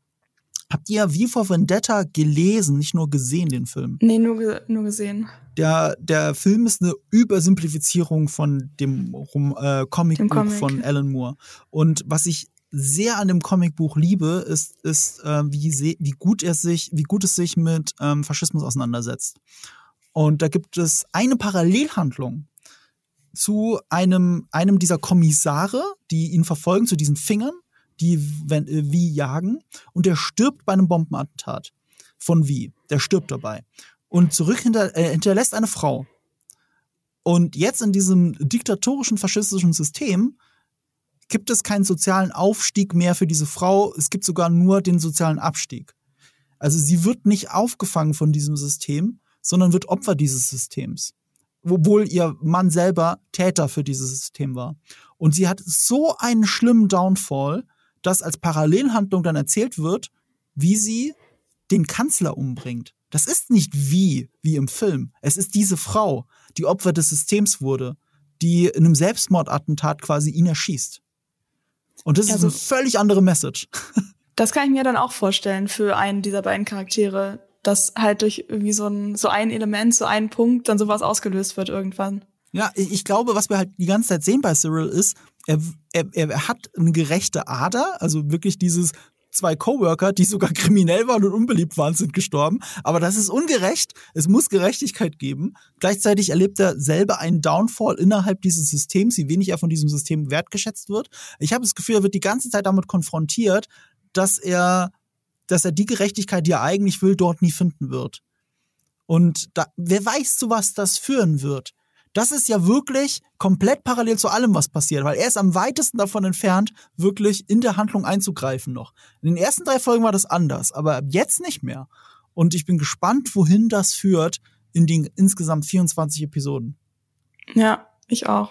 habt ihr wie vor Vendetta gelesen, nicht nur gesehen, den Film? Nee, nur, nur gesehen. Der, der Film ist eine Übersimplifizierung von dem äh, Comicbuch Comic. von Alan Moore. Und was ich sehr an dem Comicbuch liebe, ist, ist äh, wie, wie gut er sich, wie gut es sich mit ähm, Faschismus auseinandersetzt. Und da gibt es eine Parallelhandlung zu einem, einem dieser Kommissare, die ihn verfolgen, zu diesen Fingern, die wenn, äh, wie jagen. Und der stirbt bei einem Bombenattentat. Von wie? Der stirbt dabei. Und zurück hinter, äh, hinterlässt eine Frau. Und jetzt in diesem diktatorischen, faschistischen System gibt es keinen sozialen Aufstieg mehr für diese Frau. Es gibt sogar nur den sozialen Abstieg. Also sie wird nicht aufgefangen von diesem System, sondern wird Opfer dieses Systems. Obwohl ihr Mann selber Täter für dieses System war. Und sie hat so einen schlimmen Downfall, dass als Parallelhandlung dann erzählt wird, wie sie den Kanzler umbringt. Das ist nicht wie, wie im Film. Es ist diese Frau, die Opfer des Systems wurde, die in einem Selbstmordattentat quasi ihn erschießt. Und das also, ist eine völlig andere Message. <laughs> Das kann ich mir dann auch vorstellen für einen dieser beiden Charaktere, dass halt durch irgendwie so ein, so ein Element, so ein Punkt dann sowas ausgelöst wird irgendwann. Ja, ich glaube, was wir halt die ganze Zeit sehen bei Cyril ist, er, er, er hat eine gerechte Ader, also wirklich dieses zwei Coworker, die sogar <laughs> kriminell waren und unbeliebt waren, sind gestorben. Aber das ist ungerecht. Es muss Gerechtigkeit geben. Gleichzeitig erlebt er selber einen Downfall innerhalb dieses Systems, wie wenig er von diesem System wertgeschätzt wird. Ich habe das Gefühl, er wird die ganze Zeit damit konfrontiert, dass er dass er die Gerechtigkeit, die er eigentlich will, dort nie finden wird. Und da, wer weiß, zu was das führen wird. Das ist ja wirklich komplett parallel zu allem, was passiert, weil er ist am weitesten davon entfernt, wirklich in der Handlung einzugreifen noch. In den ersten drei Folgen war das anders, aber jetzt nicht mehr. Und ich bin gespannt, wohin das führt in den insgesamt 24 Episoden. Ja, ich auch.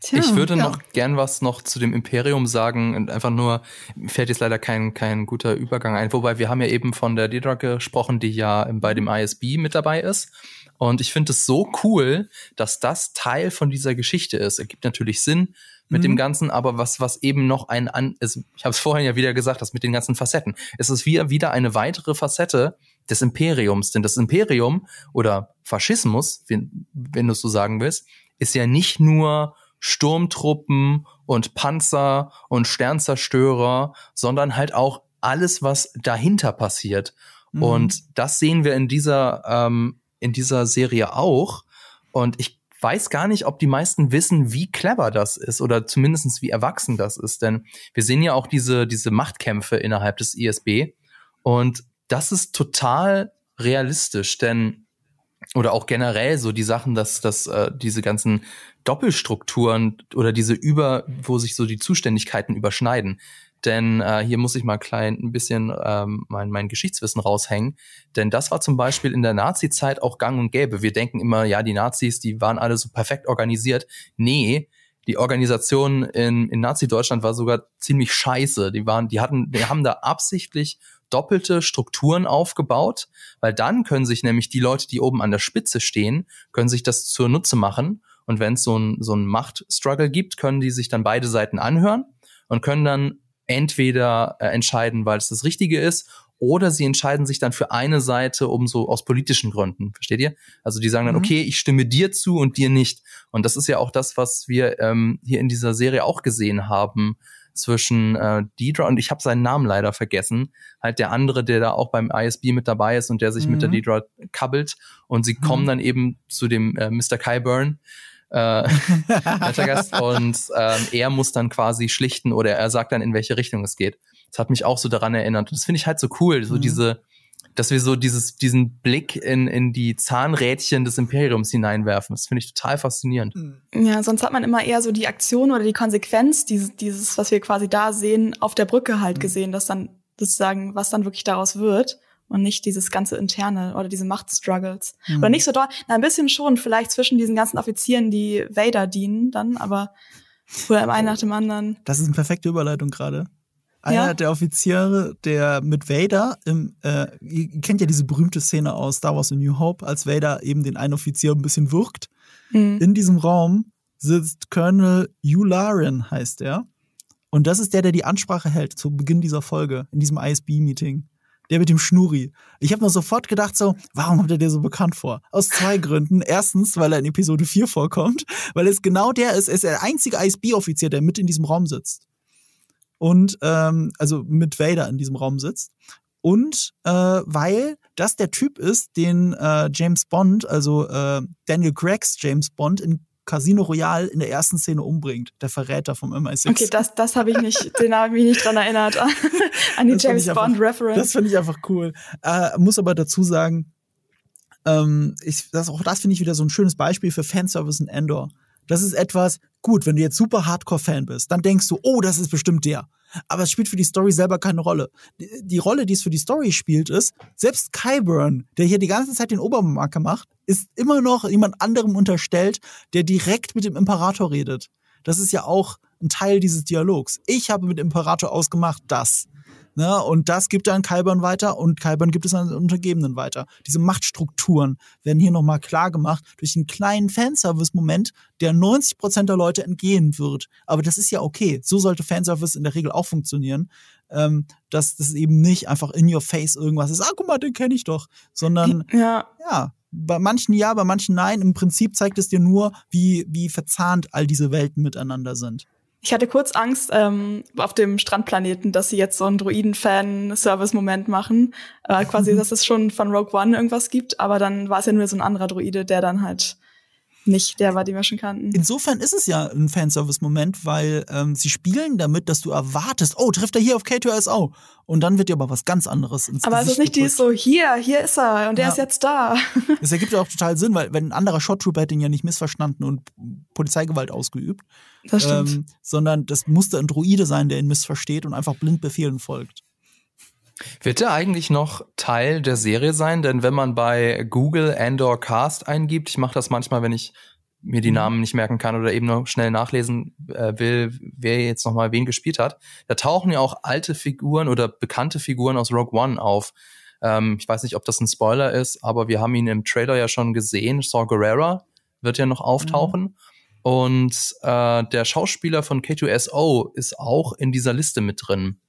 Tja, ich würde ja. noch gern was noch zu dem Imperium sagen und einfach nur, fällt jetzt leider kein, kein guter Übergang ein. Wobei wir haben ja eben von der Dedra gesprochen, die ja bei dem ISB mit dabei ist. Und ich finde es so cool, dass das Teil von dieser Geschichte ist. Es gibt natürlich Sinn mit mhm. dem Ganzen, aber was, was eben noch ein, an, ist, ich habe es vorhin ja wieder gesagt, das mit den ganzen Facetten. Es ist wieder, wieder eine weitere Facette des Imperiums. Denn das Imperium oder Faschismus, wenn, wenn du es so sagen willst, ist ja nicht nur Sturmtruppen und Panzer und Sternzerstörer, sondern halt auch alles, was dahinter passiert. Mhm. Und das sehen wir in dieser, ähm, in dieser Serie auch. Und ich weiß gar nicht, ob die meisten wissen, wie clever das ist oder zumindestens wie erwachsen das ist. Denn wir sehen ja auch diese, diese Machtkämpfe innerhalb des ISB. Und das ist total realistisch, denn oder auch generell so die Sachen, dass, dass äh, diese ganzen Doppelstrukturen oder diese über, wo sich so die Zuständigkeiten überschneiden. Denn äh, hier muss ich mal klein ein bisschen ähm, mein, mein Geschichtswissen raushängen. Denn das war zum Beispiel in der Nazi-Zeit auch gang und gäbe. Wir denken immer, ja, die Nazis, die waren alle so perfekt organisiert. Nee, die Organisation in, in Nazi-Deutschland war sogar ziemlich scheiße. Die waren, die hatten, die haben da absichtlich doppelte Strukturen aufgebaut, weil dann können sich nämlich die Leute, die oben an der Spitze stehen, können sich das zur Nutze machen. Und wenn es so ein, so ein Machtstruggle gibt, können die sich dann beide Seiten anhören und können dann entweder äh, entscheiden, weil es das Richtige ist, oder sie entscheiden sich dann für eine Seite, um so aus politischen Gründen, versteht ihr? Also die sagen dann, mhm. okay, ich stimme dir zu und dir nicht. Und das ist ja auch das, was wir ähm, hier in dieser Serie auch gesehen haben zwischen äh, Deidre und ich habe seinen Namen leider vergessen, halt der andere, der da auch beim ISB mit dabei ist und der sich mhm. mit der mhm. Deidre kabbelt und sie mhm. kommen dann eben zu dem äh, Mr. Kyburn äh, <laughs> und ähm, er muss dann quasi schlichten oder er sagt dann, in welche Richtung es geht. Das hat mich auch so daran erinnert. Und das finde ich halt so cool, so mhm. diese, dass wir so dieses, diesen Blick in, in die Zahnrädchen des Imperiums hineinwerfen. Das finde ich total faszinierend. Mhm. Ja, sonst hat man immer eher so die Aktion oder die Konsequenz dieses, dieses was wir quasi da sehen, auf der Brücke halt mhm. gesehen, dass dann sozusagen, was dann wirklich daraus wird und nicht dieses ganze interne oder diese Machtstruggles. Mhm. Oder nicht so dort, na, ein bisschen schon, vielleicht zwischen diesen ganzen Offizieren, die Vader dienen dann, aber oder im einen nach dem anderen. Das ist eine perfekte Überleitung gerade. Einer ja? der Offiziere, der mit Vader im, äh, ihr kennt ja diese berühmte Szene aus Star Wars A New Hope, als Vader eben den einen Offizier ein bisschen wirkt. Mhm. In diesem Raum sitzt Colonel Yularen, heißt er. Und das ist der, der die Ansprache hält zu Beginn dieser Folge, in diesem ISB-Meeting. Der mit dem Schnuri. Ich habe mir sofort gedacht so, warum kommt er dir so bekannt vor? Aus zwei Gründen. Erstens, weil er in Episode 4 vorkommt, weil es genau der ist, er ist der einzige ISB-Offizier, der mit in diesem Raum sitzt und ähm, also mit Vader in diesem Raum sitzt. Und äh, weil das der Typ ist, den äh, James Bond, also äh, Daniel Craigs James Bond in Casino Royale in der ersten Szene umbringt, der Verräter vom MI6. Okay, das, das habe ich nicht, den habe ich mich nicht dran erinnert, <laughs> an die das James Bond Reference. Das finde ich einfach cool. Äh, muss aber dazu sagen, ähm, ich, das, auch das finde ich wieder so ein schönes Beispiel für Fanservice in Endor. Das ist etwas, gut, wenn du jetzt super Hardcore-Fan bist, dann denkst du, oh, das ist bestimmt der. Aber es spielt für die Story selber keine Rolle. Die, Rolle, die es für die Story spielt, ist, selbst Kyburn, der hier die ganze Zeit den Obermarker macht, ist immer noch jemand anderem unterstellt, der direkt mit dem Imperator redet. Das ist ja auch ein Teil dieses Dialogs. Ich habe mit Imperator ausgemacht, das. Ne? Und das gibt dann Kalbern weiter und Kalbern gibt es an den Untergebenen weiter. Diese Machtstrukturen werden hier nochmal klar gemacht durch einen kleinen Fanservice-Moment, der 90 Prozent der Leute entgehen wird. Aber das ist ja okay. So sollte Fanservice in der Regel auch funktionieren. Ähm, dass das eben nicht einfach in your face irgendwas ist, ah, guck mal, den kenne ich doch, sondern <laughs> ja. ja, bei manchen ja, bei manchen nein. Im Prinzip zeigt es dir nur, wie, wie verzahnt all diese Welten miteinander sind. Ich hatte kurz Angst ähm, auf dem Strandplaneten, dass sie jetzt so einen Druiden-Fan-Service-Moment machen. Äh, quasi, <laughs> dass es schon von Rogue One irgendwas gibt, aber dann war es ja nur so ein anderer Druide, der dann halt nicht der war, den wir schon kannten. Insofern ist es ja ein Fanservice-Moment, weil ähm, sie spielen damit, dass du erwartest, oh, trifft er hier auf K2SO. Und dann wird dir aber was ganz anderes ins Aber Gesicht es ist nicht dieses so, hier, hier ist er und der ja. ist jetzt da. <laughs> Das ergibt ja auch total Sinn, weil wenn ein anderer Shot Trooper hätte ihn ja nicht missverstanden und Polizeigewalt ausgeübt. Das stimmt. Ähm, sondern das musste ein Druide sein, der ihn missversteht und einfach blind Befehlen folgt. Wird er eigentlich noch Teil der Serie sein? Denn wenn man bei Google Andor Cast eingibt, ich mache das manchmal, wenn ich mir die mhm. Namen nicht merken kann oder eben noch schnell nachlesen äh, will, wer jetzt noch mal wen gespielt hat, da tauchen ja auch alte Figuren oder bekannte Figuren aus Rogue One auf. Ähm, ich weiß nicht, ob das ein Spoiler ist, aber wir haben ihn im Trailer ja schon gesehen. Saw Gerrera wird ja noch auftauchen. Mhm. Und äh, der Schauspieler von K2SO ist auch in dieser Liste mit drin.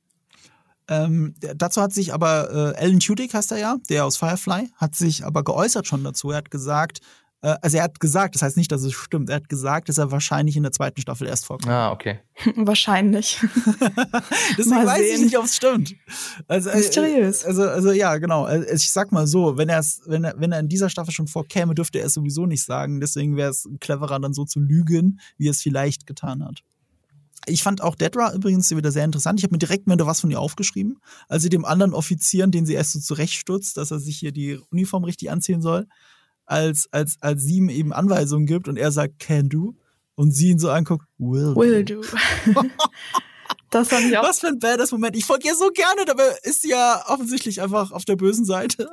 Ähm, dazu hat sich aber äh, Alan Tudyk heißt er ja, der aus Firefly, hat sich aber geäußert schon dazu. Er hat gesagt, äh, also er hat gesagt, das heißt nicht, dass es stimmt, er hat gesagt, dass er wahrscheinlich in der zweiten Staffel erst vorkommt. Ah, okay. <laughs> wahrscheinlich. <laughs> Deswegen weiß ich nicht, ob es stimmt. Also, äh, Mysteriös. Also, also ja, genau. Also, ich sag mal so, wenn, wenn, er, wenn er in dieser Staffel schon vorkäme, dürfte er es sowieso nicht sagen. Deswegen wäre es cleverer, dann so zu lügen, wie er es vielleicht getan hat. Ich fand auch Dedra übrigens wieder sehr interessant. Ich habe mir direkt mal was von ihr aufgeschrieben. als sie dem anderen Offizieren, den sie erst so zurechtstutzt, dass er sich hier die Uniform richtig anziehen soll, als, als, als sie ihm eben Anweisungen gibt und er sagt, can do. Und sie ihn so anguckt, will, will do. <laughs> das fand ich auch. Was für ein badass Moment. Ich folge ihr so gerne, dabei ist sie ja offensichtlich einfach auf der bösen Seite.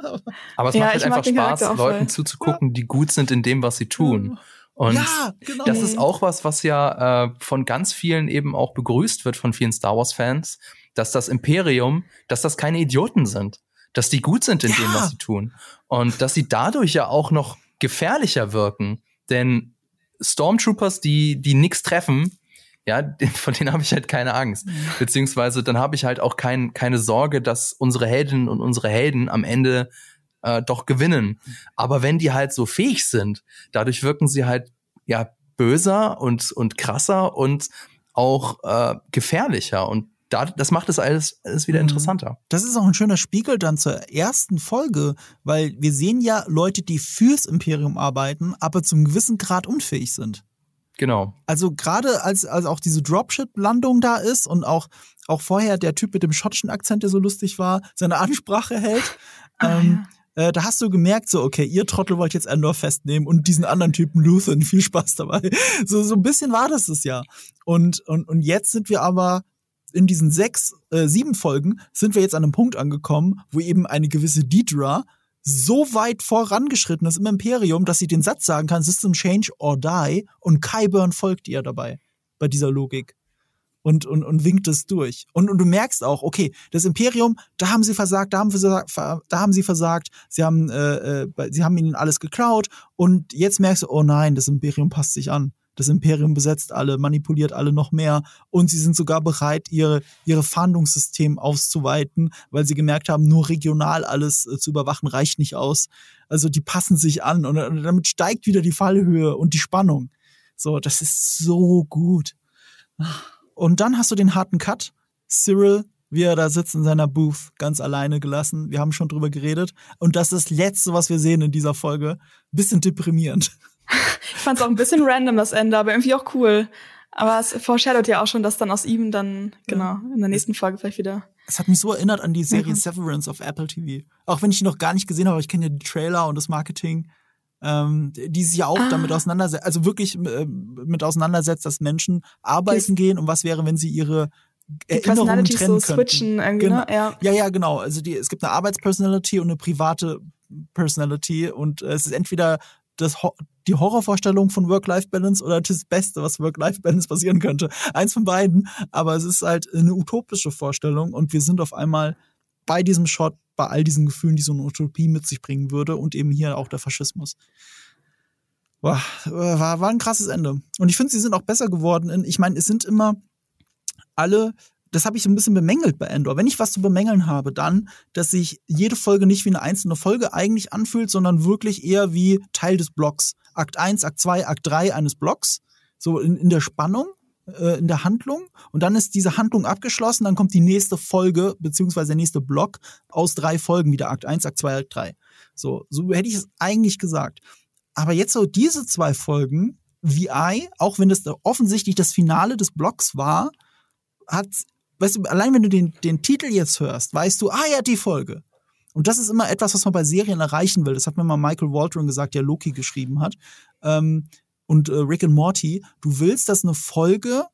Aber es ja, macht halt einfach Spaß, Leuten zuzugucken, die gut sind in dem, was sie tun. Und ja, genau. das ist auch was, was ja äh, von ganz vielen eben auch begrüßt wird von vielen Star Wars-Fans, dass das Imperium, dass das keine Idioten sind, dass die gut sind in ja. dem, was sie tun. Und dass sie dadurch ja auch noch gefährlicher wirken. Denn Stormtroopers, die, die nix treffen, Ja, <laughs> von denen habe ich halt keine Angst. Beziehungsweise dann habe ich halt auch kein, keine Sorge, dass unsere Heldinnen und unsere Helden am Ende äh, doch gewinnen. Aber wenn die halt so fähig sind, dadurch wirken sie halt ja böser und, und krasser und auch äh, gefährlicher. Und da, das macht es alles, alles wieder mhm. interessanter. Das ist auch ein schöner Spiegel dann zur ersten Folge, weil wir sehen ja Leute, die fürs Imperium arbeiten, aber zum gewissen Grad unfähig sind. Genau. Also gerade als, als auch diese Dropship-Landung da ist und auch, auch vorher der Typ mit dem schottischen Akzent, der so lustig war, seine Ansprache hält. Ah, ähm, ja. Äh, da hast du gemerkt, so, okay, ihr Trottel wollt jetzt Endor festnehmen und diesen anderen Typen Luthen, <laughs> viel Spaß dabei. So, so ein bisschen war das das ja. Und, und, und jetzt sind wir aber in diesen sechs, äh, sieben Folgen sind wir jetzt an einem Punkt angekommen, wo eben eine gewisse Deidra so weit vorangeschritten ist im Imperium, dass sie den Satz sagen kann, System Change or Die und Kyburn folgt ihr dabei bei dieser Logik und, und, und winkt es durch. Und, und du merkst auch, okay, das Imperium, da haben sie versagt, da haben, versagt, da haben sie versagt, sie haben, äh, äh, sie haben ihnen alles geklaut und jetzt merkst du, oh nein, das Imperium passt sich an. Das Imperium besetzt alle, manipuliert alle noch mehr und sie sind sogar bereit, ihre, ihre Fahndungssystem auszuweiten, weil sie gemerkt haben, nur regional alles äh, zu überwachen reicht nicht aus. Also die passen sich an und, und damit steigt wieder die Fallhöhe und die Spannung. So, das ist so gut. Und dann hast du den harten Cut. Cyril, wie er da sitzt in seiner Booth, ganz alleine gelassen. Wir haben schon drüber geredet. Und das ist das Letzte, was wir sehen in dieser Folge. Bisschen deprimierend. Ich fand es auch ein bisschen random, das Ende, aber irgendwie auch cool. Aber es foreshadowt ja auch schon, dass dann aus ihm dann, genau, in der nächsten Folge vielleicht wieder. Es hat mich so erinnert an die Serie mhm. Severance auf Apple TV. Auch wenn ich die noch gar nicht gesehen habe, ich kenne ja die Trailer und das Marketing, ähm, die sich ja auch ah. damit auseinandersetzt, also wirklich äh, mit auseinandersetzt, dass Menschen arbeiten gehen und was wäre, wenn sie ihre Erinnerungen trennen so switchen irgendwie, genau. ne? ja. ja, ja, genau. Also die, es gibt eine Arbeitspersonality und eine private Personality und äh, es ist entweder das, die Horrorvorstellung von Work-Life-Balance oder das Beste, was Work-Life-Balance passieren könnte. Eins von beiden, aber es ist halt eine utopische Vorstellung und wir sind auf einmal bei diesem Shot, bei all diesen Gefühlen, die so eine Utopie mit sich bringen würde und eben hier auch der Faschismus. Boah, war, war ein krasses Ende. Und ich finde, sie sind auch besser geworden. Ich meine, es sind immer alle das habe ich so ein bisschen bemängelt bei Endor. Wenn ich was zu bemängeln habe, dann, dass sich jede Folge nicht wie eine einzelne Folge eigentlich anfühlt, sondern wirklich eher wie Teil des Blocks. Akt 1, Akt 2, Akt 3 eines Blocks. So in, in der Spannung, äh, in der Handlung. Und dann ist diese Handlung abgeschlossen, dann kommt die nächste Folge, beziehungsweise der nächste Block aus drei Folgen wieder. Akt 1, Akt 2, Akt 3. So, so hätte ich es eigentlich gesagt. Aber jetzt so diese zwei Folgen, VI, auch wenn das offensichtlich das Finale des Blocks war, hat weißt du, allein wenn du den, den Titel jetzt hörst, weißt du, ah ja, die Folge. Und das ist immer etwas, was man bei Serien erreichen will. Das hat mir mal Michael Waldron gesagt, der Loki geschrieben hat. Ähm, und äh, Rick and Morty, du willst, dass eine Folge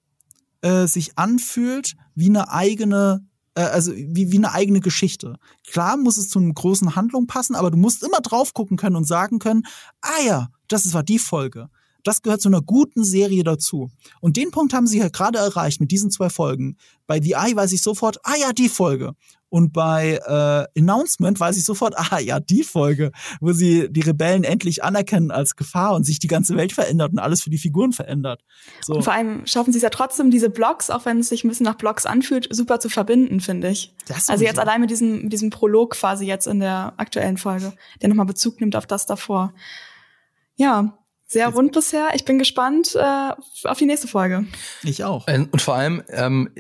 äh, sich anfühlt wie eine eigene, äh, also wie, wie eine eigene Geschichte. Klar muss es zu einer großen Handlung passen, aber du musst immer drauf gucken können und sagen können, ah ja, das war die Folge. Das gehört zu einer guten Serie dazu. Und den Punkt haben sie ja gerade erreicht mit diesen zwei Folgen. Bei The Eye weiß ich sofort, ah ja, die Folge. Und bei äh, Announcement weiß ich sofort, ah ja, die Folge, wo sie die Rebellen endlich anerkennen als Gefahr und sich die ganze Welt verändert und alles für die Figuren verändert. So. Und vor allem schaffen sie es ja trotzdem, diese Blogs, auch wenn es sich ein bisschen nach Blogs anfühlt, super zu verbinden, finde ich. also jetzt allein mit diesem, mit diesem Prolog quasi jetzt in der aktuellen Folge, der nochmal Bezug nimmt auf das davor. Ja, sehr rund bisher. Ich bin gespannt äh, auf die nächste Folge. Ich auch. Äh, und vor allem, ähm,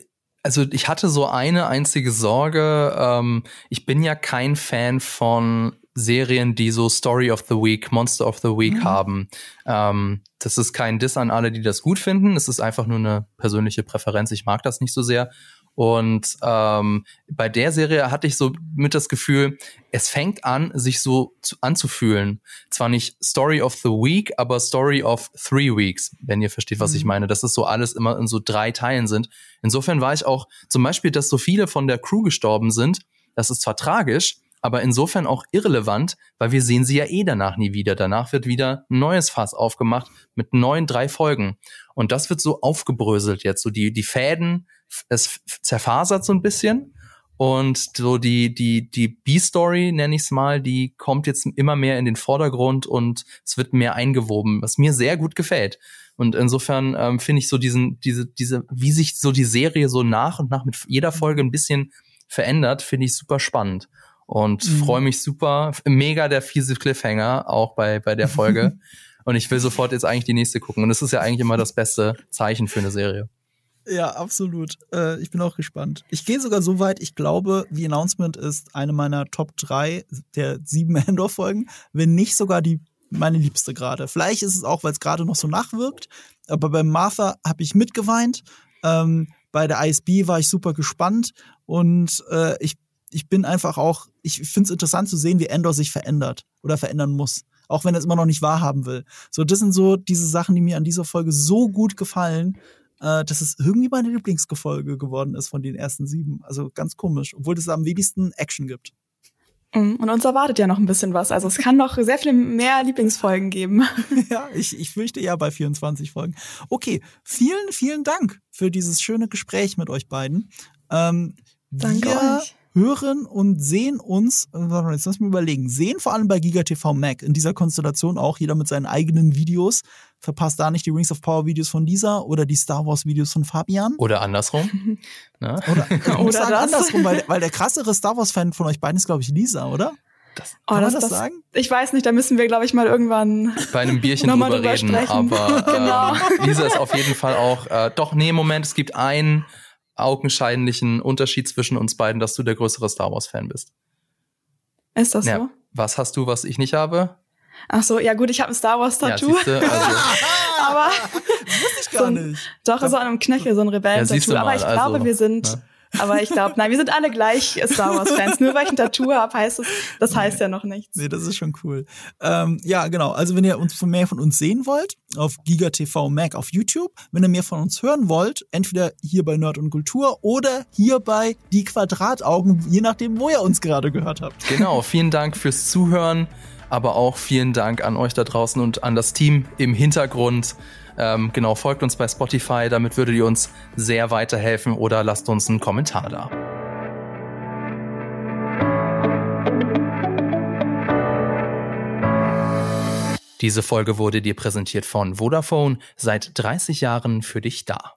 also ich hatte so eine einzige Sorge. Ähm, ich bin ja kein Fan von Serien, die so Story of the Week, Monster of the Week mhm. haben. Ähm, das ist kein Diss an alle, die das gut finden. Es ist einfach nur eine persönliche Präferenz. Ich mag das nicht so sehr. Und ähm, bei der Serie hatte ich so mit das Gefühl, es fängt an, sich so zu, anzufühlen. Zwar nicht Story of the Week, aber Story of Three Weeks, wenn ihr versteht, was mhm. ich meine. Dass es so alles immer in so drei Teilen sind. Insofern war ich auch zum Beispiel, dass so viele von der Crew gestorben sind. Das ist zwar tragisch, aber insofern auch irrelevant, weil wir sehen sie ja eh danach nie wieder. Danach wird wieder ein neues Fass aufgemacht mit neuen drei Folgen. Und das wird so aufgebröselt jetzt. So die, die Fäden, es zerfasert so ein bisschen. Und so die, die, die B-Story, nenne ich es mal, die kommt jetzt immer mehr in den Vordergrund und es wird mehr eingewoben, was mir sehr gut gefällt. Und insofern ähm, finde ich so diesen, diese, diese, wie sich so die Serie so nach und nach mit jeder Folge ein bisschen verändert, finde ich super spannend. Und mhm. freue mich super, mega der fiese Cliffhanger, auch bei, bei der Folge. <laughs> und ich will sofort jetzt eigentlich die nächste gucken. Und das ist ja eigentlich immer das beste Zeichen für eine Serie. Ja, absolut. Äh, ich bin auch gespannt. Ich gehe sogar so weit, ich glaube, The Announcement ist eine meiner Top 3 der sieben <laughs> Endor-Folgen, wenn nicht sogar die meine liebste gerade. Vielleicht ist es auch, weil es gerade noch so nachwirkt, aber bei Martha habe ich mitgeweint. Ähm, bei der ISB war ich super gespannt und äh, ich, ich bin einfach auch, ich finde es interessant zu sehen, wie Endor sich verändert oder verändern muss. Auch wenn er es immer noch nicht wahrhaben will. So, das sind so diese Sachen, die mir an dieser Folge so gut gefallen äh, dass es irgendwie meine Lieblingsgefolge geworden ist von den ersten sieben. Also ganz komisch, obwohl es am wenigsten Action gibt. Mhm, und uns erwartet ja noch ein bisschen was. Also es kann noch sehr viel mehr Lieblingsfolgen geben. <laughs> ja, ich, ich fürchte ja bei 24 Folgen. Okay, vielen, vielen Dank für dieses schöne Gespräch mit euch beiden. Ähm, Danke wir euch hören und sehen uns, jetzt lass mich überlegen, sehen vor allem bei GigaTV Mac in dieser Konstellation auch jeder mit seinen eigenen Videos. Verpasst da nicht die Rings of Power Videos von Lisa oder die Star Wars Videos von Fabian. Oder andersrum. <laughs> Ne? Oder, <laughs> oder sagen, andersrum, weil, weil der krassere Star Wars Fan von euch beiden ist, glaube ich, Lisa, oder? Das, oh, kann das, man das, das, sagen? Ich weiß nicht, da müssen wir, glaube ich, mal irgendwann bei einem Bierchen drüber, drüber reden. Sprechen. Aber <laughs> genau. äh, Lisa ist auf jeden Fall auch. Äh, doch, nee, Moment, es gibt einen augenscheinlichen Unterschied zwischen uns beiden, dass du der größere Star Wars-Fan bist. Ist das ja. so? Was hast du, was ich nicht habe? Ach so, ja gut, ich habe ein Star Wars Tattoo. Ja, also. <laughs> aber <laughs> das wusste ich gar so nicht. Doch, so an einem Knöchel, so ein Rebellen Tattoo. Ja, aber ich glaube, also, wir sind ja. Aber ich glaube, nein, wir sind alle gleich Star Wars-Fans. Nur weil ich ein Tattoo habe, heißt es, das heißt nee. ja noch nichts. Nee, das ist schon cool. Ähm, ja, genau. Also wenn ihr uns von mehr von uns sehen wollt, auf GigaTV Mac auf YouTube. Wenn ihr mehr von uns hören wollt, entweder hier bei Nerd und Kultur oder hier bei Die Quadrataugen, je nachdem, wo ihr uns gerade gehört habt. Genau, vielen Dank fürs Zuhören, aber auch vielen Dank an euch da draußen und an das Team im Hintergrund. Ähm, genau, folgt uns bei Spotify, damit würdet ihr uns sehr weiterhelfen oder lasst uns einen Kommentar da. Diese Folge wurde dir präsentiert von Vodafone, seit 30 Jahren für dich da.